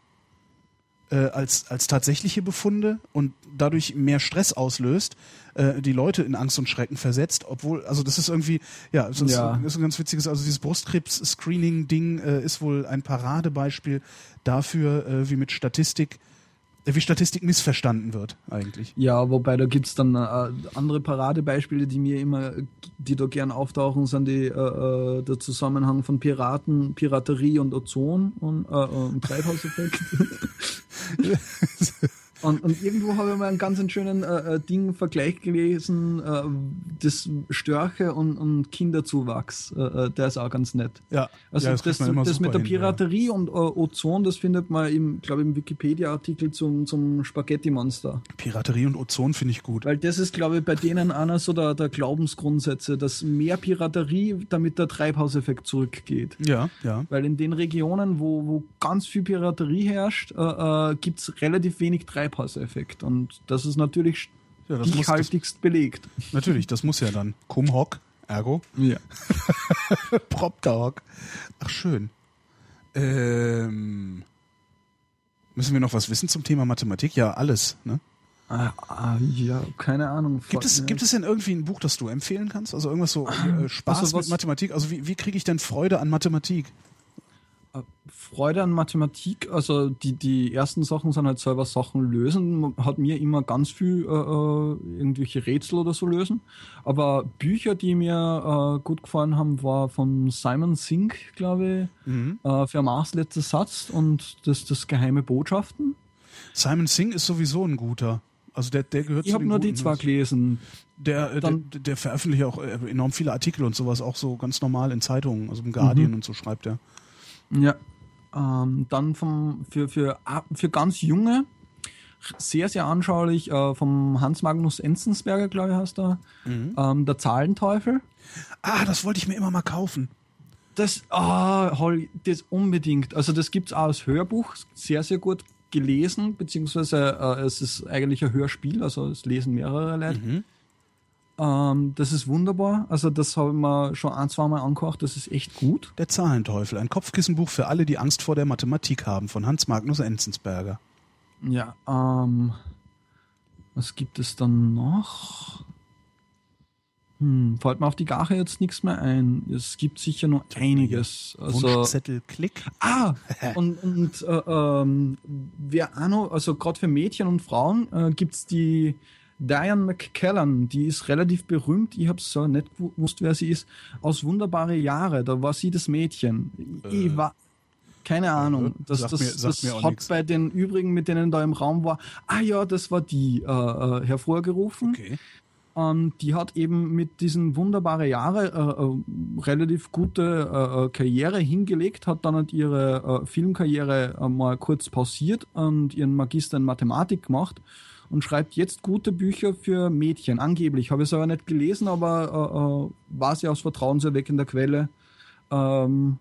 äh, als als tatsächliche Befunde und dadurch mehr Stress auslöst, äh, die Leute in Angst und Schrecken versetzt, obwohl, also das ist irgendwie, ja, das ist, Ja. ist ein ganz witziges, also dieses Brustkrebs-Screening-Ding äh, ist wohl ein Paradebeispiel dafür, äh, wie mit Statistik, wie Statistik missverstanden wird eigentlich. Ja, wobei da gibt's dann äh, andere Paradebeispiele, die mir immer, die da gern auftauchen, sind die, äh, äh, der Zusammenhang von Piraten, Piraterie und Ozon und, äh, äh, und Treibhauseffekt. [laughs] [laughs] und, und irgendwo habe ich mal einen ganz schönen äh, äh, Ding Vergleich gelesen, äh, das Störche und, und Kinderzuwachs, äh, äh, der ist auch ganz nett. Ja, Also ja, das, das, immer mit der hin, ja. Piraterie und äh, Ozon, das findet man im, glaube im Wikipedia-Artikel zum, zum Spaghetti-Monster. Piraterie und Ozon finde ich gut. Weil das ist, glaube ich, bei denen einer so der, der Glaubensgrundsätze, dass mehr Piraterie, damit der Treibhauseffekt zurückgeht. Ja, ja. Weil in den Regionen, wo, wo ganz viel Piraterie herrscht, äh, gibt es relativ wenig Treibhauseffekt. Und das ist natürlich Ja, das stichhaltigst belegt. natürlich, das muss ja dann. Cum hoc, ergo, Ja. [laughs] propter hoc. Ach, schön. Ähm, müssen wir noch was wissen zum Thema Mathematik? Ja, alles. Ne? Ah, ah, ja, keine Ahnung. Gibt, es, gibt es denn irgendwie ein Buch, das du empfehlen kannst? Also irgendwas so äh, Spaß Also mit Mathematik? Also wie, wie kriege ich denn Freude an Mathematik? Freude an Mathematik, also die, die ersten Sachen sind halt selber Sachen lösen, hat mir immer ganz viel äh, äh, irgendwelche Rätsel oder so lösen. Aber Bücher, die mir äh, gut gefallen haben, war von Simon Sink, glaube ich, Mhm. äh, für Mars letzter Satz und das, das geheime Botschaften. Simon Singh ist sowieso ein guter. Also der, der gehört Ich zu habe den nur die zwei gelesen. Der, äh, der, Dann- der veröffentlicht auch äh, enorm viele Artikel und sowas, auch so ganz normal in Zeitungen, also im Guardian Mhm. und so schreibt er. Ja. Ähm, dann vom, für, für, für ganz junge, sehr, sehr anschaulich, äh, vom Hans Magnus Enzensberger, glaube ich, heißt er, ähm, der Zahlenteufel. Ah, das wollte ich mir immer mal kaufen. Das, ah, das unbedingt. Also das gibt's auch als Hörbuch, sehr, sehr gut gelesen, beziehungsweise äh, es ist eigentlich ein Hörspiel, also es lesen mehrere Leute. Mhm. Ähm, das ist wunderbar. Also das habe ich mir schon ein, zwei Mal angehört, das ist echt gut. Der Zahlenteufel, ein Kopfkissenbuch für alle, die Angst vor der Mathematik haben, von Hans Magnus Enzensberger. Ja, ähm, was gibt es dann noch? Hm, fällt mir auf die Gache jetzt nichts mehr ein. Es gibt sicher noch einiges. Also, Wunschzettel, Klick. ah, [laughs] und, und äh, ähm, wer auch noch, also gerade für Mädchen und Frauen äh, gibt's die Diane McKellan, die ist relativ berühmt, ich habe so nicht gewusst, wer sie ist, aus Wunderbare Jahre, da war sie das Mädchen. Äh, ich war, keine Ahnung, das, das, mir, das hat nix. bei den übrigen, mit denen da im Raum war, ah ja, das war die, äh, äh hervorgerufen. Okay. Ähm, die hat eben mit diesen wunderbare Jahre äh, äh, relativ gute äh, äh, Karriere hingelegt, hat dann halt ihre Filmkarriere mal kurz pausiert und ihren Magister in Mathematik gemacht und schreibt jetzt gute Bücher für Mädchen. Angeblich habe ich es aber nicht gelesen, aber war sie aus vertrauenserweckender Quelle, ähm,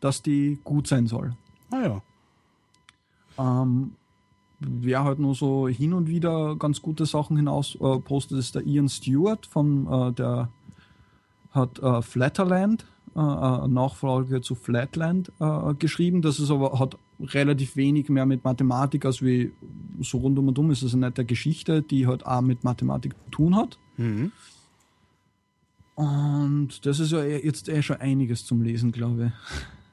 dass die gut sein soll. Ah ja. Ähm, wer halt nur so hin und wieder ganz gute Sachen hinaus äh, postet, ist der Ian Stewart von äh, der hat äh, Flatterland, äh, äh Nachfolge zu Flatland äh, geschrieben. Das ist aber hat relativ wenig mehr mit Mathematik als wie so rundum und um ist es eine nette Geschichte, die halt auch mit Mathematik zu tun hat. Mhm. Und das ist ja jetzt eh schon einiges zum Lesen, glaube ich.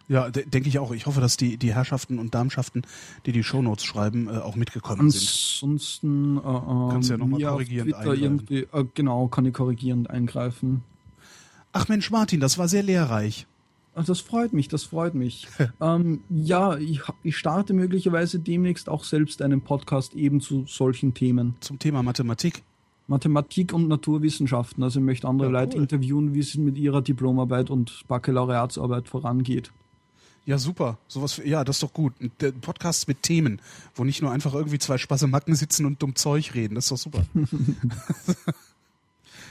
Ja, de denke ich auch. Ich hoffe, dass die, die Herrschaften und Darmschaften, die die Shownotes schreiben, äh, auch mitgekommen sind. Ansonsten äh, kannst du ja nochmal korrigierend eingreifen. Äh, genau, kann ich korrigierend eingreifen. Ach Mensch, Martin, das war sehr lehrreich. Ach, das freut mich, das freut mich. [laughs] ähm, ja, ich, ich starte möglicherweise demnächst auch selbst einen Podcast eben zu solchen Themen. Zum Thema Mathematik? Mathematik und Naturwissenschaften. Also ich möchte andere ja, Leute cool. interviewen, wie es mit ihrer Diplomarbeit und Baccalaureatsarbeit vorangeht. Ja, super. Sowas, ja, das ist doch gut. Podcasts mit Themen, wo nicht nur einfach irgendwie zwei Spassemacken sitzen und dumm Zeug reden. Das ist doch super. [laughs]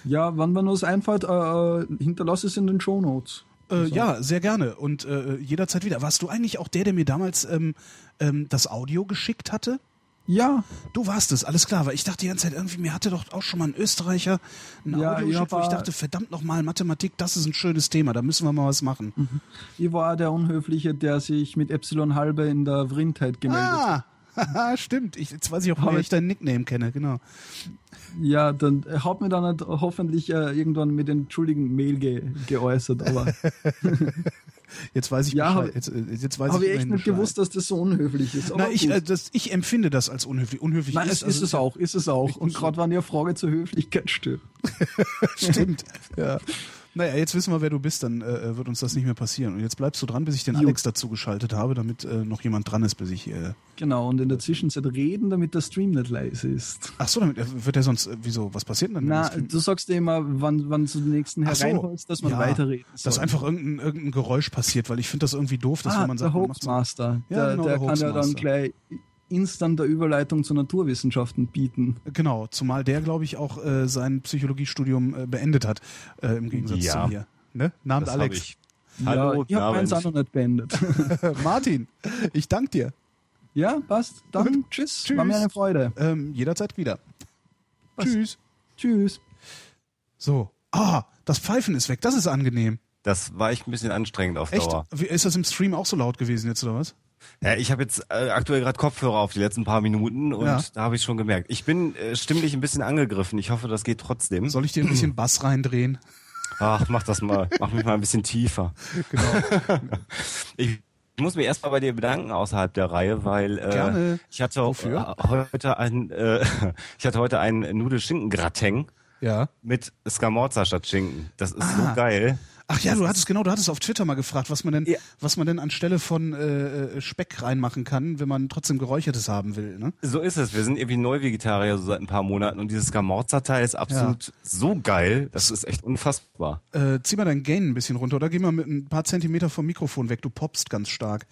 ja, wann mir nur es einfällt, äh, äh, hinterlass es in den Show Notes. Äh, ja, sehr gerne. Und äh, jederzeit wieder. Warst du eigentlich auch der, der mir damals ähm, ähm, das Audio geschickt hatte? Ja. Du warst es, alles klar, weil ich dachte die ganze Zeit irgendwie, mir hatte doch auch schon mal ein Österreicher ein ja, Audio geschickt, wo ich dachte, verdammt nochmal, Mathematik, das ist ein schönes Thema, da müssen wir mal was machen. Mhm. Ich war der Unhöfliche, der sich mit Epsilon halbe in der Vrindheit gemeldet ah. hat. [laughs] stimmt. Ich, jetzt weiß ich auch, woher ich deinen Nickname kenne, genau. Ja, dann hat mir dann halt hoffentlich äh, irgendwann mit entschuldigen Mail ge geäußert, aber. [laughs] Jetzt weiß ich ja, Bescheid. Jetzt, äh, jetzt weiß habe ich echt nicht Bescheid. gewusst, dass das so unhöflich ist. Na, ich, äh, das, ich empfinde das als unhöflich. Unhöflich Nein, ist, es ist also, es auch, ist es auch. Und gerade war eine Frage zur Höflichkeit stimmt. [laughs] stimmt. ja. Naja, jetzt wissen wir, wer du bist, dann äh, wird uns das nicht mehr passieren. Und jetzt bleibst du dran, bis ich den jo. Alex dazu geschaltet habe, damit äh, noch jemand dran ist, bis ich. Äh, genau, und in der Zwischenzeit reden, damit der Stream nicht leise ist. Ach so, damit äh, wird er sonst, äh, wieso, was passiert denn dann? Na, du sagst dir immer, wann, wann du den nächsten hereinholst, so, dass man ja, weiterreden soll. Dass einfach irgendein, irgendein Geräusch passiert, weil ich finde das irgendwie doof, dass ah, wenn man sagt, der Hoaxmaster, ja, der, genau, der, der kann ja dann gleich instant der Überleitung zu Naturwissenschaften bieten. Genau, zumal der, glaube ich, auch äh, sein Psychologiestudium äh, beendet hat, äh, im Gegensatz ja. zu mir. Ne? Namens Alex. Ich. Hallo, ja, ich habe meins auch noch nicht beendet. [laughs] [laughs] Martin, ich danke dir. Ja, passt. Dann tschüss. tschüss. War mir eine Freude. Ähm, jederzeit wieder. Was? Tschüss. Tschüss. So. Ah, das Pfeifen ist weg. Das ist angenehm. Das war echt ein bisschen anstrengend auf Dauer. Echt? Ist das im Stream auch so laut gewesen jetzt oder was? Ja, ich habe jetzt äh, aktuell gerade Kopfhörer auf die letzten paar Minuten und ja. da habe ich schon gemerkt. Ich bin äh, stimmlich ein bisschen angegriffen. Ich hoffe, das geht trotzdem. Soll ich dir ein bisschen Bass reindrehen? Ach, mach das mal. Mach mich mal ein bisschen tiefer. [laughs] Genau. ich muss mich erstmal bei dir bedanken außerhalb der Reihe, weil äh, ich hatte Wofür? heute ein äh, [laughs] ich hatte heute einen Nudelschinken-Grateng ja. mit Scamorza statt Schinken. Das ist ah. so geil. Ach ja, du hattest genau, du hattest auf Twitter mal gefragt, was man denn, ja. was man denn anstelle von äh, Speck reinmachen kann, wenn man trotzdem geräuchertes haben will. Ne? So ist es. Wir sind irgendwie Neu-Vegetarier so seit ein paar Monaten und dieses Gamorza-Teil ist absolut ja. so geil. Das ist echt unfassbar. Äh, zieh mal dein Gain ein bisschen runter oder geh mal mit ein paar Zentimeter vom Mikrofon weg. Du poppst ganz stark.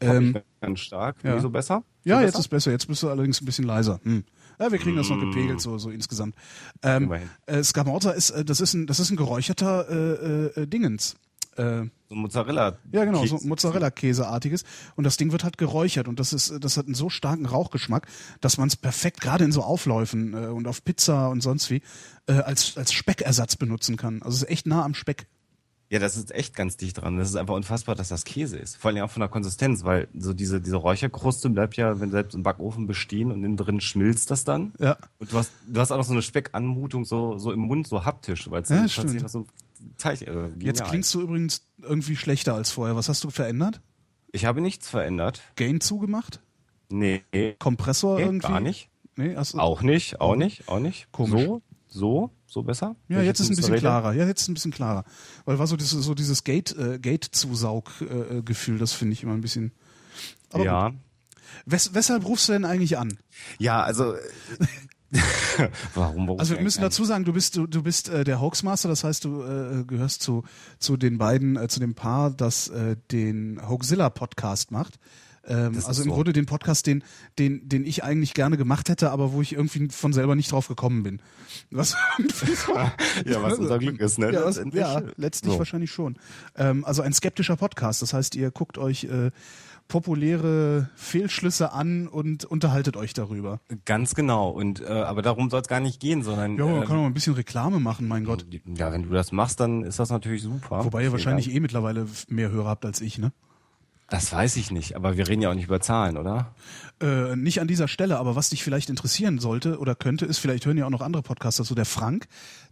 Ähm, ganz stark. Ja. Wieso besser? So ja, besser? jetzt ist besser. Jetzt bist du allerdings ein bisschen leiser. Hm. Ja, wir kriegen das noch mm. gepegelt, so, so insgesamt. Ähm, äh, Scamorza ist, äh, das ist ein, das ist ein geräucherter äh, äh, Dingens. Äh, so Mozzarella. Ja, genau, so Mozzarella-Käseartiges. Und das Ding wird halt geräuchert und das ist, das hat einen so starken Rauchgeschmack, dass man es perfekt gerade in so Aufläufen äh, und auf Pizza und sonst wie als, als Speckersatz benutzen kann. Also es ist echt nah am Speck. Ja, das ist echt ganz dicht dran. Das ist einfach unfassbar, dass das Käse ist. Vor allem auch von der Konsistenz, weil so diese, diese Räucherkruste bleibt ja, wenn selbst im Backofen bestehen und innen drin schmilzt das dann. Ja. Und du hast, du hast auch noch so eine Speckanmutung so, so im Mund, so haptisch, weil es ja, tatsächlich so Teich, äh, Jetzt klingst du übrigens irgendwie schlechter als vorher. Was hast du verändert? Ich habe nichts verändert. Gain zugemacht? Nee. Kompressor nee, irgendwie? Gar nicht. Nee, also, auch nicht, auch nicht, auch nicht. Komisch. So, so, so besser? Ja, jetzt ist ein bisschen klarer. Ja, jetzt ist ein bisschen klarer. Weil war so dieses, so dieses Gate, äh, Gate-Zusaugefühl, äh, das finde ich immer ein bisschen. Aber ja. Wes weshalb rufst du denn eigentlich an? Ja, also [laughs] warum, warum? Also wir müssen dazu sagen, du bist du, du bist äh, der Hoaxmaster, das heißt, du äh, gehörst zu zu den beiden, äh, zu dem Paar, das äh, den Hoaxilla Podcast macht. Ähm, also im so. Grunde den Podcast, den, den, den ich eigentlich gerne gemacht hätte, aber wo ich irgendwie von selber nicht drauf gekommen bin. Was [laughs] ja, was unser Glück ist, ne? Ja, was, ja letztlich so. wahrscheinlich schon. Ähm, also ein skeptischer Podcast. Das heißt, ihr guckt euch äh, populäre Fehlschlüsse an und unterhaltet euch darüber. Ganz genau. Und äh, aber darum soll es gar nicht gehen, sondern ja, man äh, kann auch ein bisschen Reklame machen, mein Gott. Ja, wenn du das machst, dann ist das natürlich super. Wobei ihr wahrscheinlich eh mittlerweile mehr Hörer habt als ich, ne? Das weiß ich nicht, aber wir reden ja auch nicht über Zahlen, oder? Äh, nicht an dieser Stelle, aber was dich vielleicht interessieren sollte oder könnte, ist, vielleicht hören ja auch noch andere Podcaster, so der Frank,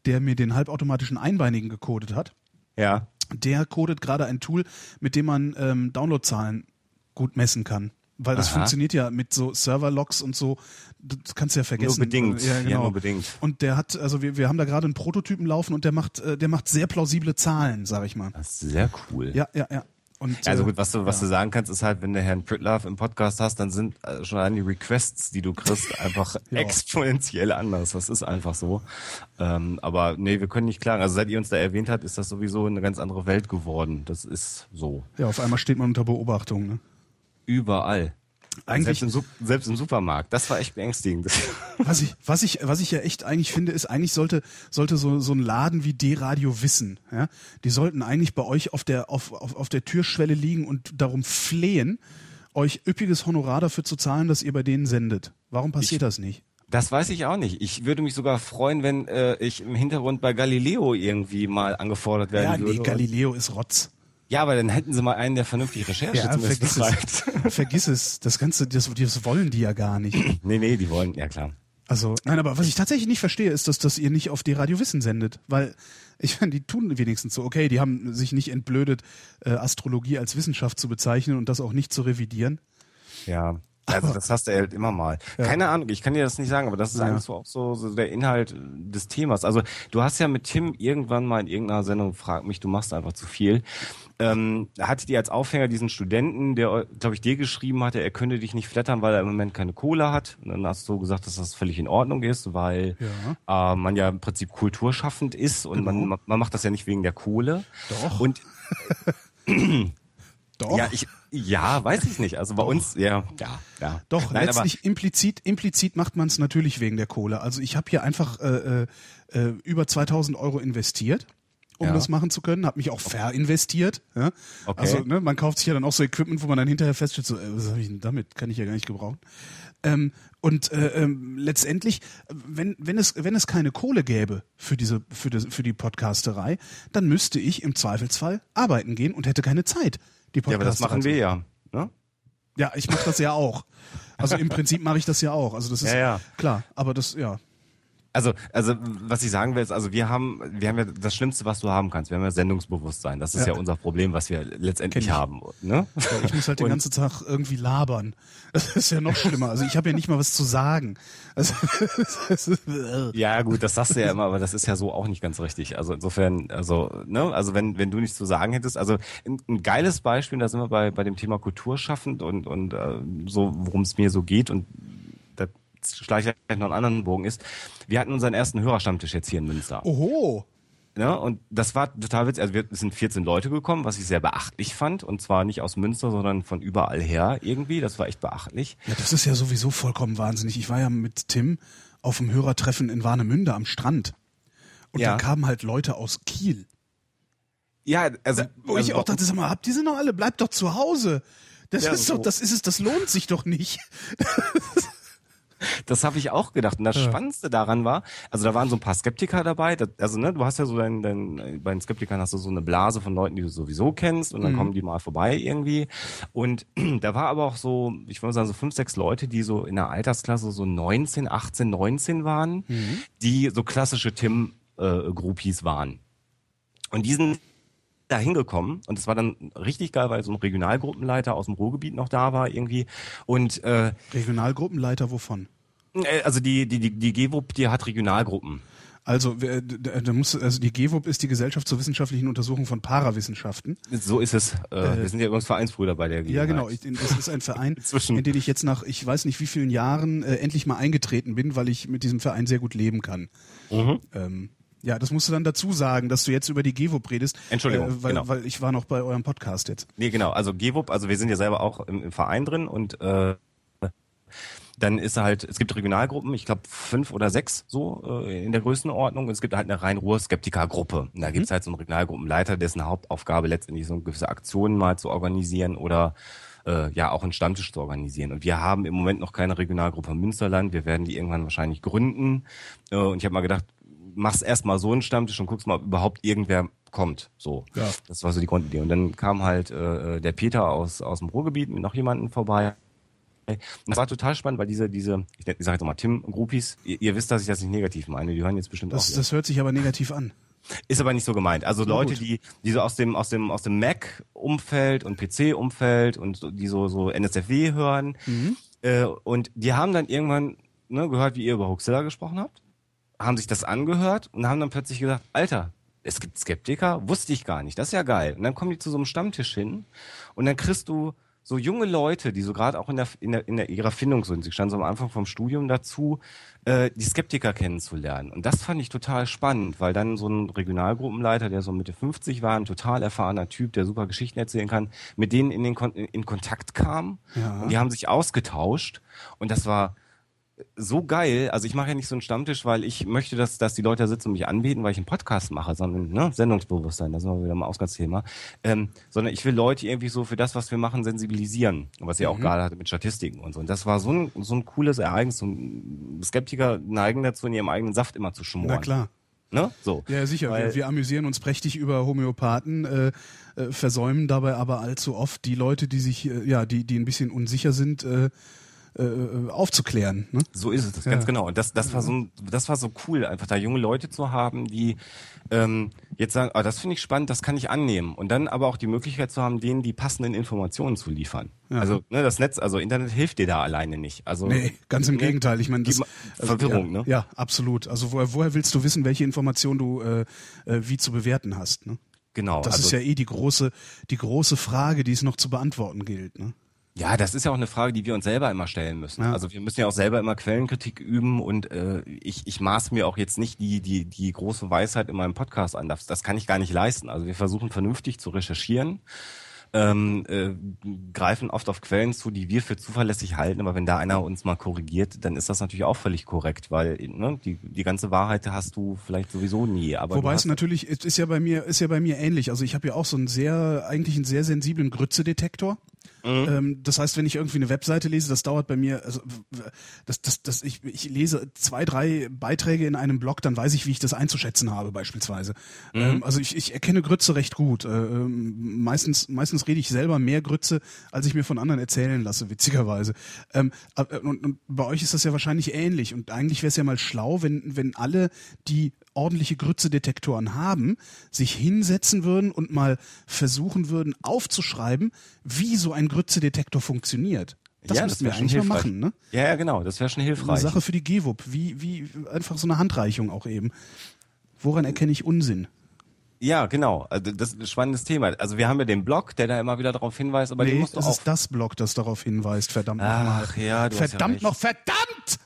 der mir den halbautomatischen Einbeinigen gecodet hat. Ja. Der codet gerade ein Tool, mit dem man ähm, Downloadzahlen gut messen kann. Weil das Aha. funktioniert ja mit so Server-Logs und so, das kannst du ja vergessen. Nur bedingt. Ja, genau. Ja, nur bedingt. Und der hat, also wir, wir haben da gerade einen Prototypen laufen und der macht, äh, der macht sehr plausible Zahlen, sag ich mal. Das ist sehr cool. Ja, ja, ja. Und, also gut, was du, was ja. du sagen kannst, ist halt, wenn du Herrn Pritlove im Podcast hast, dann sind äh, schon allein die Requests, die du kriegst, [laughs] einfach ja. exponentiell anders. Das ist einfach so. Ähm, aber nee, wir können nicht klagen. Also seit ihr uns da erwähnt habt, ist das sowieso eine ganz andere Welt geworden. Das ist so. Ja, auf einmal steht man unter Beobachtung. Ne? Überall. Eigentlich, selbst, im, selbst im Supermarkt. Das war echt beängstigend. [laughs] Was ich, was ich, was ich ja echt eigentlich finde, ist eigentlich sollte, sollte so, so ein Laden wie D-Radio wissen, ja. Die sollten eigentlich bei euch auf der, auf, auf, auf der Türschwelle liegen und darum flehen, euch üppiges Honorar dafür zu zahlen, dass ihr bei denen sendet. Warum passiert ich, das nicht? Das weiß ich auch nicht. Ich würde mich sogar freuen, wenn äh, ich im Hintergrund bei Galileo irgendwie mal angefordert werden ja, würde. Ja, nee, Galileo ist Rotz. Ja, aber dann hätten sie mal einen, der vernünftig Recherche ja, vergiss es. [laughs] vergiss es. Das Ganze, das, das wollen die ja gar nicht. [clears throat] nee, nee, die wollen, ja klar. Also, nein, aber was ich tatsächlich nicht verstehe, ist, dass, dass ihr nicht auf die Radio Wissen sendet. Weil, ich meine, die tun wenigstens so, okay, die haben sich nicht entblödet, äh, Astrologie als Wissenschaft zu bezeichnen und das auch nicht zu revidieren. Ja. Also das hast du halt immer mal. Ja. Keine Ahnung, ich kann dir das nicht sagen, aber das ist ja. eigentlich so auch so, so der Inhalt des Themas. Also du hast ja mit Tim irgendwann mal in irgendeiner Sendung frag mich, du machst einfach zu viel. Ähm, hattet ihr als Aufhänger diesen Studenten, der, glaube ich, dir geschrieben hatte, er könnte dich nicht flattern, weil er im Moment keine Kohle hat. Und dann hast du gesagt, dass das völlig in Ordnung ist, weil ja. Äh, man ja im Prinzip kulturschaffend ist und genau. man, man macht das ja nicht wegen der Kohle. Doch. Und [clears throat] Doch. Ja, ich, ja, weiß ich nicht. Also bei Doch. uns, ja, ja, ja. Doch, Nein, letztlich implizit, implizit macht man es natürlich wegen der Kohle. Also ich habe hier einfach äh, äh, über 2000 Euro investiert um ja. das machen zu können, habe mich auch verinvestiert. Ja? Okay. Also ne, man kauft sich ja dann auch so Equipment, wo man dann hinterher feststellt, so, äh, was habe ich denn damit? Kann ich ja gar nicht gebrauchen. Ähm, und äh, ähm, letztendlich, wenn, wenn, es, wenn es keine Kohle gäbe für, diese, für, das, für die Podcasterei, dann müsste ich im Zweifelsfall arbeiten gehen und hätte keine Zeit die Podcaster. Ja, aber das machen wir ja. Ne? Ja, ich mache das ja auch. Also im Prinzip mache ich das ja auch. Also das ist ja, ja. klar. Aber das, ja. Also, also was ich sagen will, ist, also wir haben, wir haben ja das Schlimmste, was du haben kannst. Wir haben ja Sendungsbewusstsein. Das ist ja, ja unser Problem, was wir letztendlich haben. Ne? Ich muss halt den ganzen Tag irgendwie labern. Das ist ja noch schlimmer. Also ich habe ja nicht mal was zu sagen. Also, ja, gut, das sagst du ja immer, aber das ist ja so auch nicht ganz richtig. Also insofern, also, ne, also wenn, wenn du nichts zu sagen hättest, also ein, ein geiles Beispiel, da sind wir bei, bei dem Thema Kulturschaffend und, und äh, so, worum es mir so geht und schleiche ich noch einen anderen Bogen ist, wir hatten unseren ersten Hörerstammtisch jetzt hier in Münster. Oho. Ja, und das war total witzig. Also wir sind 14 Leute gekommen, was ich sehr beachtlich fand. Und zwar nicht aus Münster, sondern von überall her irgendwie. Das war echt beachtlich. Ja, das ist ja sowieso vollkommen wahnsinnig. Ich war ja mit Tim auf dem Hörertreffen in Warnemünde am Strand. Und ja. da kamen halt Leute aus Kiel. Ja, also. Wo also, ich auch dachte, sag mal, habt ihr sie noch alle? Bleibt doch zu Hause. Das ja, ist so. doch, das ist es, das lohnt sich doch nicht. [laughs] Das habe ich auch gedacht. Und das ja. Spannendste daran war, also da waren so ein paar Skeptiker dabei. Das, also ne, du hast ja so dein, dein, bei den Skeptikern hast du so eine Blase von Leuten, die du sowieso kennst und dann mhm. kommen die mal vorbei irgendwie. Und [clears throat] da war aber auch so, ich würde sagen, so fünf, sechs Leute, die so in der Altersklasse so 19, 18, 19 waren, mhm. die so klassische Tim-Groupies äh, waren. Und diesen da hingekommen und es war dann richtig geil, weil so ein Regionalgruppenleiter aus dem Ruhrgebiet noch da war irgendwie und äh, Regionalgruppenleiter wovon? Äh, also die, die, die, die GWUP, die hat Regionalgruppen. Also, da muss, also die GWUP ist die Gesellschaft zur wissenschaftlichen Untersuchung von Parawissenschaften. So ist es. Äh, äh, wir sind ja übrigens Vereinsbrüder bei der GWUP. Ja, genau. Ich, das ist ein Verein, [laughs] in den ich jetzt nach, ich weiß nicht wie vielen Jahren, äh, endlich mal eingetreten bin, weil ich mit diesem Verein sehr gut leben kann. Mhm. Ähm, ja, das musst du dann dazu sagen, dass du jetzt über die GWUP redest. Entschuldigung, äh, weil, genau. weil ich war noch bei eurem Podcast jetzt. Nee, genau. Also GWUP, also wir sind ja selber auch im, im Verein drin und äh, dann ist halt, es gibt Regionalgruppen, ich glaube fünf oder sechs so äh, in der Größenordnung. Und es gibt halt eine rein Ruhr-Skeptiker-Gruppe. Da gibt es mhm. halt so einen Regionalgruppenleiter, dessen Hauptaufgabe letztendlich so gewisse Aktionen mal zu organisieren oder äh, ja auch einen Stammtisch zu organisieren. Und wir haben im Moment noch keine Regionalgruppe Münsterland. Wir werden die irgendwann wahrscheinlich gründen. Äh, und ich habe mal gedacht, machst erstmal so einen Stammtisch und guckst mal, ob überhaupt irgendwer kommt. So. Ja. Das war so die Grundidee. Und dann kam halt äh, der Peter aus, aus dem Ruhrgebiet mit noch jemanden vorbei. Das war total spannend, weil diese, diese, ich, ich sage jetzt mal Tim-Groupies, ihr, ihr, wisst, dass ich das nicht negativ meine, die hören jetzt bestimmt das, auch. Das hört sich aber negativ an. Ist aber nicht so gemeint. Also Na Leute, gut. die, die so aus dem, aus dem, aus dem Mac-Umfeld und PC-Umfeld und die so, so NSFW hören, mhm. äh, und die haben dann irgendwann ne, gehört, wie ihr über Huxilla gesprochen habt, haben sich das angehört und haben dann plötzlich gesagt, Alter, es gibt Skeptiker, wusste ich gar nicht, das ist ja geil. Und dann kommen die zu so einem Stammtisch hin und dann kriegst du so junge Leute, die so gerade auch in der, in der, in der ihrer Findung sind, sie standen so am Anfang vom Studium dazu, äh, die Skeptiker kennenzulernen. Und das fand ich total spannend, weil dann so ein Regionalgruppenleiter, der so Mitte 50 war, ein total erfahrener Typ, der super Geschichten erzählen kann, mit denen in den Kon in Kontakt kam. Ja. Und die haben sich ausgetauscht. Und das war so geil. Also ich mache ja nicht so einen Stammtisch, weil ich möchte, dass, dass die Leute da sitzen und mich anbieten, weil ich einen Podcast mache, sondern ne, Sendungsbewusstsein, das ist mal wieder ein Ausgangsthema. Ähm, sondern ich will Leute irgendwie so für das, was wir machen, sensibilisieren. Was ihr mhm. auch gerade hatte mit Statistiken und so. Und das war so ein, so ein cooles Ereignis. Und Skeptiker neigen dazu, in ihrem eigenen Saft immer zu schmoren. Na klar. Ne? So. Ja, sicher. Wir, wir, amüsieren uns prächtig über Homöopathen, äh, äh, versäumen dabei aber allzu oft die Leute, die sich, äh, ja, die, die ein bisschen unsicher sind, äh, äh, äh, aufzuklären. Ne? So ist es, ja. ganz genau. Und das, das war so, das war so cool, einfach da junge Leute zu haben, die ähm, jetzt sagen, ah, das finde ich spannend, das kann ich annehmen. Und dann aber auch die Möglichkeit zu haben, denen die passenden Informationen zu liefern. Ja. Also ne, das Netz, also Internet hilft dir da alleine nicht. Also nee, ganz im ne, Gegenteil. Ich meine, das also, Verwirrung, ja, ne? Ja, absolut. Also woher, woher willst du wissen, welche Informationen du äh, äh, wie zu bewerten hast? Ne? Genau. Das also, ist ja eh die große, die große Frage, die es noch zu beantworten gilt. Ne? Ja, das ist ja auch eine Frage, die wir uns selber immer stellen müssen. Ja. Also wir müssen ja auch selber immer Quellenkritik üben und äh, ich, ich maß mir auch jetzt nicht die, die, die große Weisheit in meinem Podcast an. Das, das kann ich gar nicht leisten. Also wir versuchen vernünftig zu recherchieren, ähm, äh, greifen oft auf Quellen zu, die wir für zuverlässig halten, aber wenn da einer uns mal korrigiert, dann ist das natürlich auch völlig korrekt, weil ne, die, die ganze Wahrheit hast du vielleicht sowieso nie. Aber Wobei es natürlich, es ist ja bei mir, ist ja bei mir ähnlich. Also ich habe ja auch so einen sehr, eigentlich einen sehr sensiblen Grützedetektor. Mhm. Ähm, das heißt, wenn ich irgendwie eine Webseite lese, das dauert bei mir, also das, das, das, ich, ich lese zwei, drei Beiträge in einem Blog, dann weiß ich, wie ich das einzuschätzen habe, beispielsweise. Mhm. Ähm, also ich, ich erkenne Grütze recht gut. Äh, ähm, meistens, meistens rede ich selber mehr Grütze, als ich mir von anderen erzählen lasse, witzigerweise. Und, und bei euch ist das ja wahrscheinlich ähnlich. Und eigentlich wäre es ja mal schlau, wenn, wenn alle, die ordentliche Grützedetektoren haben, sich hinsetzen würden und mal versuchen würden aufzuschreiben, wie so ein Grützedetektor funktioniert. Das ja, müssten wir eigentlich mal machen, ne? Ja, ja, genau, das wäre schon hilfreich. Eine Sache für die GWUP, wie, wie einfach so eine Handreichung auch eben. Woran erkenne ich Unsinn? Ja, genau. Also das ist ein spannendes Thema. Also wir haben ja den Blog, der da immer wieder darauf hinweist, aber nee, den musst das ist das Blog, das darauf hinweist. Verdammt nochmal. Ach ja, du verdammt hast ja noch, verdammt!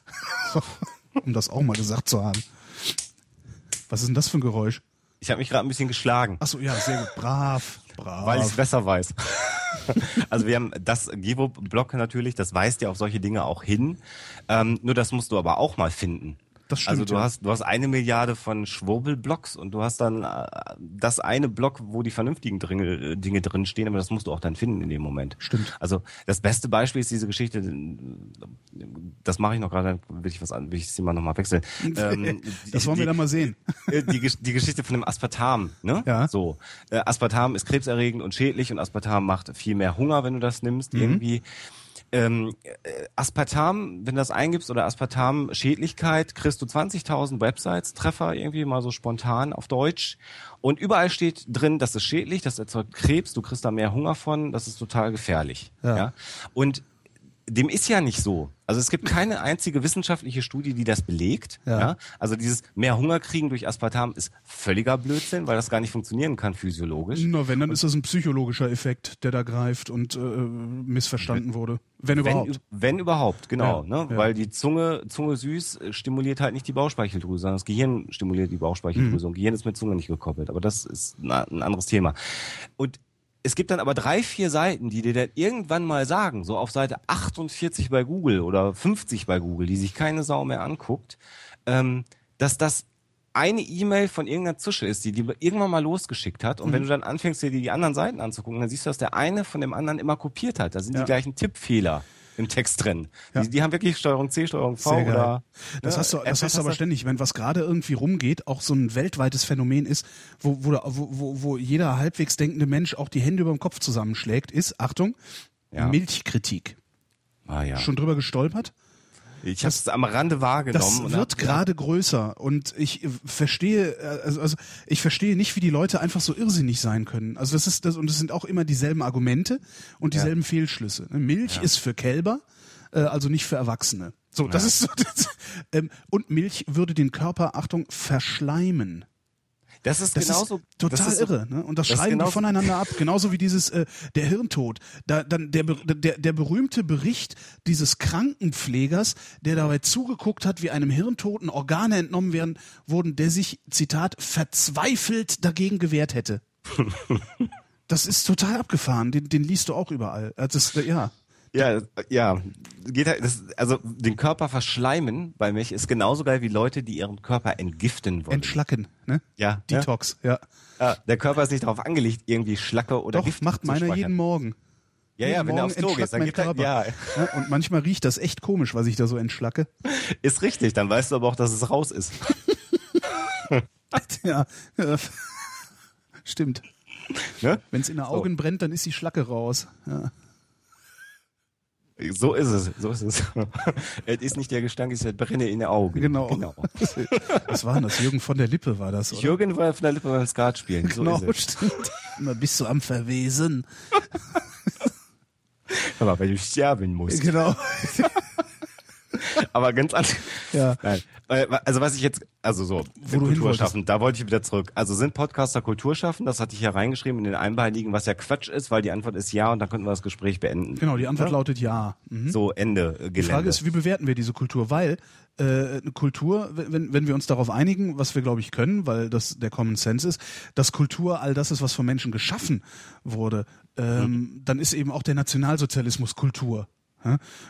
[laughs] um das auch mal gesagt zu haben. Was ist denn das für ein Geräusch? Ich habe mich gerade ein bisschen geschlagen. Ach so, ja, sehr gut. Brav, brav. Weil ich es besser weiß. [laughs] also wir haben das Gevo-Block natürlich, das weist ja auf solche Dinge auch hin. Ähm, nur das musst du aber auch mal finden. Das stimmt, also du ja. hast du hast eine Milliarde von Schwurbelblocks und du hast dann äh, das eine Block, wo die vernünftigen Dinge, Dinge drin stehen, aber das musst du auch dann finden in dem Moment. Stimmt. Also das beste Beispiel ist diese Geschichte. Das mache ich noch gerade, will ich was an, will ich sie mal nochmal wechseln. [laughs] Ähm, das wollen die, wir dann mal sehen. Äh, die, die Geschichte von dem Aspartam, ne? Ja. So, äh, Aspartam ist krebserregend und schädlich und Aspartam macht viel mehr Hunger, wenn du das nimmst. Mhm. Irgendwie ähm, äh, Aspartam, wenn du das eingibst oder Aspartam-Schädlichkeit, kriegst du 20.000 Websites, Treffer irgendwie mal so spontan auf Deutsch. Und überall steht drin, das ist schädlich, das erzeugt Krebs, du kriegst da mehr Hunger von, das ist total gefährlich. Ja. ja? Und dem ist ja nicht so. Also es gibt keine einzige wissenschaftliche Studie, die das belegt. Ja. ja. Also dieses mehr Hunger kriegen durch Aspartam ist völliger Blödsinn, weil das gar nicht funktionieren kann physiologisch. Na, wenn, dann ist das ein psychologischer Effekt, der da greift und äh, missverstanden wurde. Wenn überhaupt. Wenn, wenn überhaupt, genau. Ja, ne? Ja. Weil die Zunge, Zunge süß stimuliert halt nicht die Bauchspeicheldrüse, sondern das Gehirn stimuliert die Bauchspeicheldrüse. Mhm. Und Gehirn ist mit Zunge nicht gekoppelt. Aber das ist ein anderes Thema. Und es gibt dann aber drei, vier Seiten, die dir dann irgendwann mal sagen, so auf Seite 48 bei Google oder 50 bei Google, die sich keine Sau mehr anguckt, ähm, dass das eine E-Mail von irgendeiner Zusche ist, die die irgendwann mal losgeschickt hat. Und mhm. wenn du dann anfängst, dir die anderen Seiten anzugucken, dann siehst du, dass der eine von dem anderen immer kopiert hat. Da sind ja. die gleichen Tippfehler im Text drin. Ja. Die, die, haben wirklich Steuerung C, Steuerung V oder. Das ne, hast du, das hast du aber ständig, wenn was gerade irgendwie rumgeht, auch so ein weltweites Phänomen ist, wo, wo, wo, wo jeder halbwegs denkende Mensch auch die Hände über dem Kopf zusammenschlägt, ist, Achtung, ja. Milchkritik. Ah, ja. Schon drüber gestolpert? Ich habe es am Rande wahrgenommen. Das wird gerade größer und ich verstehe, also, also ich verstehe nicht, wie die Leute einfach so irrsinnig sein können. Also das ist das und es sind auch immer dieselben Argumente und dieselben ja. Fehlschlüsse. Ne? Milch ja. ist für Kälber, äh, also nicht für Erwachsene. So, das ja. ist so. Das, ähm, und Milch würde den Körper, Achtung, verschleimen. Das ist das genauso ist total ist irre, ne? Und das, das schreiben die voneinander ab, genauso wie dieses äh, der Hirntod. Da dann der der der berühmte Bericht dieses Krankenpflegers, der dabei zugeguckt hat, wie einem Hirntoten Organe entnommen werden wurden, der sich Zitat verzweifelt dagegen gewehrt hätte. [laughs] das ist total abgefahren. Den, den liest du auch überall. Also das, ja. Ja, ja. Geht halt, das, also den Körper verschleimen bei mich ist genauso geil wie Leute, die ihren Körper entgiften wollen. Entschlacken, ne? Ja. Detox, ja. ja. Der Körper ist nicht darauf angelegt, irgendwie Schlacke oder Doch, Gift macht meiner jeden Morgen. Ja, ja, wenn er aufs Klo geht, dann gibt er, ja. ja. Und manchmal riecht das echt komisch, was ich da so entschlacke. Ist richtig, dann weißt du aber auch, dass es raus ist. [laughs] ja, stimmt. Ne? Wenn es in den Augen so. brennt, dann ist die Schlacke raus. Ja. So ist es, so ist es. [laughs] es ist nicht der Gestank, es ist der Brenne in den Augen. Genau. genau. [laughs] Was war das? Jürgen von der Lippe war das, oder? Jürgen war von der Lippe beim Skat spielen. So genau, stimmt. Immer bist du am Verwesen. [laughs] Aber weil du sterben musst. Genau. [laughs] Aber ganz anders. Ja. Nein. Äh, also was ich jetzt, also so, Wo Kultur schaffen, da wollte ich wieder zurück. Also sind Podcaster Kultur schaffen? Das hatte ich ja reingeschrieben in den Einbeiligen, was ja Quatsch ist, weil die Antwort ist ja und dann könnten wir das Gespräch beenden. Genau, die Antwort ja? lautet ja. Mhm. So, Ende. Gelände. Die Frage ist, wie bewerten wir diese Kultur? Weil äh, eine Kultur, wenn, wenn wir uns darauf einigen, was wir glaube ich können, weil das der Common Sense ist, dass Kultur all das ist, was von Menschen geschaffen wurde, ähm, mhm. dann ist eben auch der Nationalsozialismus Kultur.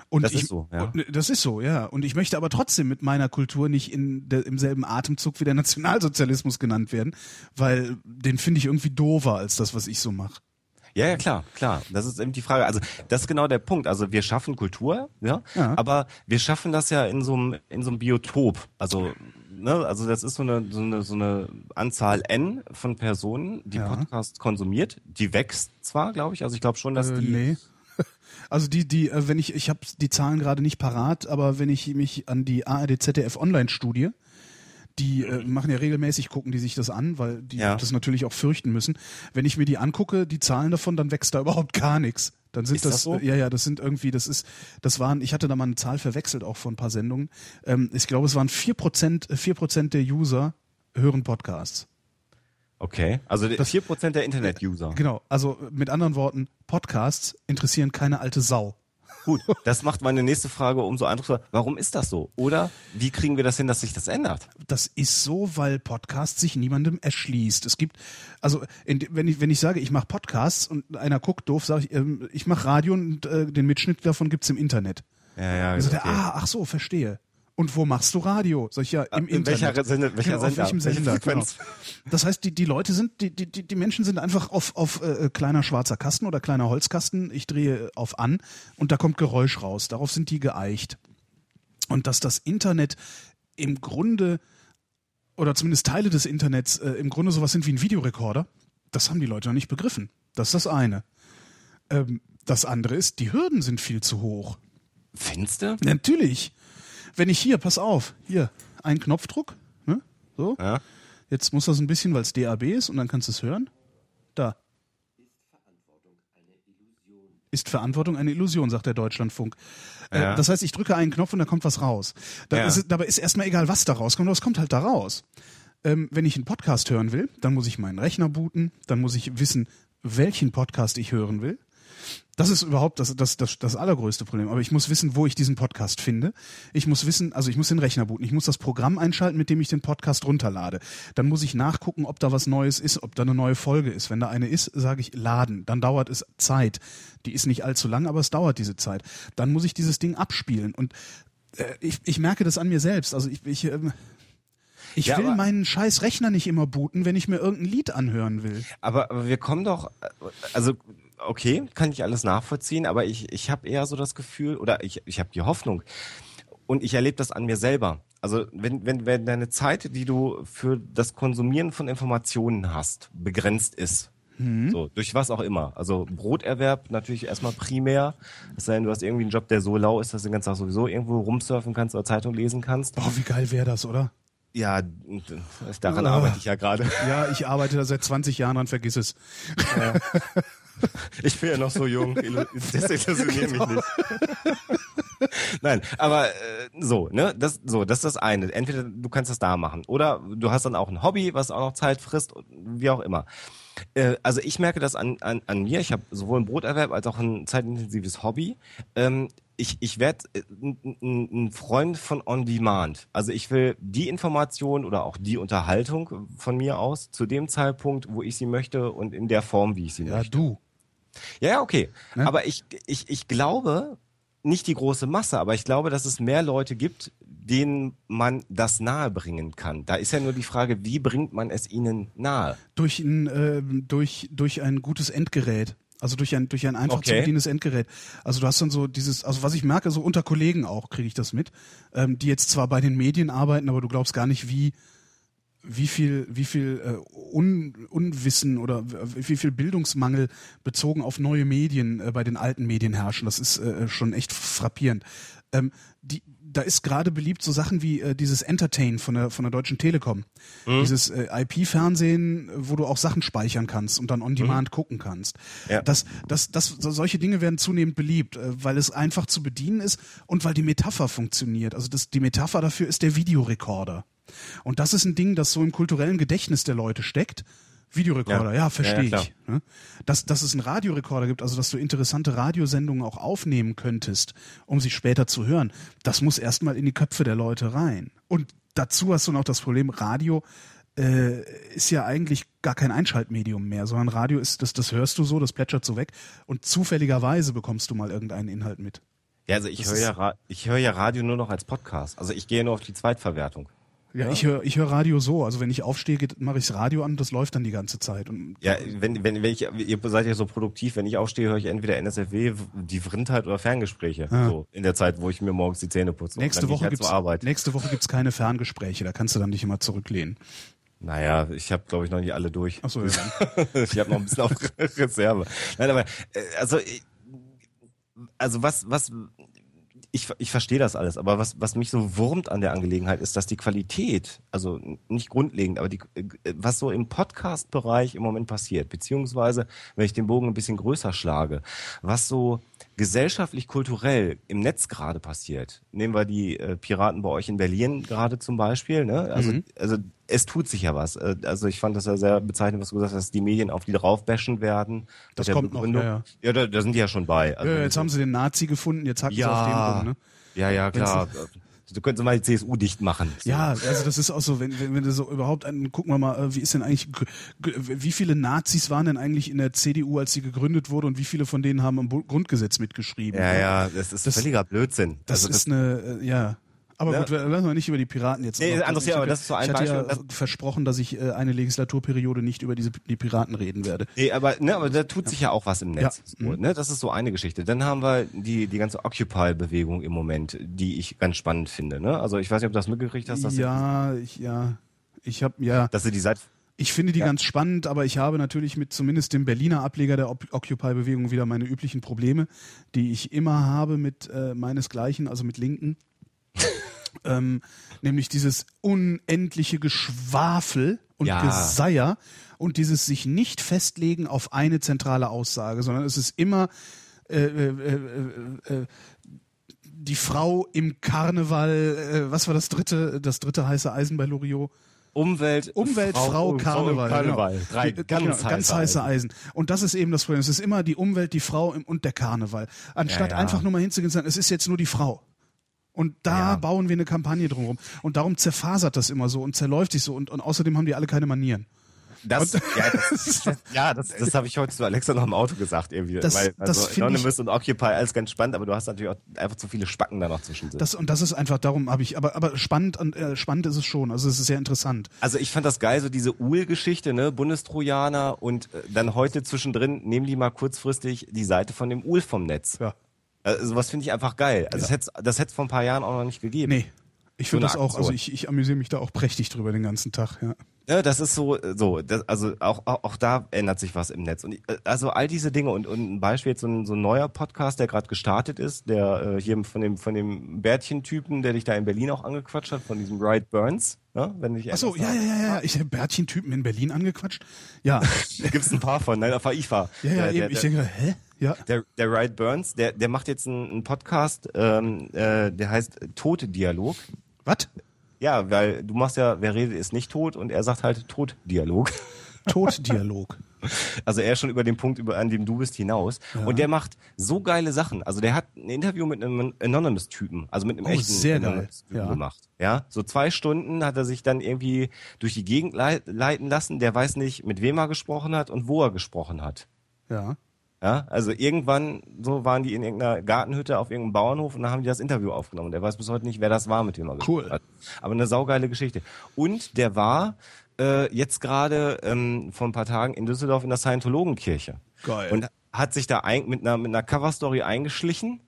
Und das ich, ist so, ja. Ne, das ist so, ja. Und ich möchte aber trotzdem mit meiner Kultur nicht in der, im selben Atemzug wie der Nationalsozialismus genannt werden, weil den finde ich irgendwie doofer als das, was ich so mache. Ja, ja, klar, klar. Das ist eben die Frage. Also das ist genau der Punkt. Also wir schaffen Kultur, ja, ja. aber wir schaffen das ja in so einem in so einem Biotop. Also ne, also das ist so eine so eine so eine Anzahl n von Personen, die ja. Podcast konsumiert. Die wächst zwar, glaube ich. Also ich glaube schon, dass äh, die nee. Also die, die, äh, wenn ich, ich habe die Zahlen gerade nicht parat, aber wenn ich mich an die ARD ZDF Online-Studie, die äh, machen ja regelmäßig, gucken die sich das an, weil die ja. das natürlich auch fürchten müssen. Wenn ich mir die angucke, die Zahlen davon, dann wächst da überhaupt gar nichts. Dann sind ist das, das so? ja, ja, das sind irgendwie, das ist, das waren, ich hatte da mal eine Zahl verwechselt auch vor ein paar Sendungen. Ähm, ich glaube, es waren vier Prozent, vier Prozent der User hören Podcasts. Okay, also das, 4% der Internet-User. Genau, also mit anderen Worten, Podcasts interessieren keine alte Sau. Gut, das macht meine nächste Frage umso eindrucksvoller. Warum ist das so? Oder wie kriegen wir das hin, dass sich das ändert? Das ist so, weil Podcast sich niemandem erschließt. Es gibt, also in, wenn ich wenn ich sage, ich mache Podcasts und einer guckt doof, sage ich, ähm, ich mache Radio und äh, den Mitschnitt davon gibt's im Internet. Ja, ja. Also okay. der, ah, ach so, verstehe. Und wo machst du Radio? Ich ja, im In Internet. Welcher Sender, welcher genau, Sender? Auf welchem Sender? Genau. Das heißt, die, die Leute sind, die, die, die Menschen sind einfach auf, auf äh, kleiner schwarzer Kasten oder kleiner Holzkasten. Ich drehe auf an und da kommt Geräusch raus. Darauf sind die geeicht. Und dass das Internet im Grunde oder zumindest Teile des Internets äh, im Grunde sowas sind wie ein Videorekorder, das haben die Leute noch nicht begriffen. Das ist das eine. Ähm, das andere ist, die Hürden sind viel zu hoch. Fenster? Natürlich wenn ich hier, pass auf, hier, ein Knopfdruck, ne? so. Ja. Jetzt muss das ein bisschen, weil es DAB ist und dann kannst du es hören. Da. ist Verantwortung eine Illusion, sagt der Deutschlandfunk. Äh, ja. Äh, das heißt, ich drücke einen Knopf und da kommt was raus. Da ja. ist, dabei ist erstmal egal, was da rauskommt, aber es kommt halt da raus. Ähm, wenn ich einen Podcast hören will, dann muss ich meinen Rechner booten, dann muss ich wissen, welchen Podcast ich hören will. Das ist überhaupt das, das, das, das allergrößte Problem. Aber ich muss wissen, wo ich diesen Podcast finde. Ich muss wissen, also ich muss den Rechner booten. Ich muss das Programm einschalten, mit dem ich den Podcast runterlade. Dann muss ich nachgucken, ob da was Neues ist, ob da eine neue Folge ist. Wenn da eine ist, sage ich laden. Dann dauert es Zeit. Die ist nicht allzu lang, aber es dauert diese Zeit. Dann muss ich dieses Ding abspielen. Und äh, ich, ich merke das an mir selbst. Also ich, ich, äh, ich ja, will meinen scheiß Rechner nicht immer booten, wenn ich mir irgendein Lied anhören will. Aber, aber wir kommen doch, also okay, kann ich alles nachvollziehen, aber ich, ich habe eher so das Gefühl oder ich, ich habe die Hoffnung und ich erlebe das an mir selber. Also wenn, wenn, wenn deine Zeit, die du für das Konsumieren von Informationen hast, begrenzt ist, mhm. so durch was auch immer. Also Broterwerb natürlich erstmal primär. Es sei denn, du hast irgendwie einen Job, der so lau ist, dass du den ganzen Tag sowieso irgendwo rumsurfen kannst oder Zeitung lesen kannst. Oh, wie geil wäre das, oder? Ja, daran oh. arbeite ich ja gerade. [laughs] Ja, ich arbeite da seit 20 Jahren dran, vergiss es. Ja. Ich bin ja noch so jung, [laughs] desillusionier mich nicht. Nein, aber äh, so, ne, das so, das ist das eine. Entweder du kannst das da machen oder du hast dann auch ein Hobby, was auch noch Zeit frisst, wie auch immer. Äh, also ich merke das an, an, an mir. Ich habe sowohl ein Broterwerb als auch ein zeitintensives Hobby. Ähm, ich, ich werde äh, ein Freund von On Demand. Also ich will die Information oder auch die Unterhaltung von mir aus zu dem Zeitpunkt, wo ich sie möchte und in der Form, wie ich sie ja, möchte. Ja, du. Ja, okay. Ne? Aber ich, ich, ich glaube, nicht die große Masse, aber ich glaube, dass es mehr Leute gibt, denen man das nahebringen kann. Da ist ja nur die Frage, wie bringt man es ihnen nahe? Durch ein, äh, durch, durch ein gutes Endgerät. Also durch ein, durch ein einfach okay. zu bedienendes Endgerät. Also du hast dann so dieses, also was ich merke, so unter Kollegen auch kriege ich das mit, ähm, die jetzt zwar bei den Medien arbeiten, aber du glaubst gar nicht, wie, wie viel, wie viel äh, Un, Unwissen oder wie viel Bildungsmangel bezogen auf neue Medien äh, bei den alten Medien herrschen. Das ist äh, schon echt frappierend. Ähm, die, da ist gerade beliebt so Sachen wie äh, dieses Entertain von der von der Deutschen Telekom. Mhm. Dieses äh, IP-Fernsehen, wo du auch Sachen speichern kannst und dann on demand mhm. gucken kannst. Ja. Das, das, das, solche Dinge werden zunehmend beliebt, äh, weil es einfach zu bedienen ist und weil die Metapher funktioniert. Also das, die Metapher dafür ist der Videorekorder. Und das ist ein Ding, das so im kulturellen Gedächtnis der Leute steckt. Videorekorder, ja, ja verstehe ja, ich. Ne? Dass, dass es einen Radiorekorder gibt, also dass du interessante Radiosendungen auch aufnehmen könntest, um sie später zu hören, das muss erstmal in die Köpfe der Leute rein. Und dazu hast du noch das Problem, Radio äh, ist ja eigentlich gar kein Einschaltmedium mehr, sondern Radio ist, das, das hörst du so, das plätschert so weg und zufälligerweise bekommst du mal irgendeinen Inhalt mit. Ja, also ich höre ja, ich höre ja Radio nur noch als Podcast. Also ich gehe nur auf die Zweitverwertung. Ja, ja, ich höre ich hör Radio so. Also wenn ich aufstehe, mache ich das Radio an das läuft dann die ganze Zeit. Und ja, wenn, wenn, wenn ich, ihr seid ja so produktiv, wenn ich aufstehe, höre ich entweder NSFW, die Vrindheit oder Ferngespräche. Ja. So in der Zeit, wo ich mir morgens die Zähne putze. Nächste Woche, halt gibt's, nächste Woche gibt's keine Ferngespräche, da kannst du dann nicht immer zurücklehnen. Naja, ich habe, glaube ich, noch nicht alle durch. Ach so, ja. [laughs] ich habe noch ein bisschen auf [laughs] Reserve. Nein, aber äh, also, also was, was ich, ich verstehe das alles, aber was, was mich so wurmt an der Angelegenheit ist, dass die Qualität, also nicht grundlegend, aber die, äh, was so im Podcast-Bereich im Moment passiert, beziehungsweise, wenn ich den Bogen ein bisschen größer schlage, was so gesellschaftlich, kulturell im Netz gerade passiert. Nehmen wir die äh, Piraten bei euch in Berlin gerade zum Beispiel. Ne? Also, mhm. also es tut sich ja was. Äh, also ich fand das ja sehr bezeichnend, was du gesagt hast, dass die Medien auf die draufbashen werden. Das kommt noch, ja, ja. ja da, da, sind die ja schon bei. Also ja, jetzt haben sie den Nazi gefunden, jetzt hacken ja, sie auf den rum. Ne? Ja, ja, klar. Du könntest mal die CSU dicht machen. So. Ja, also das ist auch so, wenn, wenn, wenn du so überhaupt einen, gucken wir mal, äh, wie ist denn eigentlich, wie viele Nazis waren denn eigentlich in der CDU, als sie gegründet wurde und wie viele von denen haben am Grundgesetz mitgeschrieben? Ja, ja, das ist das, völliger Blödsinn. Das, also ist das, eine, äh, ja. Aber ja. gut, lassen wir nicht über die Piraten jetzt. Nee, anderes Jahr, aber das ist so ein Ich hatte ja versprochen, dass ich äh, eine Legislaturperiode nicht über diese die Piraten reden werde. Nee, aber ne, aber da tut sich ja auch was im Netz. Ja. So, ne? Das ist so eine Geschichte. Dann haben wir die die ganze Occupy-Bewegung im Moment, die ich ganz spannend finde. Ne? Also ich weiß nicht, ob du das mitgekriegt hast. Dass ja, ich, ja, ich habe ja. Dass sie die seit ich finde die ja. ganz spannend, aber ich habe natürlich mit zumindest dem Berliner Ableger der Occupy-Bewegung wieder meine üblichen Probleme, die ich immer habe mit äh, meinesgleichen, also mit Linken. Ähm, nämlich dieses unendliche Geschwafel und ja. Geseier und dieses sich nicht festlegen auf eine zentrale Aussage, sondern es ist immer äh, äh, äh, äh, die Frau im Karneval, äh, was war das dritte, das dritte heiße Eisen bei Loriot? Umwelt, Umwelt, Frau, Frau Karneval. Karneval. Genau. Drei ganz, genau, heiße, ganz heiße Eisen. Eisen. Und das ist eben das Problem. Es ist immer die Umwelt, die Frau und der Karneval. Anstatt ja, ja. einfach nur mal hinzugehen und sagen, es ist jetzt nur die Frau. Und da ja. bauen wir eine Kampagne drumherum. Und darum zerfasert das immer so und zerläuft sich so. Und, und außerdem haben die alle keine Manieren. Das, ja, das, [laughs] das, ja, das, das habe ich heute zu Alexa noch im Auto gesagt irgendwie. Das, weil, also das Anonymous und Occupy alles ganz spannend, aber du hast natürlich auch einfach zu viele Spacken da noch zwischen. Das, und das ist einfach, darum habe ich, aber, aber spannend, äh, spannend ist es schon, also es ist sehr interessant. Also ich fand das geil, so diese Uhl-Geschichte, ne, Bundestrojaner und äh, dann heute zwischendrin nehmen die mal kurzfristig die Seite von dem Uhl vom Netz. Ja. Also was finde ich einfach geil. Also ja. das hätte es vor ein paar Jahren auch noch nicht gegeben. Nee. Ich finde das auch, also ich, ich amüsiere mich da auch prächtig drüber den ganzen Tag, ja. Ja, das ist so, so, das, also auch, auch, auch da ändert sich was im Netz. Und äh, also all diese Dinge und, und ein Beispiel jetzt so ein, so ein neuer Podcast, der gerade gestartet ist, der äh, hier von dem von dem Bärtchen-Typen, der dich da in Berlin auch angequatscht hat, von diesem Wright Burns, ja, wenn ich Achso, ja, ja, ja, ja, ich habe Bärtchen-Typen in Berlin angequatscht. Ja. [laughs] da gibt's ein paar von, nein, auf ich war. Ja, ja, der, eben, der, ich denke, hä? Ja. Der, der Wright Burns, der, der macht jetzt einen, einen Podcast, ähm, äh, der heißt Tote Dialog. Was? Ja, weil du machst ja, wer redet, ist nicht tot und er sagt halt Toddialog. Toddialog. [laughs] Also er ist schon über den Punkt, über, an dem du bist, hinaus. Ja. Und der macht so geile Sachen. Also der hat ein Interview mit einem Anonymous-Typen, also mit einem oh, echten sehr Anonymous-Typen ja. gemacht. Ja, so zwei Stunden hat er sich dann irgendwie durch die Gegend leiten lassen. Der weiß nicht, mit wem er gesprochen hat und wo er gesprochen hat. Ja. Ja, also irgendwann so waren die in irgendeiner Gartenhütte auf irgendeinem Bauernhof und dann haben die das Interview aufgenommen. Der weiß bis heute nicht, wer das war, mit dem er cool. hat. Aber eine saugeile Geschichte. Und der war äh, jetzt gerade ähm, vor ein paar Tagen in Düsseldorf in der Scientologenkirche. Geil. Und hat sich da ein, mit einer mit einer Coverstory eingeschlichen,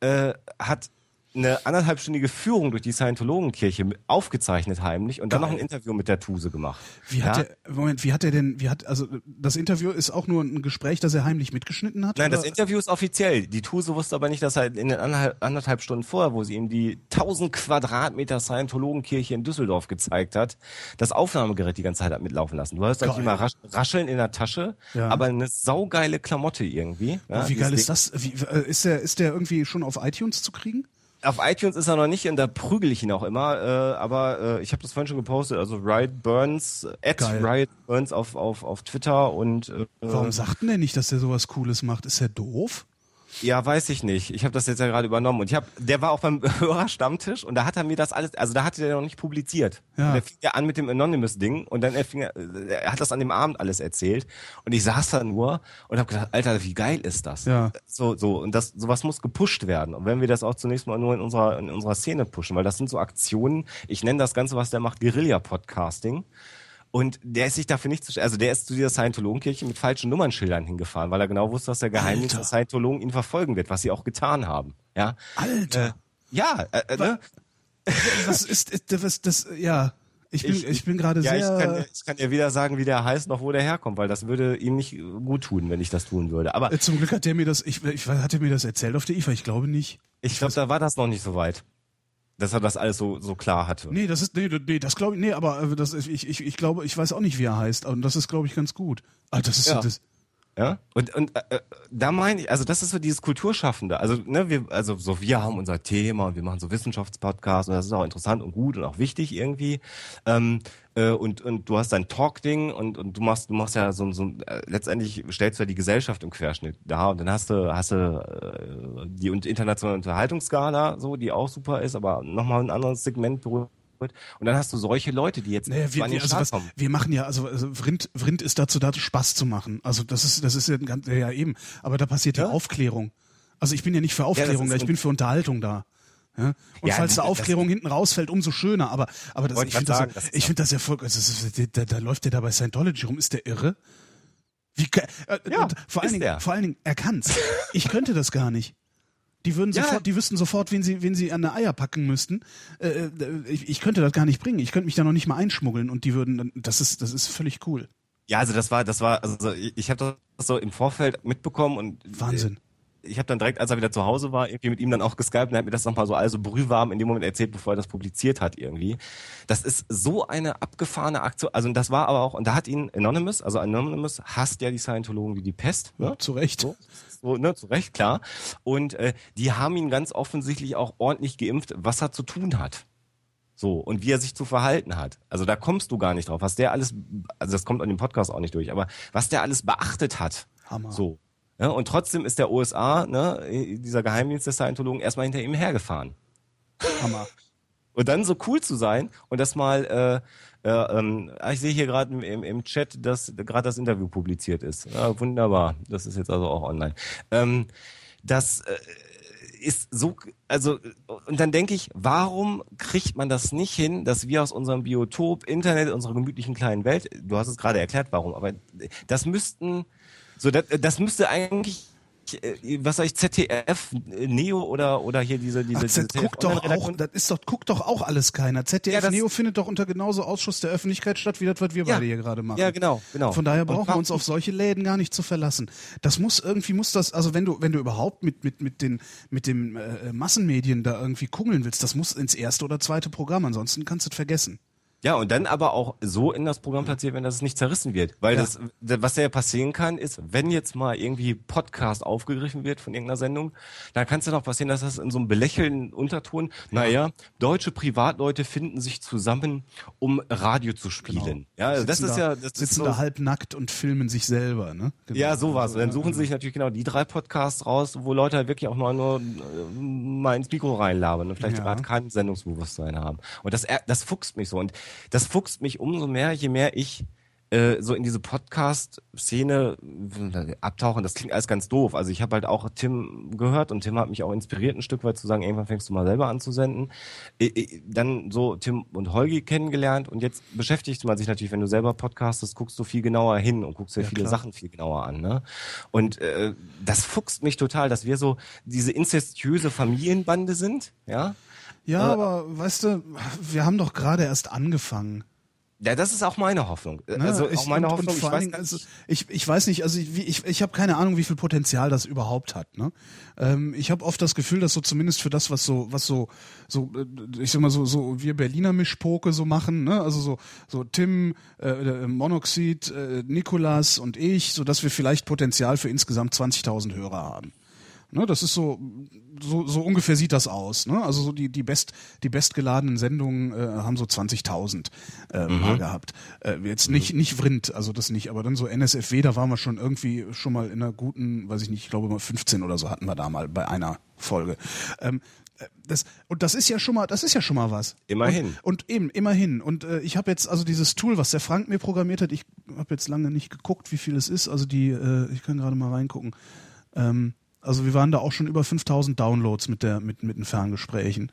äh, hat eine anderthalbstündige Führung durch die Scientologenkirche aufgezeichnet heimlich und dann Geil. noch ein Interview mit der Tuse gemacht. Wie hat ja? der, Moment, wie hat er denn, wie hat, also das Interview ist auch nur ein Gespräch, das er heimlich mitgeschnitten hat? Nein, oder? das Interview ist offiziell. Die Tuse wusste aber nicht, dass er in den anderthalb, Stunden vorher, wo sie ihm die 1000 Quadratmeter Scientologenkirche in Düsseldorf gezeigt hat, das Aufnahmegerät die ganze Zeit hat mitlaufen lassen. Du hörst eigentlich immer rascheln in der Tasche, ja. aber eine saugeile Klamotte irgendwie. Ja, wie geil ist das? Wie, äh, ist der, ist der irgendwie schon auf iTunes zu kriegen? Auf iTunes ist er noch nicht und da prügel ich ihn auch immer, äh, aber äh, ich habe das vorhin schon gepostet, also Riot Burns, at Riot Burns auf, auf, auf Twitter und äh, Warum sagt denn der nicht, dass der sowas Cooles macht? Ist er doof? Ja, weiß ich nicht. Ich habe das jetzt ja gerade übernommen und ich habe, der war auch beim [laughs] Hörerstammtisch und da hat er mir das alles, also da hatte der noch nicht publiziert. Ja. Und der fing ja an mit dem Anonymous Ding und dann er fing er, er hat das an dem Abend alles erzählt und ich saß da nur und habe gedacht, Alter, wie geil ist das? Ja. So so und das sowas muss gepusht werden und wenn wir das auch zunächst mal nur in unserer in unserer Szene pushen, weil das sind so Aktionen. Ich nenne das Ganze, was der macht, Guerilla Podcasting. Und der ist sich dafür nicht zu, also der ist zu dieser Scientologenkirche mit falschen Nummernschildern hingefahren, weil er genau wusste, dass der Geheimnis der Scientologen ihn verfolgen wird, was sie auch getan haben. Ja. Alter. Äh, ja, äh, äh, ne? Was ist, was, das, ja. Ich bin, ich, ich bin gerade ja, sehr. Ich kann, ich kann dir weder sagen, wie der heißt, noch wo der herkommt, weil das würde ihm nicht gut tun, wenn ich das tun würde. Aber äh, zum Glück hat der mir das, ich, ich hat er mir das erzählt auf der IFA, ich glaube nicht. Ich glaube, da war das noch nicht so weit dass er das alles so so klar hatte. Nee, das ist nee, nee das glaube ich nee, aber äh, das ich, ich ich glaube, ich weiß auch nicht, wie er heißt und das ist glaube ich ganz gut. Ah, das ist ja. das ja, und, und äh, äh, da meine ich, also das ist so dieses Kulturschaffende. Also, ne, wir, also so wir haben unser Thema und wir machen so Wissenschaftspodcasts und das ist auch interessant und gut und auch wichtig irgendwie. Ähm, äh, und, und du hast dein Talk-Ding und, und du machst, du machst ja so, so äh, letztendlich stellst du ja die Gesellschaft im Querschnitt da und dann hast du, hast du äh, die internationale Unterhaltungsskala, so, die auch super ist, aber nochmal ein anderes Segment berührt und dann hast du solche Leute, die jetzt naja, wir, wir, also was, wir machen ja, also, also Vrind, Vrind ist dazu da, Spaß zu machen. Also das ist, das ist ja, ganz, ja eben. Aber da passiert ja, Aufklärung. Also ich bin ja nicht für Aufklärung ja, da, ich bin für Unterhaltung da. Ja? Und ja, falls da Aufklärung hinten rausfällt, umso schöner. Aber, aber das, ich finde das, das, ich finde das ja voll, also, da, da läuft der da bei Scientology rum, ist der irre? Wie, äh, ja, vor allen Dingen, vor allen Dingen, er kann's. Ich könnte das gar nicht. Die würden ja. sofort, die wüssten sofort, wen sie, wen sie an der Eier packen müssten. Äh, äh, ich, ich könnte das gar nicht bringen. Ich könnte mich da noch nicht mal einschmuggeln und die würden, das ist, das ist völlig cool. Ja, also das war, das war, also ich, ich habe das so im Vorfeld mitbekommen und Wahnsinn. Ich habe dann direkt, als er wieder zu Hause war, irgendwie mit ihm dann auch geskypt und er hat mir das nochmal so also brühwarm in dem Moment erzählt, bevor er das publiziert hat irgendwie. Das ist so eine abgefahrene Aktion. Also das war aber auch, und da hat ihn Anonymous, also Anonymous hasst ja die Scientologen wie die Pest. Ne? Ja, zu Recht. So so, ne, zu Recht, klar. Und äh, die haben ihn ganz offensichtlich auch ordentlich geimpft, was er zu tun hat. So, und wie er sich zu verhalten hat. Also da kommst du gar nicht drauf. Was der alles, also das kommt an dem Podcast auch nicht durch, aber was der alles beachtet hat. Hammer. So. Ja, und trotzdem ist der USA, ne, dieser Geheimdienst der Scientologen, erstmal hinter ihm hergefahren. Hammer. und dann so cool zu sein und das mal, äh, äh, ähm, ich sehe hier gerade im, Chat, dass gerade das Interview publiziert ist. Ja, wunderbar. Das ist jetzt also auch online. Ähm, das äh, ist so, also, und dann denke ich, warum kriegt man das nicht hin, dass wir aus unserem Biotop, Internet, unserer gemütlichen kleinen Welt, du hast es gerade erklärt, warum, aber das müssten, so, das, das müsste eigentlich was sag ich, ZDF, Neo oder, oder hier diese, diese, Ach, diese guckt doch auch, das ist doch, guckt doch auch alles keiner. ZDF, ja, Neo findet doch unter genauso Ausschuss der Öffentlichkeit statt, wie das, was wir ja. beide hier gerade machen. Ja, genau, genau. Von daher brauchen wir uns auf solche Läden gar nicht zu verlassen. Das muss irgendwie, muss das, also wenn du, wenn du überhaupt mit, mit, mit den, mit den äh, Massenmedien da irgendwie kungeln willst, das muss ins erste oder zweite Programm, ansonsten kannst du es vergessen. Ja, und dann aber auch so in das Programm platziert, wenn das nicht zerrissen wird. Weil ja. das, was ja passieren kann, ist, wenn jetzt mal irgendwie Podcast aufgegriffen wird von irgendeiner Sendung, dann kann es ja noch passieren, dass das in so einem belächelnden Unterton, naja, deutsche Privatleute finden sich zusammen, um Radio zu spielen. Genau. Ja, also das ist da, ja, das sitzen ist so, da halbnackt und filmen sich selber, ne? Genau. Ja, sowas. Und dann suchen sie sich natürlich genau die drei Podcasts raus, wo Leute halt wirklich auch mal nur äh, mal ins Mikro reinlabern und vielleicht ja. gerade kein Sendungsbewusstsein haben. Und das, das fuchst mich so. Und das fuchst mich umso mehr, je mehr ich äh, so in diese Podcast-Szene äh, abtauchen. Das klingt alles ganz doof. Also ich habe halt auch Tim gehört und Tim hat mich auch inspiriert ein Stück weit zu sagen, irgendwann fängst du mal selber an zu senden. Äh, dann so Tim und Holgi kennengelernt und jetzt beschäftigt man sich natürlich, wenn du selber podcastest, guckst du viel genauer hin und guckst dir ja, viele klar. Sachen viel genauer an. Ne? Und äh, das fuchst mich total, dass wir so diese inzestiöse Familienbande sind, ja. Ja, äh, aber weißt du, wir haben doch gerade erst angefangen. Ja, das ist auch meine Hoffnung. Ne, also ich, auch meine und, Hoffnung. Und ich, weiß Dingen, also ich, ich weiß nicht, also ich, ich, ich habe keine Ahnung, wie viel Potenzial das überhaupt hat. Ne? Ähm, ich habe oft das Gefühl, dass so zumindest für das, was so, was so, so, äh, ich sag mal so, so wir Berliner Mischpoke so machen, ne? Also so, so Tim, äh, äh Monoxid, äh, Nikolas und ich, so dass wir vielleicht Potenzial für insgesamt 20.000 Hörer haben. Ne, das ist so, so, so ungefähr sieht das aus. Ne? Also so die, die, best, die bestgeladenen Sendungen äh, haben so 20.000 äh, mhm. mal gehabt. Äh, jetzt nicht, nicht Vrind, also das nicht, aber dann so NSFW, da waren wir schon irgendwie schon mal in einer guten, weiß ich nicht, ich glaube mal 15 oder so hatten wir da mal bei einer Folge. Ähm, äh, das, und das ist ja schon mal, das ist ja schon mal was. Immerhin. Und, und eben, immerhin. Und äh, ich habe jetzt also dieses Tool, was der Frank mir programmiert hat, ich habe jetzt lange nicht geguckt, wie viel es ist. Also die, äh, ich kann gerade mal reingucken. Ähm, also wir waren da auch schon über 5000 Downloads mit, der, mit, mit den Ferngesprächen.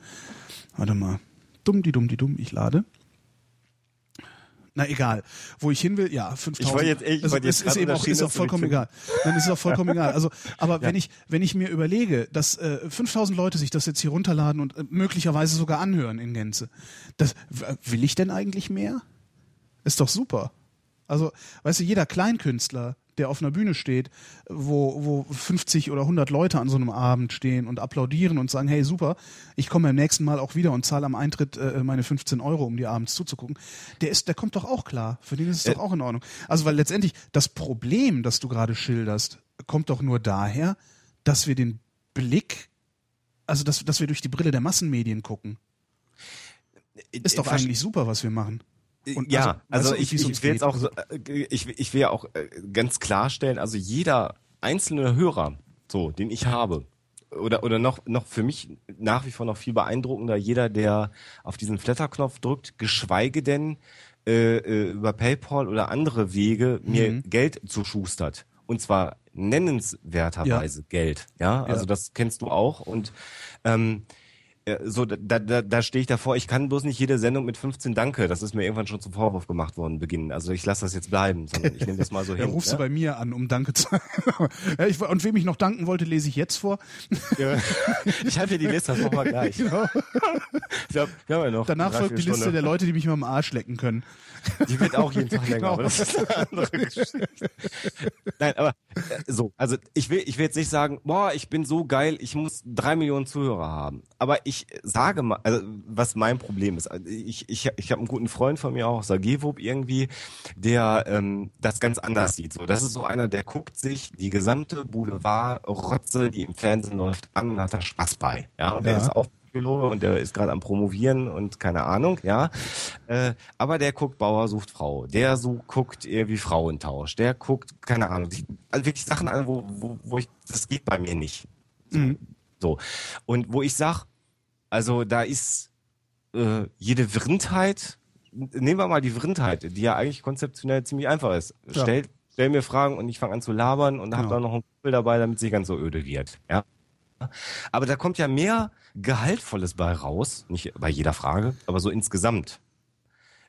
Warte mal. Dumm, die dumm, die dumm, ich lade. Na egal, wo ich hin will, ja, 5000. Ich wollte jetzt, ich also, ist, ist eben auch, ist auch vollkommen egal. Dann ist es auch vollkommen egal. Also, aber [laughs] ja. wenn ich wenn ich mir überlege, dass äh, 5000 Leute sich das jetzt hier runterladen und äh, möglicherweise sogar anhören in Gänze, das will ich denn eigentlich mehr? Ist doch super. Also, weißt du, jeder Kleinkünstler, der auf einer Bühne steht, wo, wo 50 oder 100 Leute an so einem Abend stehen und applaudieren und sagen, hey super, ich komme beim nächsten Mal auch wieder und zahle am Eintritt äh, meine 15 Euro, um dir abends zuzugucken, der ist, der kommt doch auch klar. Für den ist es äh. doch auch in Ordnung. Also weil letztendlich das Problem, das du gerade schilderst, kommt doch nur daher, dass wir den Blick, also dass, dass wir durch die Brille der Massenmedien gucken. Äh, ist doch eigentlich super, was wir machen. Und ja, also, also ich, ich, ich will jetzt auch, äh, ich, ich will ja auch äh, ganz klarstellen, also jeder einzelne Hörer, so, den ich habe, oder, oder noch, noch für mich nach wie vor noch viel beeindruckender, jeder, der auf diesen Flatterknopf drückt, geschweige denn äh, äh über PayPal oder andere Wege mir mhm. Geld zuschustert. Und zwar nennenswerterweise ja. Geld. Ja, also ja. das kennst du auch. Und ähm, so, da, da, da stehe ich davor, ich kann bloß nicht jede Sendung mit 15 Danke, das ist mir irgendwann schon zum Vorwurf gemacht worden, beginnen. Also ich lasse das jetzt bleiben, sondern ich nehme das mal so [laughs] hin. Ja, rufst ja? du bei mir an, um Danke zu [laughs] ja, ich, Und wem ich noch danken wollte, lese ich jetzt vor. [laughs] Ja. Ich habe hier die Liste, das machen wir gleich. Genau. Glaub, wir haben ja noch Danach folgt die Liste Stunde. der Leute, die mich mal am Arsch lecken können. Die wird auch jeden Tag länger, genau. aber das ist eine andere Geschichte. Nein, aber äh, so, also ich will, ich will jetzt nicht sagen, boah, ich bin so geil, ich muss drei Millionen Zuhörer haben. Aber ich ich sage mal, also was mein Problem ist. Also ich ich, ich habe einen guten Freund von mir auch, Sagewub irgendwie, der ähm, das ganz anders sieht. So, das ist so einer, der guckt sich die gesamte Boulevard-Rotze, die im Fernsehen läuft, an und hat da Spaß bei. Ja, und ja. der ist auch Psychologe und der ist gerade am Promovieren und keine Ahnung, ja. Äh, aber der guckt Bauer sucht Frau. Der so guckt irgendwie Frauentausch. Der guckt, keine Ahnung, also wirklich Sachen an, wo, wo, wo ich, das geht bei mir nicht. Mhm. So. Und wo ich sag, also da ist äh, jede Vrindheit, nehmen wir mal die Vrindheit, die ja eigentlich konzeptionell ziemlich einfach ist. Ja. Stell, stell mir Fragen und ich fange an zu labern und genau. habe da noch ein Kumpel dabei, damit sie ganz so öde wird. Ja. Aber da kommt ja mehr Gehaltvolles bei raus, nicht bei jeder Frage, aber so insgesamt.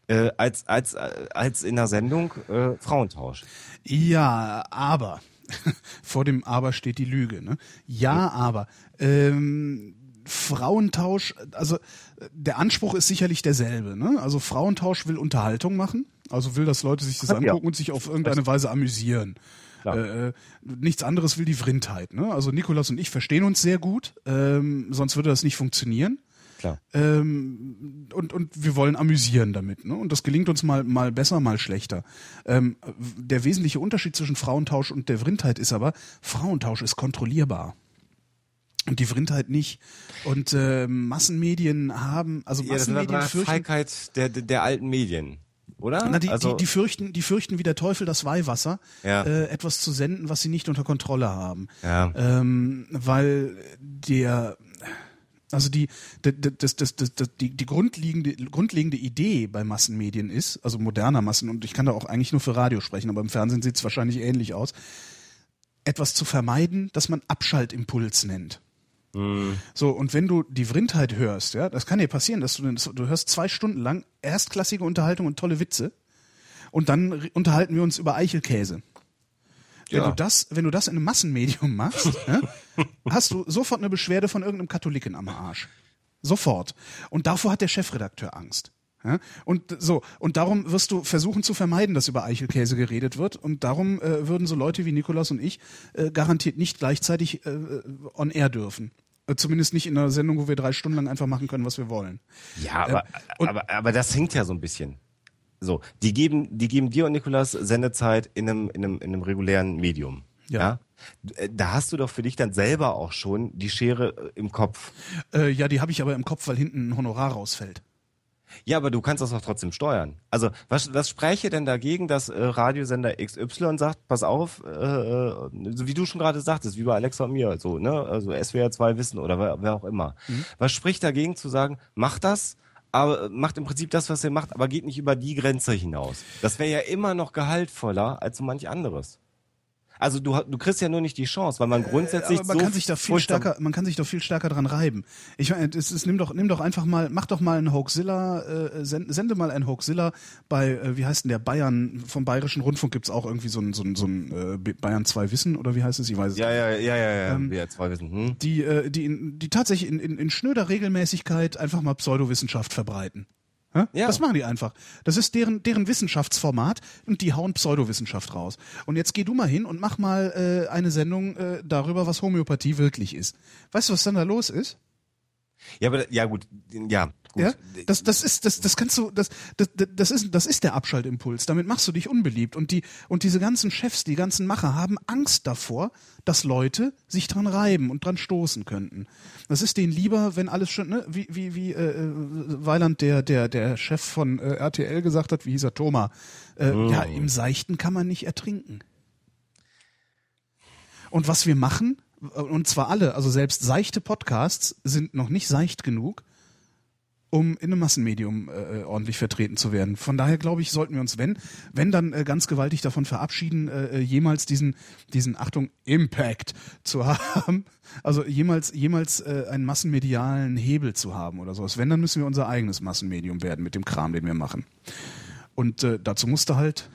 Äh, als, als, als in der Sendung äh, Frauentausch. Ja, aber [laughs] vor dem Aber steht die Lüge. Ne? Ja, aber ähm, Frauentausch, also der Anspruch ist sicherlich derselbe. Ne? Also Frauentausch will Unterhaltung machen, also will, dass Leute sich das angucken ja. und sich auf irgendeine Weise amüsieren. Äh, äh, nichts anderes will die Vrindheit. Ne? Also Nikolas und ich verstehen uns sehr gut, ähm, sonst würde das nicht funktionieren. Klar. Ähm, und, und wir wollen amüsieren damit. Ne? Und das gelingt uns mal, mal besser, mal schlechter. Ähm, der wesentliche Unterschied zwischen Frauentausch und der Vrindheit ist aber, Frauentausch ist kontrollierbar. Und die Vrindheit nicht. Und äh, Massenmedien haben, also ja, Massenmedien das fürchten... Feigheit der, der, alten Medien oder? Na, die, also, die, die, fürchten, die fürchten wie der Teufel das Weihwasser, ja. äh, etwas zu senden, was sie nicht unter Kontrolle haben. Ja. Ähm, weil der also die, das, das, das, das, die, die grundlegende, grundlegende Idee bei Massenmedien ist, also moderner Massen, und ich kann da auch eigentlich nur für Radio sprechen, aber im Fernsehen sieht es wahrscheinlich ähnlich aus, etwas zu vermeiden, das man Abschaltimpuls nennt. Mhm. So, und wenn du die Vrindheit hörst, ja, das kann dir passieren, dass du, du hörst zwei Stunden lang erstklassige Unterhaltung und tolle Witze und dann unterhalten wir uns über Eichelkäse. Wenn ja. du das, wenn du das in einem Massenmedium machst, ja, [laughs] hast du sofort eine Beschwerde von irgendeinem Katholiken am Arsch. Sofort. Und davor hat der Chefredakteur Angst. Ja? Und so, und darum wirst du versuchen zu vermeiden, dass über Eichelkäse geredet wird. Und darum äh, würden so Leute wie Nikolaus und ich äh, garantiert nicht gleichzeitig äh, on air dürfen. Äh, zumindest nicht in einer Sendung, wo wir drei Stunden lang einfach machen können, was wir wollen. Ja, aber, äh, aber, aber das hinkt ja so ein bisschen. So, die geben, die geben dir und Nikolas Sendezeit in einem, in einem, in einem regulären Medium. Ja. ja. Äh, da hast du doch für dich dann selber auch schon die Schere äh, im Kopf. Äh, ja, die habe ich aber im Kopf, weil hinten ein Honorar rausfällt. Ja, aber du kannst das doch trotzdem steuern. Also was, was spräche denn dagegen, dass äh, Radiosender XY sagt, pass auf, äh, so wie du schon gerade sagtest, wie bei Alexa und mir, so, ne, also SWR 2 Wissen oder wer, wer auch immer. Mhm. Was spricht dagegen zu sagen, mach das, aber macht im Prinzip das, was er macht, aber geht nicht über die Grenze hinaus. Das wäre ja immer noch gehaltvoller als so manch anderes. Also du, du kriegst ja nur nicht die Chance, weil man äh, grundsätzlich äh, man so kann sich da viel stärker, man kann sich doch viel stärker dran reiben. Ich meine, es, es, nimm doch, nimm doch einfach mal, mach doch mal einen Hoaxilla, äh, send, sende mal einen Hoaxilla bei, äh, wie heißt denn der Bayern vom Bayerischen Rundfunk gibt's auch irgendwie so ein so ein, so ein äh, Bayern 2 Wissen oder wie heißt es? Ich weiß es. Ja ja ja ja ja. Ähm, 2 Wissen. Hm? Die äh, die in, die tatsächlich in, in, in schnöder Regelmäßigkeit einfach mal Pseudowissenschaft verbreiten. Ja. Das machen die einfach. Das ist deren, deren Wissenschaftsformat und die hauen Pseudowissenschaft raus. Und jetzt geh du mal hin und mach mal äh, eine Sendung äh, darüber, was Homöopathie wirklich ist. Weißt du, was dann da los ist? Ja, aber ja gut, ja. Gut. Ja, das, das ist, das, das kannst du, das, das, das ist, das ist der Abschaltimpuls. Damit machst du dich unbeliebt. Und die, und diese ganzen Chefs, die ganzen Macher haben Angst davor, dass Leute sich dran reiben und dran stoßen könnten. Das ist denen lieber, wenn alles schon, ne, wie, wie, wie äh, äh Weiland, der, der, der Chef von äh, RTL gesagt hat, wie hieß er, Thomas, äh, oh. ja, im Seichten kann man nicht ertrinken. Und was wir machen, und zwar alle, also selbst seichte Podcasts sind noch nicht seicht genug, um in einem Massenmedium äh, ordentlich vertreten zu werden. Von daher glaube ich, sollten wir uns, wenn, wenn dann äh, ganz gewaltig davon verabschieden, äh, jemals diesen, diesen Achtung Impact zu [laughs] haben, also jemals, jemals äh, einen massenmedialen Hebel zu haben oder sowas. Wenn, dann müssen wir unser eigenes Massenmedium werden mit dem Kram, den wir machen. Und äh, dazu musste halt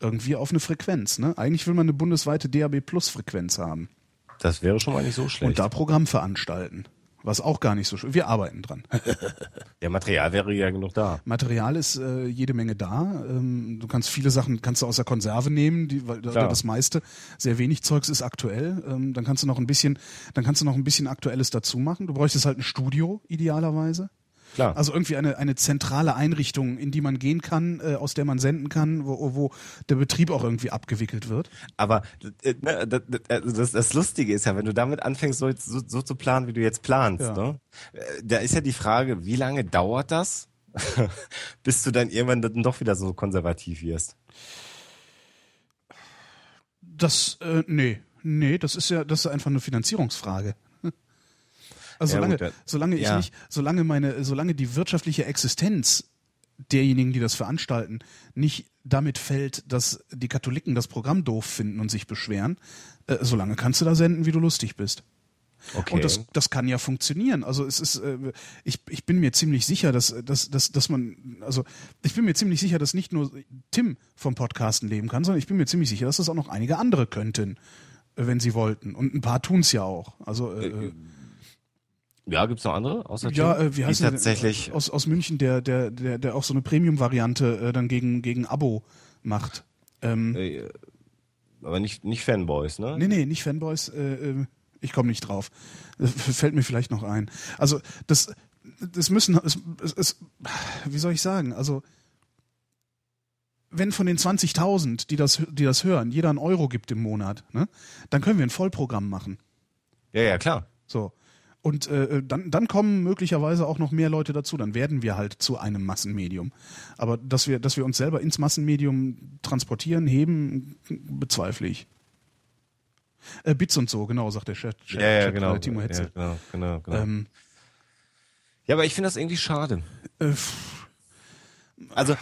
irgendwie auf eine Frequenz. Ne? Eigentlich will man eine bundesweite DAB Plus Frequenz haben. Das wäre schon mal nicht so schlecht. Und da Programm veranstalten. Was auch gar nicht so schön. Wir arbeiten dran. [laughs] ja, Material wäre ja genug da. Material ist äh, jede Menge da. Ähm, du kannst viele Sachen kannst du aus der Konserve nehmen, die, weil Klar. das meiste, sehr wenig Zeugs ist aktuell. Ähm, dann kannst du noch ein bisschen, dann kannst du noch ein bisschen Aktuelles dazu machen. Du bräuchtest halt ein Studio idealerweise. Klar. Also irgendwie eine, eine zentrale Einrichtung, in die man gehen kann, äh, aus der man senden kann, wo, wo der Betrieb auch irgendwie abgewickelt wird. Aber äh, ne, das, das, das Lustige ist ja, wenn du damit anfängst, so, so, so zu planen, wie du jetzt planst, ja. ne? Äh, da ist ja die Frage, wie lange dauert das, [laughs] bis du dann irgendwann dann doch wieder so konservativ wirst? Das, äh, nee, nee, das ist ja, das ist einfach eine Finanzierungsfrage. Also solange, ja, solange ich ja. nicht, solange meine, solange die wirtschaftliche Existenz derjenigen, die das veranstalten, nicht damit fällt, dass die Katholiken das Programm doof finden und sich beschweren, äh, solange kannst du da senden, wie du lustig bist. Okay. Und das, das kann ja funktionieren. Also es ist, äh, ich, ich bin mir ziemlich sicher, dass, dass, dass, dass man, also ich bin mir ziemlich sicher, dass nicht nur Tim vom Podcasten leben kann, sondern ich bin mir ziemlich sicher, dass das auch noch einige andere könnten, wenn sie wollten. Und ein paar tun es ja auch. Also äh, äh, ja, gibt's noch andere außer Ja, äh, wie heißt der tatsächlich aus aus München, der der der der auch so eine Premium Variante äh, dann gegen gegen Abo macht. Ähm, äh, aber nicht nicht Fanboys, ne? Nee, nee, nicht Fanboys, äh, äh ich komme nicht drauf. Das fällt mir vielleicht noch ein. Also, das das müssen es, es, es wie soll ich sagen? Also wenn von den 20.000, die das, die das hören, jeder einen Euro gibt im Monat, ne, dann können wir ein Vollprogramm machen. Ja, ja, klar. So. Und äh, dann, dann kommen möglicherweise auch noch mehr Leute dazu. Dann werden wir halt zu einem Massenmedium. Aber dass wir, dass wir uns selber ins Massenmedium transportieren, heben, bezweifle ich. Äh, Bits und so, genau, sagt der Chat. Chat ja, ja, genau. Timo Hetzel. Ja, genau, genau, genau. Ähm, ja, aber ich finde das irgendwie schade. Äh, also, äh,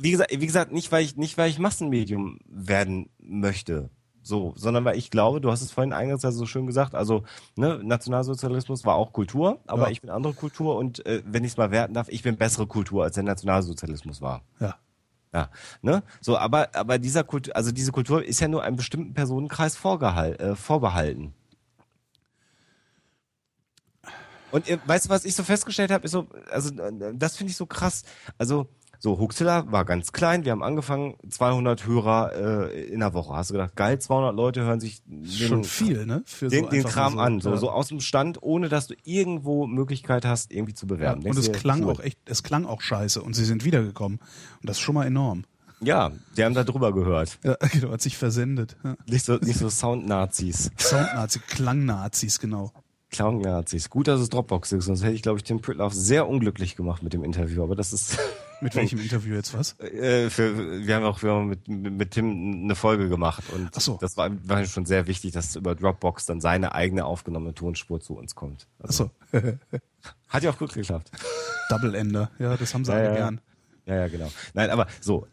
wie gesagt, wie gesagt, nicht weil ich, nicht weil ich Massenmedium werden möchte. So, sondern weil ich glaube, du hast es vorhin eingangs so schön gesagt, also ne, Nationalsozialismus war auch Kultur, aber ja. ich bin andere Kultur und äh, wenn ich es mal werten darf, ich bin bessere Kultur, als der Nationalsozialismus war. Ja. Ja, ne? So, aber aber dieser Kultur, also diese Kultur ist ja nur einem bestimmten Personenkreis äh, vorbehalten. Und äh, weißt du, was ich so festgestellt habe, ist so, also äh, das finde ich so krass. Also so, Huxilla war ganz klein. Wir haben angefangen, 200 Hörer äh, in der Woche. Hast du gedacht, geil, 200 Leute hören sich den, Schon viel, ne? Für den, so den Kram so, an, so, ja. so aus dem Stand, ohne dass du irgendwo Möglichkeit hast, irgendwie zu bewerben. Ja, und es klang cool. auch echt, es klang auch scheiße und sie sind wiedergekommen. Und das ist schon mal enorm. Ja, die haben da drüber gehört. Ja, [laughs] genau, hat sich versendet. Ja. Nicht so, nicht so Sound-Nazis. Sound-Nazis, Klang-Nazis, genau. Klang-Nazis. Gut, dass es Dropbox ist, sonst hätte ich, glaube ich, Tim Pritloff sehr unglücklich gemacht mit dem Interview, aber das ist [laughs] mit welchem Interview jetzt was? Äh, für, wir haben auch wir haben mit, mit Tim eine Folge gemacht und so. das war, war schon sehr wichtig, dass über Dropbox dann seine eigene aufgenommene Tonspur zu uns kommt. Also, Ach so. [laughs] hat ja auch gut geklappt. Double Ender, ja, das haben sie ja, alle ja. gern. Ja, ja, genau. Nein, aber so,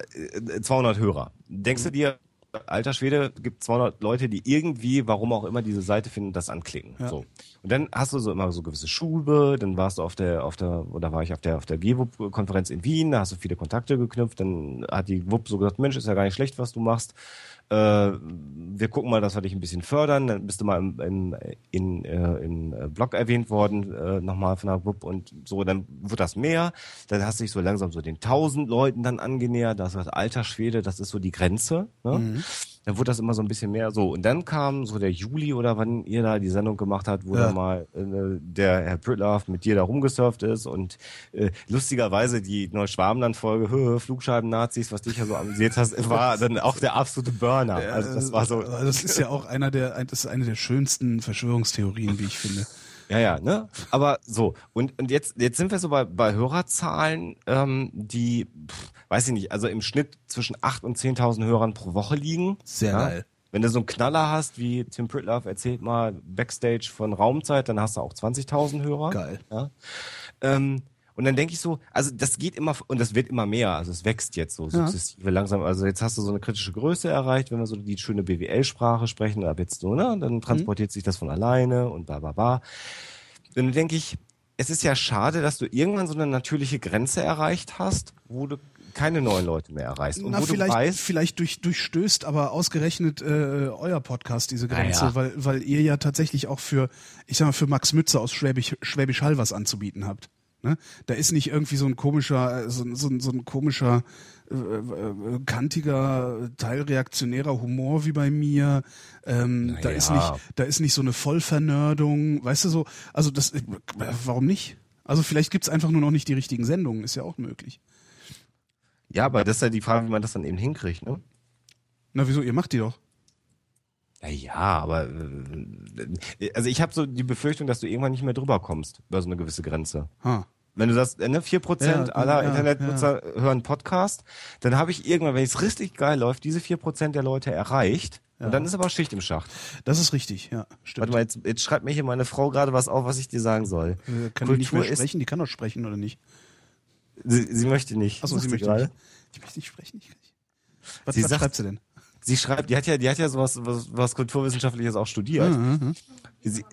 200 äh, Hörer. Denkst du dir, alter Schwede, gibt 200 Leute, die irgendwie, warum auch immer, diese Seite finden, das anklicken. Ja. So. Und dann hast du so immer so gewisse Schube, dann warst du auf der, auf der, oder war ich auf der, auf der GWUP-Konferenz in Wien, da hast du viele Kontakte geknüpft, dann hat die WUP so gesagt, Mensch, ist ja gar nicht schlecht, was du machst äh, wir gucken mal, dass wir dich ein bisschen fördern. Dann bist du mal im, im, in, äh, im äh, Blog erwähnt worden, äh, nochmal von der WUP und so, dann wird das mehr. Dann hast du dich so langsam so den 1000 Leuten dann angenähert. Das ist alter Schwede, das ist so die Grenze. Ne? Mhm dann wurde das immer so ein bisschen mehr so. Und dann kam so der Juli oder wann ihr da die Sendung gemacht habt, wo ja. da mal äh, der Herr Pritloff mit dir da rumgesurft ist und äh, lustigerweise die Neuschwabenland-Folge, Flugscheiben-Nazis, was dich ja so amüsiert hast, war dann auch der absolute Burner. Also das war so. Das ist ja auch einer der, das ist eine der schönsten Verschwörungstheorien, wie ich finde. Ja, ja, ne? Aber so, und, und jetzt, jetzt sind wir so bei, bei Hörerzahlen, ähm, die, pff, weiß ich nicht, also im Schnitt zwischen 8.000 und 10.000 Hörern pro Woche liegen. Sehr ja? geil. Wenn du so einen Knaller hast, wie Tim Pritloff erzählt mal Backstage von Raumzeit, dann hast du auch 20.000 Hörer. Geil. Ja? Ähm, und dann denke ich so, also das geht immer und das wird immer mehr, also es wächst jetzt so sukzessive ja. langsam. Also jetzt hast du so eine kritische Größe erreicht, wenn wir so die schöne BWL-Sprache sprechen, ab jetzt so, ne? Dann transportiert mhm. sich das von alleine und bla bla bla. Und dann denke ich, es ist ja schade, dass du irgendwann so eine natürliche Grenze erreicht hast, wo du keine neuen Leute mehr erreichst. Und Na, vielleicht, weißt, vielleicht durch, durchstößt aber ausgerechnet äh, euer Podcast diese Grenze, ja. weil, weil ihr ja tatsächlich auch für, ich sag mal, für Max Mütze aus Schwäbisch, Schwäbisch Hall was anzubieten habt. Ne? Da ist nicht irgendwie so ein komischer, äh, so, so, so ein komischer, äh, äh, kantiger, teilreaktionärer Humor wie bei mir. Ähm. Da ist nicht, da ist nicht so eine Vollvernördung, weißt du so. Also das, äh, warum nicht? Also vielleicht gibt's einfach nur noch nicht die richtigen Sendungen, ist ja auch möglich. Ja, aber das ist ja die Frage, wie man das dann eben hinkriegt, ne? Na wieso? Ihr macht die doch. Ja, aber äh, also ich habe so die Befürchtung, dass du irgendwann nicht mehr drüber kommst über so eine gewisse Grenze. Ha. Wenn du sagst, ne, 4% ja, aller ja, Internetnutzer ja. hören Podcast, dann habe ich irgendwann, wenn es richtig geil läuft, diese 4% der Leute erreicht. Ja. Und dann ist aber Schicht im Schacht. Das ist richtig, ja. Stimmt. Warte mal, jetzt, jetzt schreibt mir hier meine Frau gerade was auf, was ich dir sagen soll. Äh, kann Kultur die nicht mehr sprechen? Ist, die kann doch sprechen, oder nicht? Sie, sie möchte nicht. Achso, sie möchte gerade? nicht. Ich möchte nicht sprechen. Ich, was, sie was sagt, schreibt sie denn? Sie schreibt, die hat ja, die hat ja sowas, was, was Kulturwissenschaftliches auch studiert. Mhm, mhm. Sie,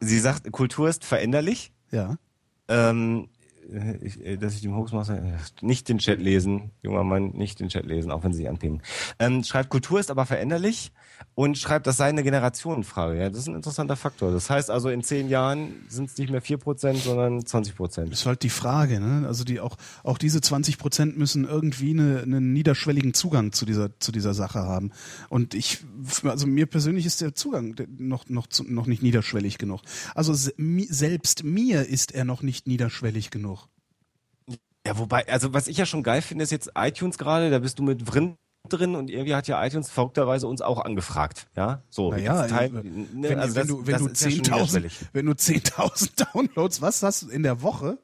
sie sagt, Kultur ist veränderlich. Ja. Ähm, ich, dass ich dem Hoaxmaster äh, nicht den Chat lesen, junger Mann, nicht den Chat lesen, auch wenn sie sich anpinnen. Ähm, schreibt, Kultur ist aber veränderlich und schreibt, das sei eine Generationenfrage. Ja, das ist ein interessanter Faktor. Das heißt also, in zehn Jahren sind es nicht mehr vier Prozent, sondern 20 Prozent. Das ist halt die Frage, ne? Also die auch, auch diese 20 Prozent müssen irgendwie eine, einen niederschwelligen Zugang zu dieser, zu dieser Sache haben. Und ich, also mir persönlich ist der Zugang noch, noch, noch nicht niederschwellig genug. Also selbst mir ist er noch nicht niederschwellig genug. Ja, wobei, also was ich ja schon geil finde, ist jetzt iTunes gerade, da bist du mit Vrind drin und irgendwie hat ja iTunes verrückterweise uns auch angefragt, ja? So. Naja, Teil, ne, wenn, also wenn, das, du, wenn du 10.000, wenn du 10.000 [laughs] Downloads, was hast du in der Woche?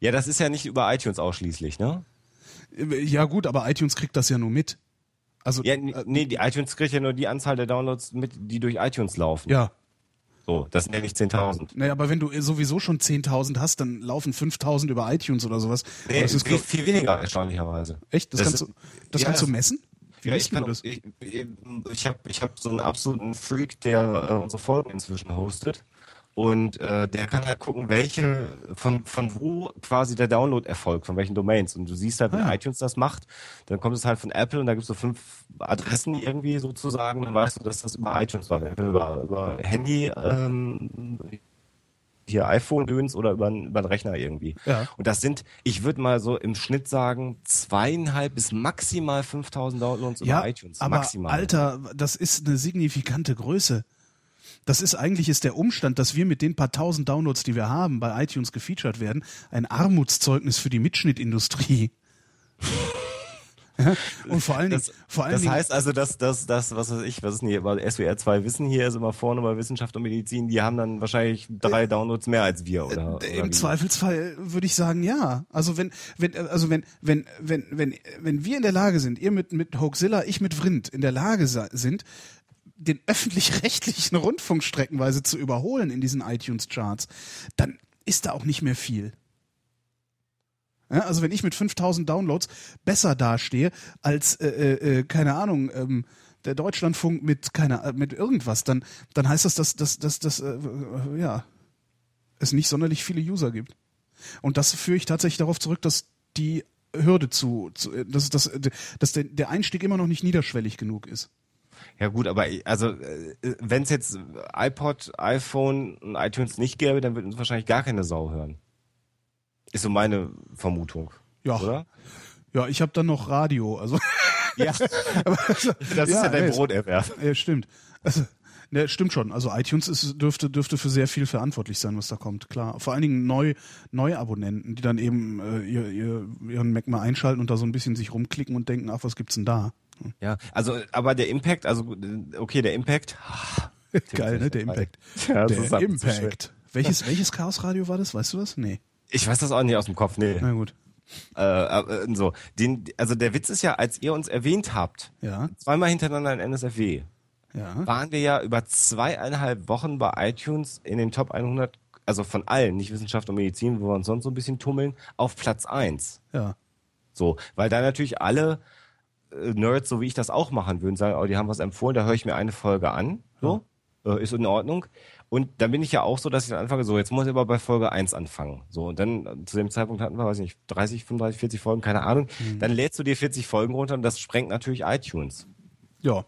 Ja, das ist ja nicht über iTunes ausschließlich, ne? Ja gut, aber iTunes kriegt das ja nur mit. Also, ja, nee, die iTunes kriegt ja nur die Anzahl der Downloads mit, die durch iTunes laufen. Ja. So, das sind ja nicht 10.000. Naja, aber wenn du sowieso schon 10.000 hast, dann laufen 5.000 über iTunes oder sowas. Nee, das ist viel, viel weniger, erstaunlicherweise. Echt? Das, das kannst, ist, du, das ja, kannst du messen? Wie ja, ich kann, das? Ich, ich, ich habe ich hab so einen absoluten Freak, der äh, unsere Folgen inzwischen hostet. Und äh, der kann halt gucken, welche, von, von wo quasi der Download erfolgt, von welchen Domains. Und du siehst halt, wenn ah. iTunes das macht, dann kommt es halt von Apple und da gibt es so fünf Adressen irgendwie sozusagen, dann weißt du, dass das über iTunes war. Über, über Handy, ähm, hier iPhone-Döns oder über, über einen Rechner irgendwie. Ja. Und das sind, ich würde mal so im Schnitt sagen, zweieinhalb bis maximal 5000 Downloads ja, über iTunes. Aber maximal. Alter, das ist eine signifikante Größe. Das ist eigentlich ist der Umstand, dass wir mit den paar tausend Downloads, die wir haben, bei iTunes gefeatured werden, ein Armutszeugnis für die Mitschnittindustrie. [laughs] und vor allen Dingen, das, vor allen das Dingen, heißt also, dass das, das, was weiß ich, was ist denn hier, bei SWR 2 Wissen hier ist immer vorne bei Wissenschaft und Medizin, die haben dann wahrscheinlich drei Downloads mehr als wir, oder? Äh, Im oder Zweifelsfall würde ich sagen, ja. Also wenn, wenn, also wenn, wenn, wenn, wenn, wenn wir in der Lage sind, ihr mit, mit Hoaxilla, ich mit Vrind in der Lage sind, den öffentlich-rechtlichen Rundfunk streckenweise zu überholen in diesen iTunes-Charts, dann ist da auch nicht mehr viel. Ja, also wenn ich mit 5000 Downloads besser dastehe als, äh, äh, äh, keine Ahnung, ähm, der Deutschlandfunk mit keine, äh, mit irgendwas, dann, dann heißt das, dass, dass, dass, dass äh, ja, es nicht sonderlich viele User gibt. Und das führe ich tatsächlich darauf zurück, dass die Hürde zu, zu äh, dass, dass, dass der, Einstieg immer noch nicht niederschwellig genug ist. Ja gut, aber also äh, wenn es jetzt iPod, iPhone und iTunes nicht gäbe, dann würde uns wahrscheinlich gar keine Sau hören. Ist so meine Vermutung. Ja. Oder? Ja, ich habe dann noch Radio, also. [laughs] Ja. [laughs] das ist ja, ja dein Broterwerb. Ja, stimmt. Also, ne, stimmt schon. Also iTunes ist, dürfte, dürfte für sehr viel verantwortlich sein, was da kommt, klar. Vor allen Dingen neu, neue Abonnenten, die dann eben äh, ihr, ihr, ihren Mac mal einschalten und da so ein bisschen sich rumklicken und denken, ach, was gibt's denn da? Ja, also, aber der Impact, also, okay, der Impact. [laughs] Geil, ne? Der Impact. Ja, der Impact. Welches, welches Chaos-Radio war das? Weißt du das? Nee. Ich weiß das auch nicht aus dem Kopf, nee. Na gut. Äh, äh, so, den, also der Witz ist ja, als ihr uns erwähnt habt, ja. zweimal hintereinander in NSFW, ja. waren wir ja über zweieinhalb Wochen bei iTunes in den Top 100, also von allen, nicht Wissenschaft und Medizin, wo wir uns sonst so ein bisschen tummeln, auf Platz eins. Ja. So, weil da natürlich alle äh, Nerds, so wie ich das auch machen würden, sagen, oh, die haben was empfohlen, da höre ich mir eine Folge an. So. äh, ist in Ordnung. Und dann bin ich ja auch so, dass ich dann anfange, so, jetzt muss ich aber bei Folge 1 anfangen. So, und dann zu dem Zeitpunkt hatten wir, weiß ich nicht, 30, 35, 40 Folgen, keine Ahnung. Mhm. Dann lädst du dir 40 Folgen runter und das sprengt natürlich iTunes. Ja.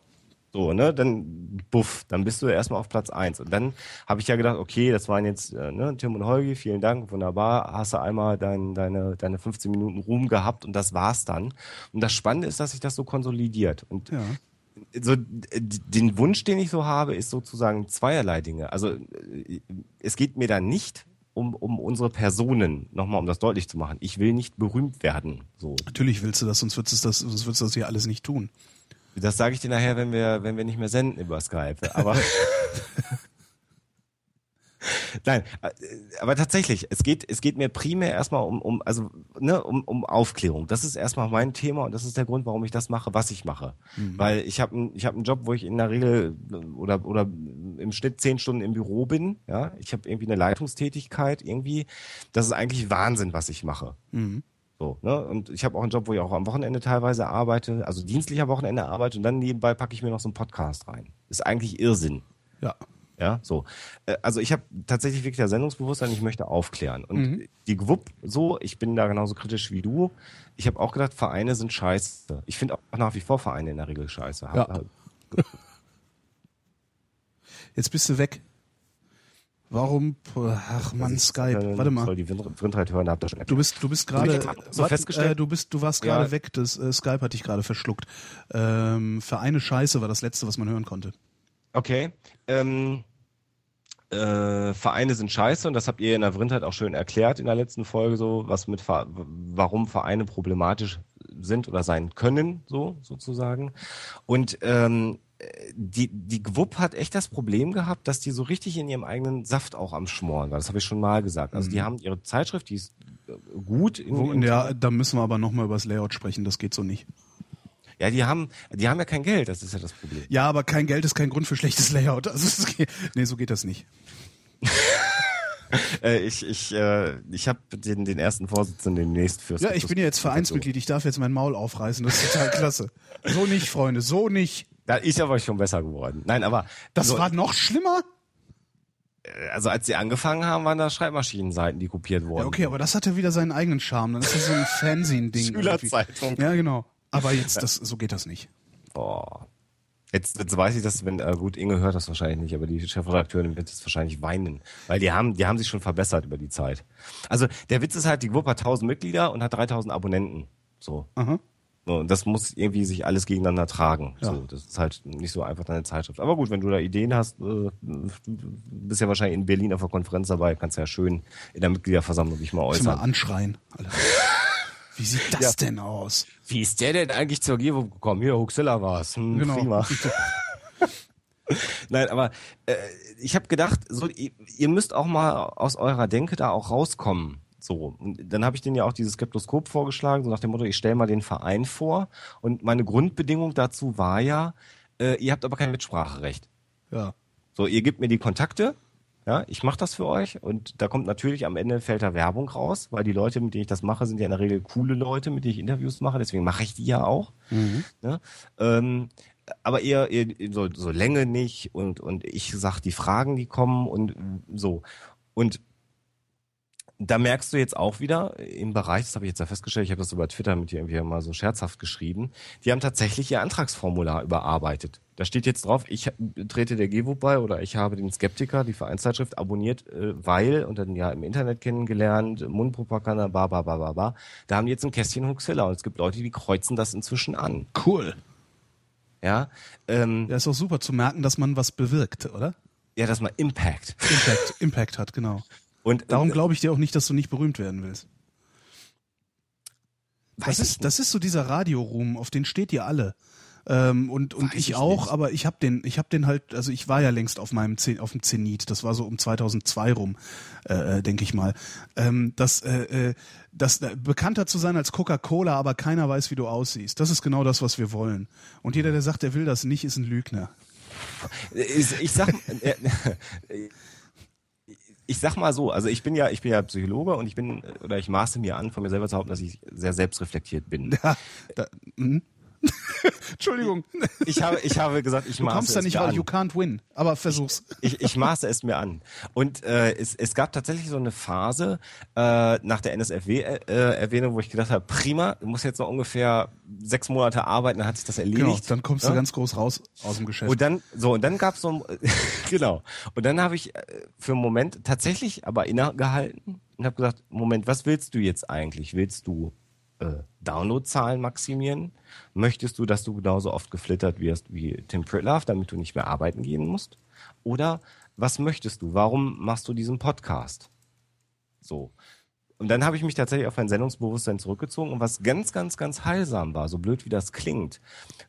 So, ne, dann buff, dann bist du erstmal auf Platz 1. Und dann habe ich ja gedacht, okay, das waren jetzt äh, ne, Tim und Holgi, vielen Dank, wunderbar, hast du einmal dein, deine, deine 15 Minuten Ruhm gehabt und das war's dann. Und das Spannende ist, dass sich das so konsolidiert. Und ja so den Wunsch, den ich so habe, ist sozusagen zweierlei Dinge. Also äh, es geht mir da nicht um, um unsere Personen, nochmal um das deutlich zu machen. Ich will nicht berühmt werden. So. Natürlich willst du das, sonst würdest du das, sonst würdest du das hier alles nicht tun. Das sage ich dir nachher, wenn wir, wenn wir nicht mehr senden über Skype. Aber [laughs] Nein, äh, aber tatsächlich, es geht, es geht mir primär erstmal um, um, also, ne, um, um Aufklärung. Das ist erstmal mein Thema und das ist der Grund, warum ich das mache, was ich mache. Mhm. Weil ich habe ich hab einen Job, wo ich in der Regel oder, oder im Schnitt zehn Stunden im Büro bin. Ja, ich habe irgendwie eine Leitungstätigkeit irgendwie. Das ist eigentlich Wahnsinn, was ich mache. Mhm. So, ne? Und ich habe auch einen Job, wo ich auch am Wochenende teilweise arbeite, also dienstlicher Wochenende arbeite und dann nebenbei packe ich mir noch so einen Podcast rein. Ist eigentlich Irrsinn. Ja. Ja, so. Äh, also ich habe tatsächlich wirklich das Sendungsbewusstsein, ich möchte aufklären. Und mhm. die GWUP so, ich bin da genauso kritisch wie du. Ich habe auch gedacht, Vereine sind scheiße. Ich finde auch nach wie vor Vereine in der Regel scheiße. Ja. [laughs] Jetzt bist du weg. Warum? Ach man, Skype. Äh, Warte mal. Die Windreit hören, habt ihr schon du bist, du bist gerade. So festgestellt. Äh, du bist, du warst gerade ja. weg. Das äh, Skype hat dich gerade verschluckt. Ähm, Vereine Scheiße war das letzte, was man hören konnte. Okay. Ähm, äh, Vereine sind scheiße und das habt ihr in der Vrindheit auch schön erklärt in der letzten Folge, so was mit warum Vereine problematisch sind oder sein können, so sozusagen. Und ähm, die, die GWUP hat echt das Problem gehabt, dass die so richtig in ihrem eigenen Saft auch am Schmoren war. Das habe ich schon mal gesagt. Also die mhm. haben ihre Zeitschrift, die ist äh, gut. In, in ja, da müssen wir aber nochmal über das Layout sprechen, das geht so nicht. Ja, die haben, die haben ja kein Geld, das ist ja das Problem. Ja, aber kein Geld ist kein Grund für schlechtes Layout. Also, nee, so geht das nicht. [laughs] äh, ich ich, äh, ich habe den, den ersten Vorsitzenden demnächst fürs. Ja, ich bin ja jetzt Vereinsmitglied, ich darf jetzt mein Maul aufreißen, das ist total [laughs] klasse. So nicht, Freunde, so nicht. Da ist aber schon besser geworden. Nein, aber. Das so, war noch schlimmer? Äh, also als sie angefangen haben, waren da Schreibmaschinenseiten, die kopiert wurden. Ja, okay, aber das hatte wieder seinen eigenen Charme. Das ist so ein [laughs] Fernsehen-Ding. Schülerzeitung. Ja, genau. Aber jetzt, das, so geht das nicht. Boah. Jetzt, jetzt weiß ich das, wenn, äh, gut, Inge hört das wahrscheinlich nicht, aber die Chefredakteurin wird jetzt wahrscheinlich weinen. Weil die haben, die haben sich schon verbessert über die Zeit. Also, der Witz ist halt, die Gruppe hat 1000 Mitglieder und hat 3000 Abonnenten. So. Aha. So, und das muss irgendwie sich alles gegeneinander tragen. Ja. So, das ist halt nicht so einfach deine Zeitschrift. Aber gut, wenn du da Ideen hast, äh, bist ja wahrscheinlich in Berlin auf der Konferenz dabei, kannst ja schön in der Mitgliederversammlung dich mal äußern. Mal anschreien. [laughs] Wie sieht das ja. denn aus? Wie ist der denn eigentlich zur Gewung gekommen? Hier, Huxilla war's. Hm, genau. Prima. [laughs] Nein, aber äh, ich habe gedacht, so, ihr, ihr müsst auch mal aus eurer Denke da auch rauskommen. So, und dann habe ich denen ja auch dieses Skeptoskop vorgeschlagen, so nach dem Motto, ich stelle mal den Verein vor. Und meine Grundbedingung dazu war ja, äh, ihr habt aber kein Mitspracherecht. Ja. So, ihr gebt mir die Kontakte, ja, ich mache das für euch und da kommt natürlich am Ende fällt da Werbung raus, weil die Leute, mit denen ich das mache, sind ja in der Regel coole Leute, mit denen ich Interviews mache, deswegen mache ich die ja auch. Mhm. Ja, ähm, aber eher, eher so, so Länge nicht und, und ich sag die Fragen, die kommen und so. Und da merkst du jetzt auch wieder im Bereich, das habe ich jetzt ja festgestellt, ich habe das über Twitter mit dir irgendwie mal so scherzhaft geschrieben, die haben tatsächlich ihr Antragsformular überarbeitet. Da steht jetzt drauf, ich trete der GEWO bei oder ich habe den Skeptiker, die Vereinszeitschrift, abonniert, äh, weil, und dann ja im Internet kennengelernt, Mundpropaganda, ba, ba, ba, ba, ba. Da haben die jetzt ein Kästchen Huxilla und es gibt Leute, die kreuzen das inzwischen an. Cool. Ja. Ähm, ja, ist auch super zu merken, dass man was bewirkt, oder? Ja, dass man Impact. Impact, Impact hat, genau. Und darum glaube ich dir auch nicht, dass du nicht berühmt werden willst. das ist, das ist so dieser Radioruhm, auf den steht ihr alle. Ähm, und und ich, ich auch, aber ich habe den, ich habe den halt, also ich war ja längst auf meinem Zen, auf dem Zenit. Das war so um 2002 rum, äh, äh, denke ich mal. Ähm, das, äh, äh, das äh, bekannter zu sein als Coca-Cola, aber keiner weiß, wie du aussiehst. Das ist genau das, was wir wollen. Und jeder, der sagt, er will das nicht, ist ein Lügner. Ich, ich sag, äh, ich sag mal so, also ich bin ja, ich bin ja Psychologe und ich bin, oder ich maße mir an, von mir selber zu behaupten, dass ich sehr selbstreflektiert bin. [laughs] Ja, da, mh. [laughs] Entschuldigung. Ich habe, ich habe gesagt, ich du maße kommst da nicht raus. You can't win. Aber versuch's. Ich, ich maße es mir an. Und äh, es, es gab tatsächlich so eine Phase äh, nach der NSFW-Erwähnung, äh, wo ich gedacht habe, prima, du musst jetzt noch ungefähr sechs Monate arbeiten, dann hat sich das erledigt. Genau, dann kommst ja? du ganz groß raus aus dem Geschäft. Und dann, so, und dann gab's so, [laughs] genau. Und dann habe ich äh, für einen Moment tatsächlich aber innegehalten und habe gesagt, Moment, was willst du jetzt eigentlich? Willst du äh, Downloadzahlen maximieren? Möchtest du, dass du genauso oft geflittert wirst wie Tim Pritlove, damit du nicht mehr arbeiten gehen musst? Oder was möchtest du? Warum machst du diesen Podcast? So. Und dann habe ich mich tatsächlich auf mein Sendungsbewusstsein zurückgezogen und was ganz, ganz, ganz heilsam war, so blöd wie das klingt,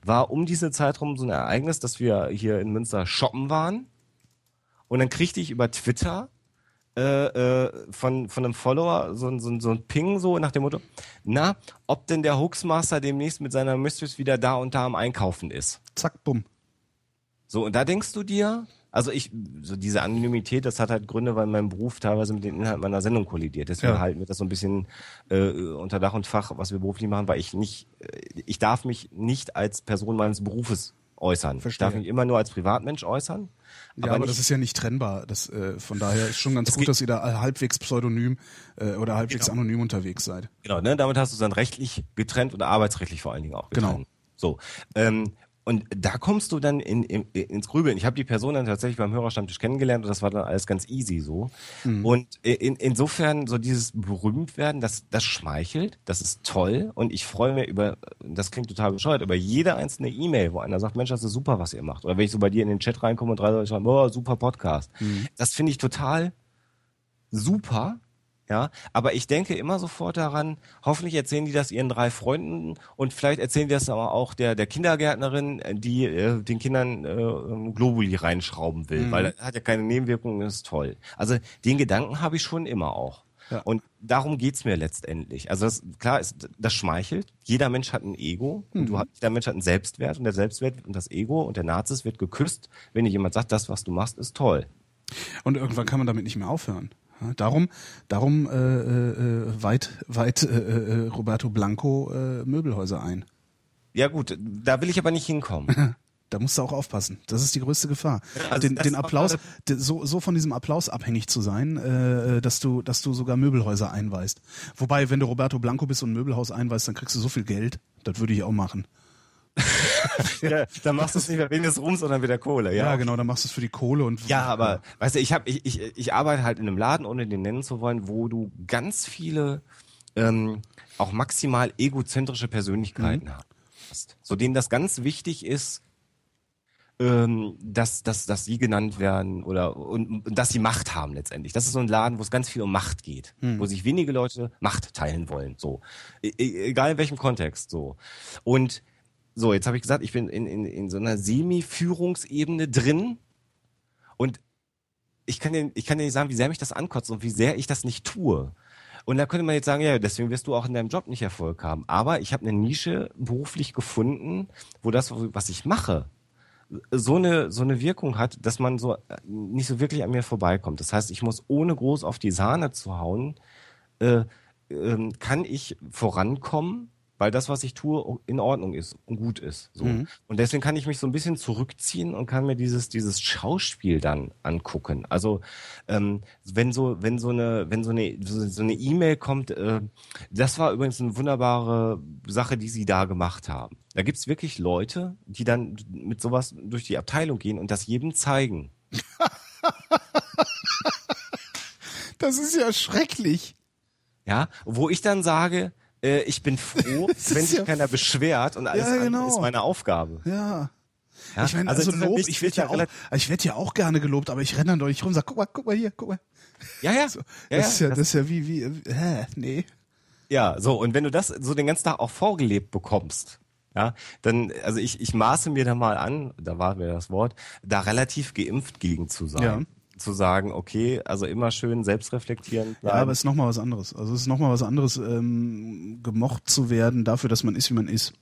war um diese Zeit rum so ein Ereignis, dass wir hier in Münster shoppen waren und dann kriegte ich über Twitter äh, äh, von, von einem Follower so, so, so ein Ping so nach dem Motto, na, ob denn der Hoaxmaster demnächst mit seiner Mistress wieder da und da am Einkaufen ist. Zack, bumm. So, und da denkst du dir, also ich, so diese Anonymität, das hat halt Gründe, weil mein Beruf teilweise mit den Inhalten meiner Sendung kollidiert. Deswegen ja. halten wir das so ein bisschen äh, unter Dach und Fach, was wir beruflich machen, weil ich nicht, äh, ich darf mich nicht als Person meines Berufes äußern. Verstehe. Ich darf mich immer nur als Privatmensch äußern. Ja, aber, aber das ist ja nicht trennbar. Das, äh, von daher ist schon ganz gut, dass ihr da halbwegs pseudonym äh, oder halbwegs genau. anonym unterwegs seid. Genau, ne? damit hast du es dann rechtlich getrennt oder arbeitsrechtlich vor allen Dingen auch getrennt. Genau. So. Ähm, und da kommst du dann in, in, ins Grübeln. Ich habe die Person dann tatsächlich beim Hörerstammtisch kennengelernt und das war dann alles ganz easy so. Mhm. Und in, insofern so dieses Berühmtwerden, das, das schmeichelt, das ist toll und ich freue mich über, das klingt total bescheuert, über jede einzelne E-Mail, wo einer sagt, Mensch, das ist super, was ihr macht. Oder wenn ich so bei dir in den Chat reinkomme und drei Leute schreiben, oh, super Podcast. Mhm. Das finde ich total super ja, aber ich denke immer sofort daran, hoffentlich erzählen die das ihren drei Freunden und vielleicht erzählen die das aber auch der, der Kindergärtnerin, die äh, den Kindern äh, Globuli reinschrauben will, mhm. weil das hat ja keine Nebenwirkungen, das ist toll. Also den Gedanken habe ich schon immer auch. Ja. Und darum geht's mir letztendlich. Also das, klar, ist, das schmeichelt. Jeder Mensch hat ein Ego mhm. und du, jeder Mensch hat einen Selbstwert und der Selbstwert und das Ego und der Nazis wird geküsst, wenn dir jemand sagt, das, was du machst, ist toll. Und irgendwann kann man damit nicht mehr aufhören. Darum, darum äh, äh, weit, weit äh, äh, Roberto Blanco äh, Möbelhäuser ein. Ja gut, da will ich aber nicht hinkommen. [laughs] da musst du auch aufpassen. Das ist die größte Gefahr. Also den, den Applaus, so, so von diesem Applaus abhängig zu sein, äh, dass du, dass du sogar Möbelhäuser einweist. Wobei, wenn du Roberto Blanco bist und ein Möbelhaus einweist, dann kriegst du so viel Geld. Das würde ich auch machen. Ja, dann machst du es nicht mehr wegen des Ruhms, sondern wieder Kohle. Ja, ja genau, dann machst du es für die Kohle und. Ja, aber weißt du, ich habe, ich, ich, ich arbeite halt in einem Laden, ohne den nennen zu wollen, wo du ganz viele ähm, auch maximal egozentrische Persönlichkeiten mhm. hast, so denen das ganz wichtig ist, ähm, dass, dass, dass sie genannt werden oder und, und dass sie Macht haben letztendlich. Das ist so ein Laden, wo es ganz viel um Macht geht, hm. wo sich wenige Leute Macht teilen wollen. So, e, e egal in welchem Kontext. So und so, jetzt habe ich gesagt, ich bin in, in, in so einer Semi-Führungsebene drin und ich kann, dir, ich kann dir nicht sagen, wie sehr mich das ankotzt und wie sehr ich das nicht tue. Und da könnte man jetzt sagen, ja, deswegen wirst du auch in deinem Job nicht Erfolg haben. Aber ich habe eine Nische beruflich gefunden, wo das, was ich mache, so eine, so eine Wirkung hat, dass man so äh, nicht so wirklich an mir vorbeikommt. Das heißt, ich muss ohne groß auf die Sahne zu hauen, äh, äh, kann ich vorankommen weil das, was ich tue, in Ordnung ist und gut ist. So. Mhm. Und deswegen kann ich mich so ein bisschen zurückziehen und kann mir dieses dieses Schauspiel dann angucken. Also ähm, wenn so wenn so eine wenn so eine so eine E-Mail kommt, äh, das war übrigens eine wunderbare Sache, die sie da gemacht haben. Da gibt's wirklich Leute, die dann mit sowas durch die Abteilung gehen und das jedem zeigen. [laughs] das ist ja schrecklich. Ja, wo ich dann sage, äh, ich bin froh, [laughs] wenn sich ja keiner beschwert und alles ja, genau. ist meine Aufgabe. Ja. Ja, ich meine, also, also Lob, ich werde ja auch, ich werde ja auch gerne gelobt, aber ich renne dann doch nicht rum und sag, guck mal, guck mal hier, guck mal. Ja, ja. So, ja das ist ja, das, das ist ja wie, wie, hä, nee. Ja, so, und wenn du das so den ganzen Tag auch vorgelebt bekommst, ja, dann, also ich, ich maße mir da mal an, da war mir das Wort, da relativ geimpft gegen zu sein. Ja zu sagen, okay, also immer schön selbstreflektierend bleiben. Ja, aber es ist nochmal was anderes. Also es ist nochmal was anderes, ähm, gemocht zu werden dafür, dass man ist, wie man ist.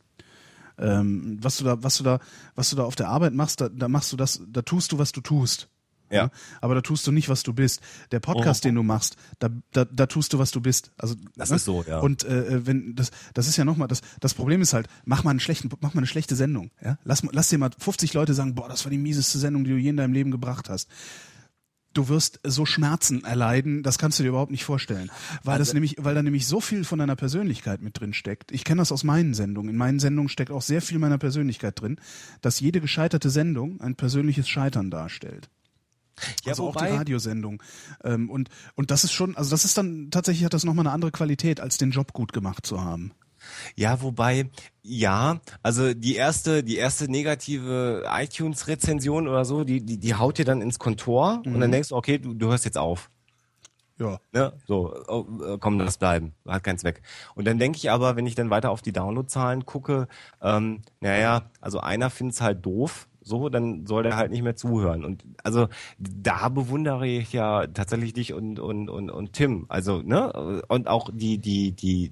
Ähm, was du da, was du da, was du da auf der Arbeit machst, da, da machst du das, da tust du, was du tust. Ja. Ne? Aber da tust du nicht, was du bist. Der Podcast, oh. den du machst, da, da, da tust du, was du bist. Also das ne? ist so, ja. Und äh, wenn das, das ist ja nochmal, das, das Problem ist halt, mach mal einen schlechten, mach mal eine schlechte Sendung. Ja? Lass, lass dir mal 50 Leute sagen, boah, das war die mieseste Sendung, die du je in deinem Leben gebracht hast du wirst so Schmerzen erleiden, das kannst du dir überhaupt nicht vorstellen, weil das also nämlich, weil da nämlich so viel von deiner Persönlichkeit mit drin steckt. Ich kenne das aus meinen Sendungen. In meinen Sendungen steckt auch sehr viel meiner Persönlichkeit drin, dass jede gescheiterte Sendung ein persönliches Scheitern darstellt. Ja, also wobei, auch die Radiosendung. Ähm, und, und das ist schon, also das ist dann, tatsächlich hat das nochmal eine andere Qualität, als den Job gut gemacht zu haben. Ja, wobei, ja, also die erste, die erste negative iTunes-Rezension oder so, die, die, die haut dir dann ins Kontor mhm. und dann mhm. denkst du, okay, du, du hörst jetzt auf. Ja. Ne? So, oh, komm, lass bleiben. Hat keinen Zweck. Und dann denke ich aber, wenn ich dann weiter auf die Downloadzahlen gucke, ähm, naja, also einer findet's halt doof, so, dann soll der halt nicht mehr zuhören. Und also da bewundere ich ja tatsächlich dich und, und, und, und Tim. Also, ne? Und auch die, die, die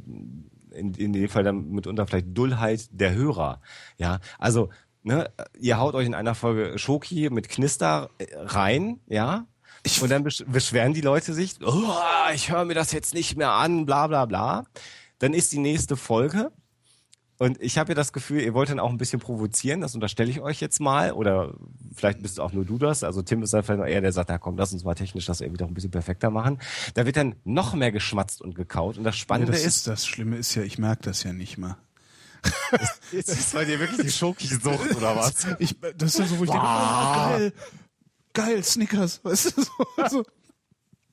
in, in dem Fall dann mitunter vielleicht Dullheit der Hörer. Ja, also ne, ihr haut euch in einer Folge Schoki mit Knister äh, rein, ja, und dann beschweren die Leute sich, oh, ich höre mir das jetzt nicht mehr an, bla bla bla. Dann ist die nächste Folge und ich habe ja das Gefühl, ihr wollt dann auch ein bisschen provozieren, das unterstelle ich euch jetzt mal. Oder vielleicht bist auch nur du das. Also Tim ist dann vielleicht noch eher, der sagt, na komm, lass uns mal technisch das irgendwie doch ein bisschen perfekter machen. Da wird dann noch mehr geschmatzt und gekaut. Und das Spannende ja, das ist, ist. Das Schlimme ist ja, ich merke das ja nicht mal. [laughs] Jetzt ist bei dir wirklich die Schoki-Sucht oder was? Ich, das ist ja so, wo ich denke, oh, geil, geil, Snickers. Weißt du, so, so.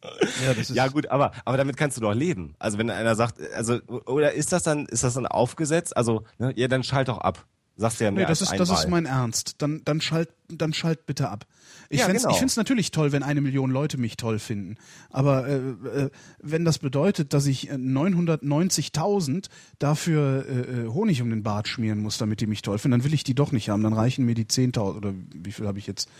[laughs] Ja, ja, gut, aber aber damit kannst du doch leben. Also wenn einer sagt, also oder ist das dann ist das dann aufgesetzt? Also ne, ja, dann schalt doch ab. Sagst du ja mehr nee, das ist einmal. das ist mein Ernst. Dann dann schalt dann schalt bitte ab. Ich ja, find's, genau. find's natürlich toll, wenn eine Million Leute mich toll finden. Aber äh, äh, wenn das bedeutet, dass ich 990.000 äh, dafür äh, äh, Honig um den Bart schmieren muss, damit die mich toll finden, dann will ich die doch nicht haben. Dann reichen mir die 10.000 oder wie viel habe ich jetzt?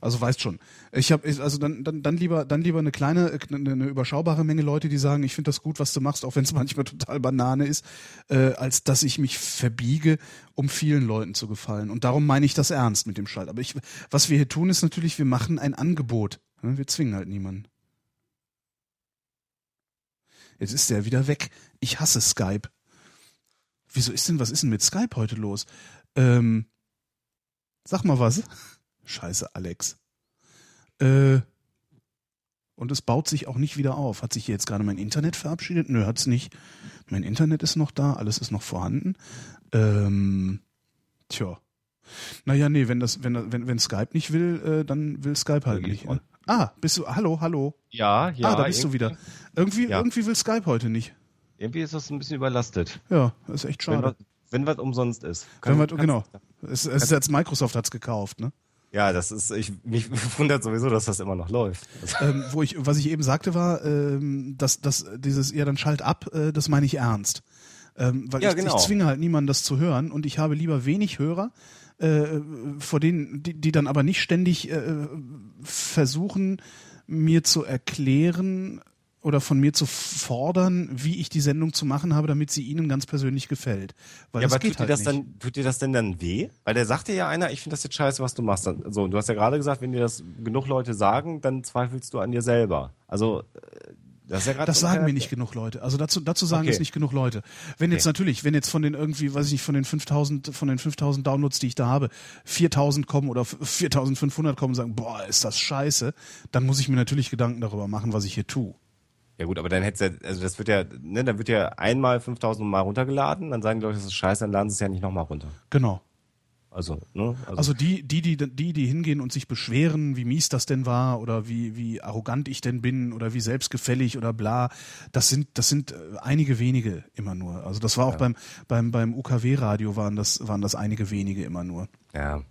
Also weißt schon. Ich habe also dann, dann dann lieber dann lieber eine kleine eine, eine überschaubare Menge Leute, die sagen, ich finde das gut, was du machst, auch wenn es [laughs] manchmal total Banane ist, äh, als dass ich mich verbiege, um vielen Leuten zu gefallen. Und darum meine ich das ernst mit dem Schalt. Aber ich, was wir hier tun, ist natürlich, wir machen ein Angebot. Wir zwingen halt niemanden. Jetzt ist der wieder weg. Ich hasse Skype. Wieso ist denn, was ist denn mit Skype heute los? Ähm, sag mal was. Scheiße, Alex. Äh, und es baut sich auch nicht wieder auf. Hat sich hier jetzt gerade mein Internet verabschiedet? Nö, hat's nicht. Mein Internet ist noch da, alles ist noch vorhanden. Ähm, tja. Naja, nee, wenn das, wenn, wenn, wenn Skype nicht will, äh, dann will Skype halt nicht. Ne? Ah, bist du, hallo, hallo. Ja, ja. Ah, da bist du wieder. Irgendwie, ja. irgendwie will Skype heute nicht. Irgendwie ist das ein bisschen überlastet. Ja, ist echt schade. Wenn was umsonst ist. Kann, wenn was, genau. Es, es ist jetzt Microsoft hat's gekauft, ne? Ja, das ist, ich, mich [laughs] wundert sowieso, dass das immer noch läuft. Ähm, wo ich, was ich eben sagte war, ähm, dass, dass dieses, ja, dann schalt ab, äh, das meine ich ernst. Ähm, weil ja, ich, genau. ich zwinge halt niemanden, das zu hören und ich habe lieber wenig Hörer, äh, vor denen, die, die dann aber nicht ständig äh, versuchen, mir zu erklären oder von mir zu fordern, wie ich die Sendung zu machen habe, damit sie ihnen ganz persönlich gefällt. Weil ja, aber tut dir halt das nicht. dann, tut dir das denn dann weh? Weil der sagt dir ja einer, ich finde das jetzt scheiße, was du machst. So, du hast ja gerade gesagt, wenn dir das genug Leute sagen, dann zweifelst du an dir selber. Also äh, das, ist ja das sagen mir nicht genug Leute. Also dazu, dazu sagen okay. es nicht genug Leute. Wenn jetzt natürlich, wenn jetzt von den irgendwie, weiß ich nicht, von den 5000, von den 5000 Downloads, die ich da habe, 4000 kommen oder 4500 kommen und sagen, boah, ist das scheiße, dann muss ich mir natürlich Gedanken darüber machen, was ich hier tue. Ja gut, aber dann hätte ja, also das wird ja, ne, dann wird ja einmal 5000 Mal runtergeladen, dann sagen die Leute, das ist scheiße, dann laden sie es ja nicht nochmal runter. Genau. Also, ne? Also, also die, die, die, die, die hingehen und sich beschweren, wie mies das denn war oder wie, wie arrogant ich denn bin oder wie selbstgefällig oder bla, das sind, das sind äh, einige wenige immer nur. Also das war auch ja. beim, beim, beim UKW-Radio waren das, waren das einige wenige immer nur. Ja.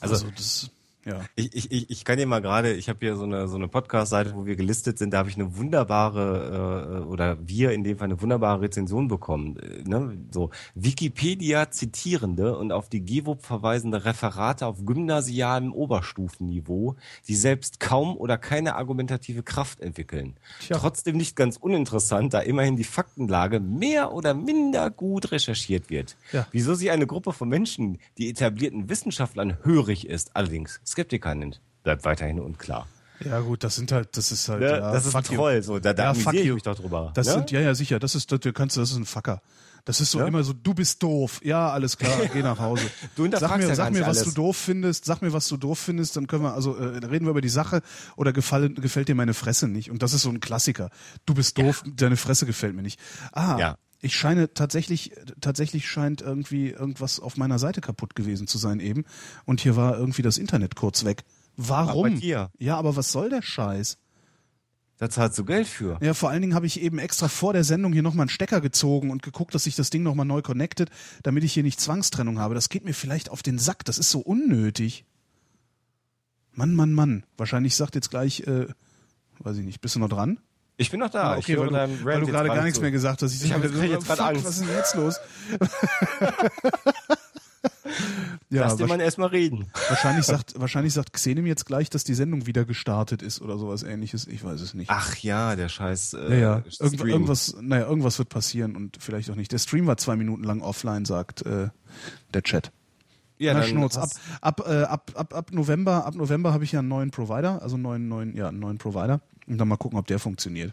Also, also das, ja. Ich, ich, ich kann dir mal gerade, ich habe hier so eine, so eine Podcast-Seite, wo wir gelistet sind, da habe ich eine wunderbare, äh, oder wir in dem Fall eine wunderbare Rezension bekommen. Äh, ne? So Wikipedia zitierende und auf die GEWOP verweisende Referate auf gymnasialem Oberstufenniveau, die selbst kaum oder keine argumentative Kraft entwickeln. Tja. Trotzdem nicht ganz uninteressant, da immerhin die Faktenlage mehr oder minder gut recherchiert wird. Ja. Wieso sie eine Gruppe von Menschen, die etablierten Wissenschaftlern hörig ist, allerdings Skeptiker nennt, bleibt weiterhin unklar. Ja gut, das sind halt, das ist halt, ne? ja, das ist ein Troll, so, da, da ja, amüsiere ich mich doch drüber. Das ne? sind, ja, ja, sicher, das ist, das, du kannst, das ist ein Fucker. Das ist so ja? immer so, du bist doof. Ja, alles klar, geh nach Hause. [laughs] du sag mir, ja sag mir, was alles. du doof findest. Sag mir, was du doof findest. Dann können wir, also äh, reden wir über die Sache oder gefallen, gefällt dir meine Fresse nicht. Und das ist so ein Klassiker. Du bist doof, ja. deine Fresse gefällt mir nicht. Ah, ja. Ich scheine tatsächlich, tatsächlich scheint irgendwie irgendwas auf meiner Seite kaputt gewesen zu sein eben. Und hier war irgendwie das Internet kurz weg. Warum? dir. Ja, aber was soll der Scheiß? Da zahlst du Geld für. Ja, vor allen Dingen habe ich eben extra vor der Sendung hier nochmal einen Stecker gezogen und geguckt, dass sich das Ding nochmal neu connectet, damit ich hier nicht Zwangstrennung habe. Das geht mir vielleicht auf den Sack. Das ist so unnötig. Mann, Mann, Mann. Wahrscheinlich sagt jetzt gleich, äh, weiß ich nicht, bist du noch dran? Ich bin noch da. Ah, okay, weil du, weil du gerade gar nichts mehr gesagt hast. Ich, ich habe jetzt gerade Angst. Was ist denn jetzt los? [laughs] ja, Lass den Mann erstmal reden. Wahrscheinlich sagt, wahrscheinlich sagt Xenim jetzt gleich, dass die Sendung wieder gestartet ist oder sowas ähnliches. Ich weiß es nicht. Ach ja, der scheiß äh, ja, ja. Irgend, irgendwas, naja, irgendwas wird passieren und vielleicht auch nicht. Der Stream war zwei Minuten lang offline, sagt äh, der Chat. Ja, Na, Schnurz. Ab, ab, äh, ab, ab, ab November, ab November habe ich ja einen neuen Provider, also einen neuen, neuen, ja, einen neuen Provider. Und dann mal gucken, ob der funktioniert.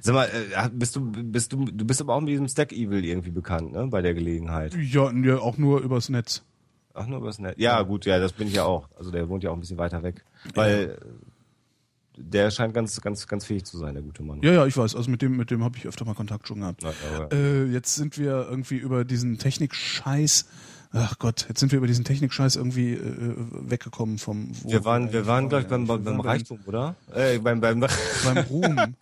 Sag mal, äh, bist du, bist du, du bist aber auch mit diesem Stack Evil irgendwie bekannt, ne? Bei der Gelegenheit. Ja, ja auch nur übers Netz. Ach, nur übers Netz. Ja, gut, ja, das bin ich ja auch. Also der wohnt ja auch ein bisschen weiter weg. Weil ja. der scheint ganz, ganz, ganz fähig zu sein, der gute Mann. Ja, ja, ich weiß. Also mit dem, mit dem habe ich öfter mal Kontakt schon gehabt. Ja, äh, jetzt sind wir irgendwie über diesen Technik-Scheiß ach Gott, jetzt sind wir über diesen Technikscheiß irgendwie äh, weggekommen vom. wir waren, wir waren gleich beim, beim, beim Reichtum, oder? Äh, beim, beim, [laughs] beim Ruhm. [laughs]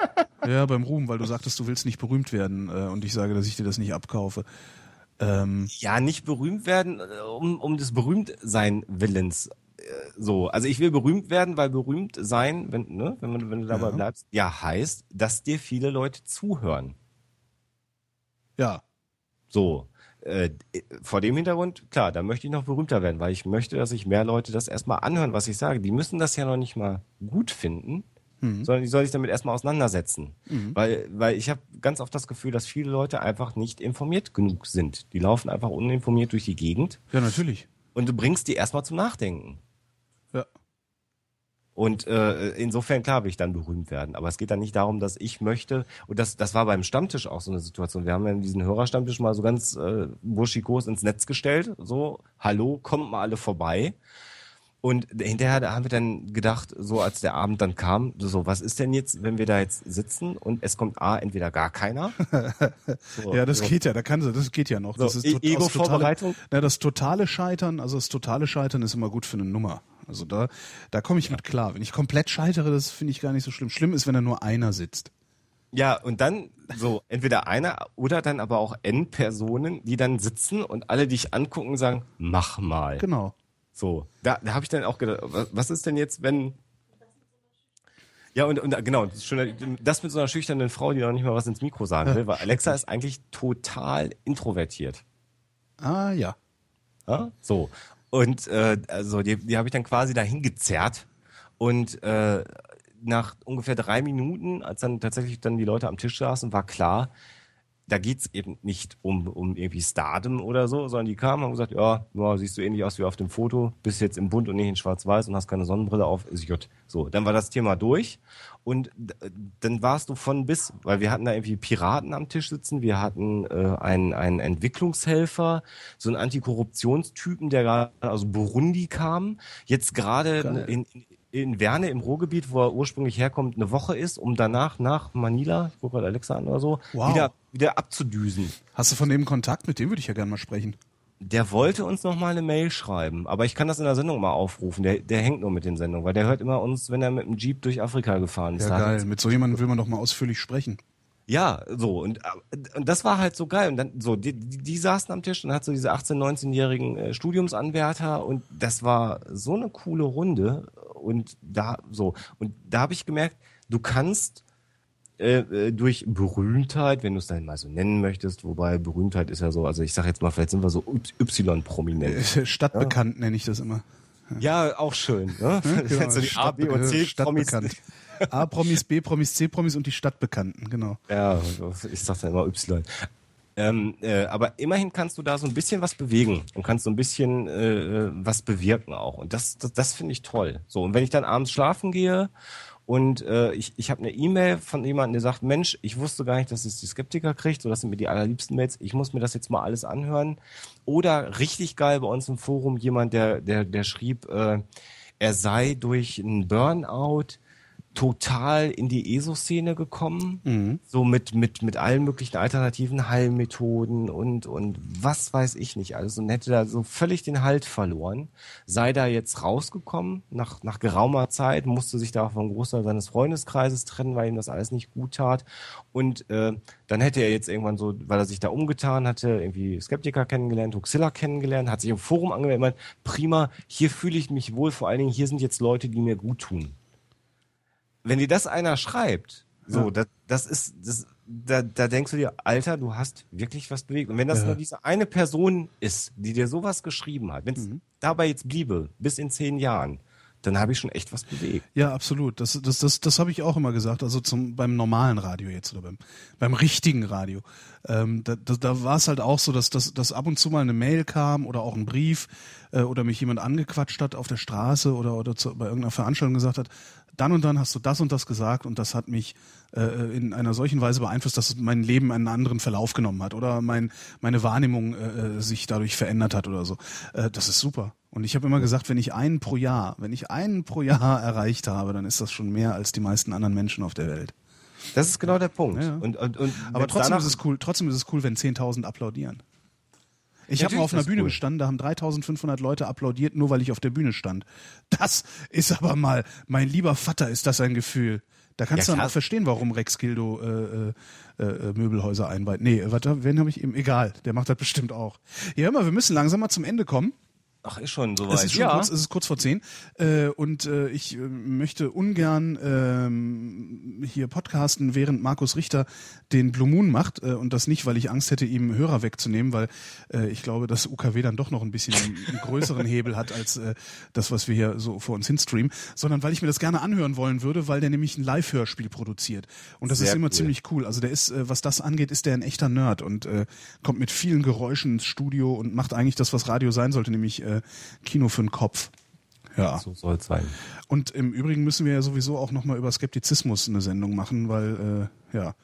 Ja, beim Ruhm, weil du sagtest, du willst nicht berühmt werden äh, und ich sage, dass ich dir das nicht abkaufe. Ähm, ja, nicht berühmt werden, äh, um, um des Berühmtsein Willens. Äh, so, also ich will berühmt werden, weil berühmt sein, wenn, ne, wenn, man, wenn du dabei ja. bleibst, ja heißt, dass dir viele Leute zuhören. Ja. So. Äh, vor dem Hintergrund, klar, da möchte ich noch berühmter werden, weil ich möchte, dass sich mehr Leute das erstmal anhören, was ich sage. Die müssen das ja noch nicht mal gut finden, mhm. sondern die sollen sich damit erstmal auseinandersetzen. Mhm. Weil, weil ich habe ganz oft das Gefühl, dass viele Leute einfach nicht informiert genug sind. Die laufen einfach uninformiert durch die Gegend. Ja, natürlich. Und du bringst die erstmal zum Nachdenken. Und äh, insofern, klar, will ich dann berühmt werden. Aber es geht dann nicht darum, dass ich möchte, und das, das war beim Stammtisch auch so eine Situation. Wir haben ja diesen Hörerstammtisch mal so ganz äh, burschikos ins Netz gestellt. So, hallo, kommt mal alle vorbei. Und hinterher da haben wir dann gedacht, so als der Abend dann kam, so, was ist denn jetzt, wenn wir da jetzt sitzen und es kommt A, entweder gar keiner. [laughs] So, ja, das so. geht ja, da kann das geht ja noch. So, das ist e Ego-Vorbereitung. Ja, das totale Scheitern, also das totale Scheitern ist immer gut für eine Nummer. Also da, da komme ich ja. mit klar. Wenn ich komplett scheitere, das finde ich gar nicht so schlimm. Schlimm ist, wenn da nur einer sitzt. Ja, und dann so, entweder einer oder dann aber auch N-Personen, die dann sitzen und alle dich angucken und sagen, mach mal. Genau. So, da, da habe ich dann auch gedacht, was ist denn jetzt, wenn. Ja, und, und genau, das, mit so einer schüchternen Frau, die noch nicht mal was ins Mikro sagen will, weil [laughs] Alexa ist eigentlich total introvertiert. Ah, ja. ja? So. Und äh, also die, die habe ich dann quasi dahin gezerrt. Und äh, nach ungefähr drei Minuten, als dann tatsächlich dann die Leute am Tisch saßen, war klar, da geht's eben nicht um, um irgendwie Stardom oder so, sondern die kamen und haben gesagt, ja, ja, siehst du ähnlich aus wie auf dem Foto, bist jetzt im Bunt und nicht in Schwarz-Weiß und hast keine Sonnenbrille auf, ist gut. So, dann war das Thema durch und dann warst du von bis, weil wir hatten da irgendwie Piraten am Tisch sitzen, wir hatten äh, einen, einen Entwicklungshelfer, so einen Antikorruptionstypen, der gerade aus Burundi kam, jetzt gerade in, in in Werne im Ruhrgebiet, wo er ursprünglich herkommt, eine Woche ist, um danach nach Manila, ich gucke gerade Alexa an oder so, wow. wieder, wieder abzudüsen. Hast du von dem Kontakt? Mit dem würde ich ja gerne mal sprechen. Der wollte uns noch mal eine Mail schreiben, aber ich kann das in der Sendung mal aufrufen. Der, der hängt nur mit den Sendungen, weil der hört immer uns, wenn er mit dem Jeep durch Afrika gefahren ist. Ja, geil. Mit so jemandem will man doch mal ausführlich sprechen. Ja, so und, und das war halt so geil und dann so die, die, die saßen am Tisch und hat so diese 18, 19-jährigen äh, Studiumsanwärter und das war so eine coole Runde und da so und da habe ich gemerkt, du kannst äh, äh durch Berühmtheit, wenn du es dann mal so nennen möchtest, wobei Berühmtheit ist ja so, also ich sag jetzt mal, vielleicht sind wir so Y-prominent. Äh, stadtbekannt ja? nenne ich das immer. Ja, auch schön. Ne? genau, so die A, B und C Stadtbekannt. A-Promis, B-Promis, C-Promis und die Stadtbekannten, genau. Ja, ich sag dann immer Y. Ähm, äh, aber immerhin kannst du da so ein bisschen was bewegen und kannst so ein bisschen äh, äh was bewirken auch. Und das, das, das finde ich toll. So, und wenn ich dann abends schlafen gehe und äh, ich, ich habe eine E-Mail von jemandem, der sagt, Mensch, ich wusste gar nicht, dass es die Skeptiker kriegt, so das sind mir die allerliebsten Mails, ich muss mir das jetzt mal alles anhören. Oder richtig geil bei uns im Forum jemand, der, der, der schrieb, äh, er sei durch einen Burnout total in die ESO-Szene gekommen, mhm. so mit, mit, mit allen möglichen alternativen Heilmethoden und, und was weiß ich nicht alles. Und hätte da so völlig den Halt verloren, sei da jetzt rausgekommen. Nach, nach geraumer Zeit, musste sich da vom Großteil seines Freundeskreises trennen, weil ihm das alles nicht gut tat. Und äh, dann hätte er jetzt irgendwann so, weil er sich da umgetan hatte, irgendwie Skeptiker kennengelernt, Huxilla kennengelernt, hat sich im Forum angemeldet, prima, hier fühle ich mich wohl, vor allen Dingen hier sind jetzt Leute, die mir gut tun wenn dir das einer schreibt, so, ja. das, das ist, das, da, da denkst du dir, Alter, du hast wirklich was bewegt. Und wenn das ja. nur diese eine Person ist, die dir sowas geschrieben hat, wenn es mhm. dabei jetzt bliebe, bis in zehn Jahren, dann habe ich schon echt was bewegt. Ja, absolut. Das, das, das, das habe ich auch immer gesagt. Also zum, beim normalen Radio jetzt oder beim, beim richtigen Radio. Ähm, da da, da war es halt auch so, dass, dass, dass ab und zu mal eine Mail kam oder auch ein Brief äh, oder mich jemand angequatscht hat auf der Straße oder, oder zu, bei irgendeiner Veranstaltung gesagt hat, dann und dann hast du das und das gesagt und das hat mich äh, in einer solchen Weise beeinflusst, dass mein Leben einen anderen Verlauf genommen hat oder mein, meine Wahrnehmung äh, äh, sich dadurch verändert hat oder so. Äh, das ist super. Und ich habe immer gesagt, wenn ich einen pro Jahr, wenn ich einen pro Jahr [laughs] erreicht habe, dann ist das schon mehr als die meisten anderen Menschen auf der Welt. Das ist genau der Punkt. Ja. Und, und, und Aber trotzdem ist es cool. Trotzdem ist es cool, wenn 10.000 applaudieren. Ich habe mal auf einer Bühne cool. gestanden, da haben 3500 Leute applaudiert, nur weil ich auf der Bühne stand. Das ist aber mal, mein lieber Vater, ist das ein Gefühl. Da kannst ja, du dann auch verstehen, warum Rex Gildo äh, äh, äh, Möbelhäuser einweiht. Nee, warte, wen habe ich eben? Egal, der macht das bestimmt auch. Ja, hör mal, wir müssen langsam mal zum Ende kommen. Ach, ist schon soweit. Es ist schon ja. kurz, es ist kurz vor zehn. Äh, und äh, ich äh, möchte ungern äh, hier podcasten, während Markus Richter den Blue Moon macht. Äh, und das nicht, weil ich Angst hätte, ihm Hörer wegzunehmen, weil äh, ich glaube, dass UKW dann doch noch ein bisschen einen, einen größeren Hebel hat als äh, das, was wir hier so vor uns hinstreamen, sondern weil ich mir das gerne anhören wollen würde, weil der nämlich ein Live-Hörspiel produziert. Und das Sehr ist immer cool. ziemlich cool. Also der ist, äh, was das angeht, ist der ein echter Nerd und äh, kommt mit vielen Geräuschen ins Studio und macht eigentlich das, was Radio sein sollte, nämlich äh, Kino für den Kopf. Ja. So soll es sein. Und im Übrigen müssen wir ja sowieso auch nochmal über Skeptizismus eine Sendung machen, weil, äh, ja,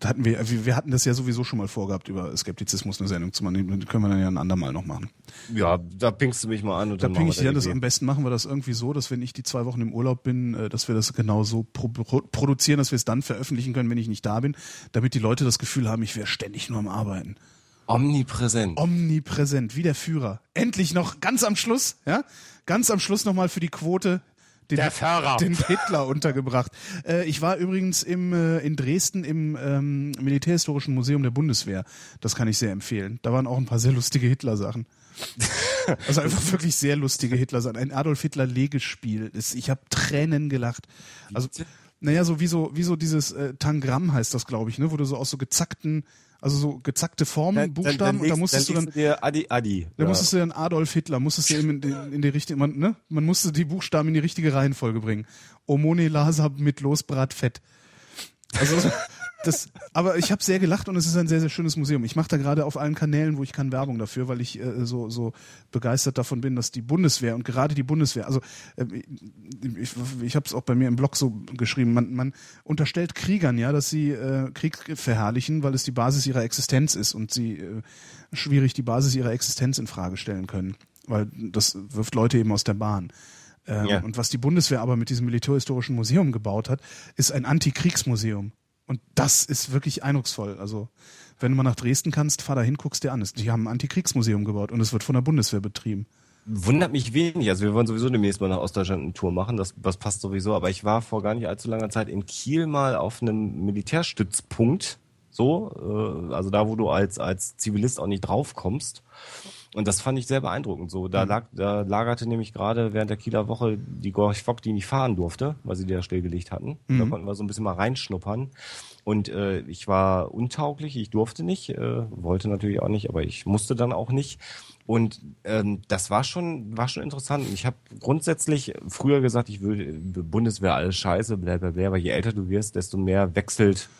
da hatten wir, wir hatten das ja sowieso schon mal vorgehabt, über Skeptizismus eine Sendung zu machen. Die können wir dann ja ein andermal noch machen. Ja, da pingst du mich mal an. Und da dann ping ich dir das am besten machen wir das irgendwie so, dass wenn ich die zwei Wochen im Urlaub bin, äh, dass wir das genau so pro produzieren, dass wir es dann veröffentlichen können, wenn ich nicht da bin, damit die Leute das Gefühl haben, ich wäre ständig nur am Arbeiten. Omnipräsent. Omnipräsent, wie der Führer. Endlich noch ganz am Schluss, ja? Ganz am Schluss nochmal für die Quote den, den Hitler untergebracht. Äh, ich war übrigens im, äh, in Dresden im ähm, Militärhistorischen Museum der Bundeswehr. Das kann ich sehr empfehlen. Da waren auch ein paar sehr lustige Hitler-Sachen. Also einfach [laughs] wirklich sehr lustige Hitler-Sachen. Ein Adolf Hitler-Legespiel. Ich habe Tränen gelacht. Also, naja, so wie so, wie so dieses äh, Tangramm heißt das, glaube ich, ne? Wo du so aus so gezackten also so gezackte Formen, dann, Buchstaben, dann, dann und da musstest du dann. Dir Adi Adi. Da ja. musstest du dann Adolf Hitler, musstest du in, in, in die richtige, man, ne? Man musste die Buchstaben in die richtige Reihenfolge bringen. Omone Lasa mit Losbrat Fett. Also das, aber ich habe sehr gelacht und es ist ein sehr, sehr schönes Museum. Ich mache da gerade auf allen Kanälen, wo ich kann, Werbung dafür, weil ich äh, so, so begeistert davon bin, dass die Bundeswehr und gerade die Bundeswehr, also äh, ich, ich habe es auch bei mir im Blog so geschrieben, man, man unterstellt Kriegern ja, dass sie äh, Krieg verherrlichen, weil es die Basis ihrer Existenz ist und sie äh, schwierig die Basis ihrer Existenz in Frage stellen können, weil das wirft Leute eben aus der Bahn. Ähm, ja. Und was die Bundeswehr aber mit diesem Militärhistorischen Museum gebaut hat, ist ein Antikriegsmuseum. Und das ist wirklich eindrucksvoll. Also, wenn du mal nach Dresden kannst, fahr da hin, guckst dir an. Die haben ein Antikriegsmuseum gebaut und es wird von der Bundeswehr betrieben. Wundert mich wenig. Also wir wollen sowieso demnächst mal nach Ostdeutschland eine Tour machen. Das, das passt sowieso. Aber ich war vor gar nicht allzu langer Zeit in Kiel mal auf einem Militärstützpunkt. So, äh, also da, wo du als, als Zivilist auch nicht draufkommst. Und das fand ich sehr beeindruckend. So, da, mhm. lag, da lagerte nämlich gerade während der Kieler Woche die Gorch Fock, die nicht fahren durfte, weil sie die da stillgelegt hatten. Mhm. Da konnten wir so ein bisschen mal reinschnuppern. Und äh, ich war untauglich, ich durfte nicht, äh, wollte natürlich auch nicht, aber ich musste dann auch nicht. Und ähm, das war schon, war schon interessant. Ich habe grundsätzlich früher gesagt, ich würde Bundeswehr alles scheiße, bla bla bla, aber je älter du wirst, desto mehr wechselt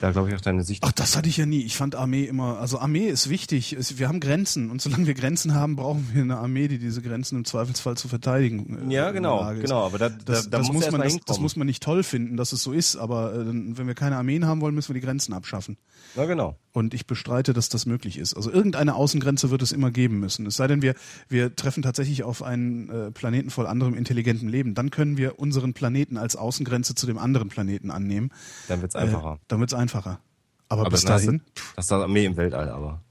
da glaube ich auch deine Sicht. Ach, das hatte ich ja nie. Ich fand Armee immer, also Armee ist wichtig. Wir haben Grenzen und solange wir Grenzen haben, brauchen wir eine Armee, die diese Grenzen im Zweifelsfall zu verteidigen. Äh, ja, genau, genau. Aber da, das, da, da das muss, man, das, das, muss man nicht toll finden, dass es so ist. Aber äh, wenn wir keine Armeen haben wollen, müssen wir die Grenzen abschaffen. Ja, genau. Und ich bestreite, dass das möglich ist. Also irgendeine Außengrenze wird es immer geben müssen. Es sei denn, wir, wir treffen tatsächlich auf einen äh, Planeten voll anderem intelligentem Leben. Dann können wir unseren Planeten als Außengrenze zu dem anderen Planeten annehmen. Dann wird's einfacher. Äh, dann wird's einfacher. Aber, aber bis dahin. Das ist das Armee im Weltall, aber.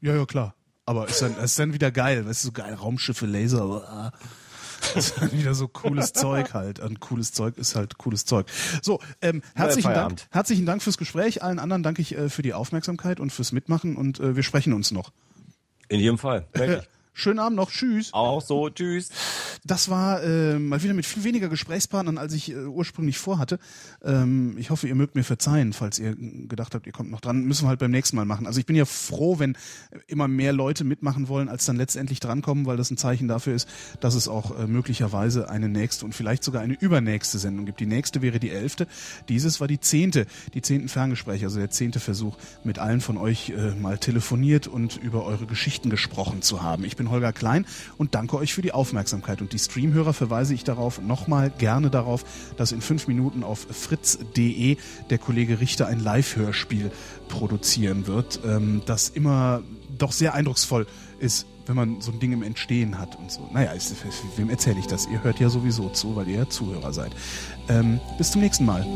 Ja, ja, klar. Aber ist dann, ist dann wieder geil. Weißt du, so geil, Raumschiffe, Laser. Das ist dann wieder so cooles [laughs] Zeug halt. Und cooles Zeug ist halt cooles Zeug. So, ähm, herzlichen Dank, herzlichen Dank fürs Gespräch. Allen anderen danke ich äh, für die Aufmerksamkeit und fürs Mitmachen und äh, wir sprechen uns noch. In jedem Fall. Wirklich. [laughs] Schönen Abend noch. Tschüss. Auch so. Tschüss. Das war äh, mal wieder mit viel weniger Gesprächspartnern, als ich äh, ursprünglich vorhatte. Ähm, ich hoffe, ihr mögt mir verzeihen, falls ihr gedacht habt, ihr kommt noch dran. Müssen wir halt beim nächsten Mal machen. Also ich bin ja froh, wenn immer mehr Leute mitmachen wollen, als dann letztendlich drankommen, weil das ein Zeichen dafür ist, dass es auch äh, möglicherweise eine nächste und vielleicht sogar eine übernächste Sendung gibt. Die nächste wäre die elfte. Dieses war die zehnte, die zehnten Ferngespräche, also der zehnte Versuch, mit allen von euch äh, mal telefoniert und über eure Geschichten gesprochen zu haben. Ich bin Holger Klein und danke euch für die Aufmerksamkeit. Und die Streamhörer verweise ich darauf nochmal gerne darauf, dass in fünf Minuten auf fritz.de der Kollege Richter ein Live-Hörspiel produzieren wird, ähm, das immer doch sehr eindrucksvoll ist, wenn man so ein Ding im Entstehen hat und so. Naja, ist, wem erzähle ich das? Ihr hört ja sowieso zu, weil ihr ja Zuhörer seid. Ähm, bis zum nächsten Mal.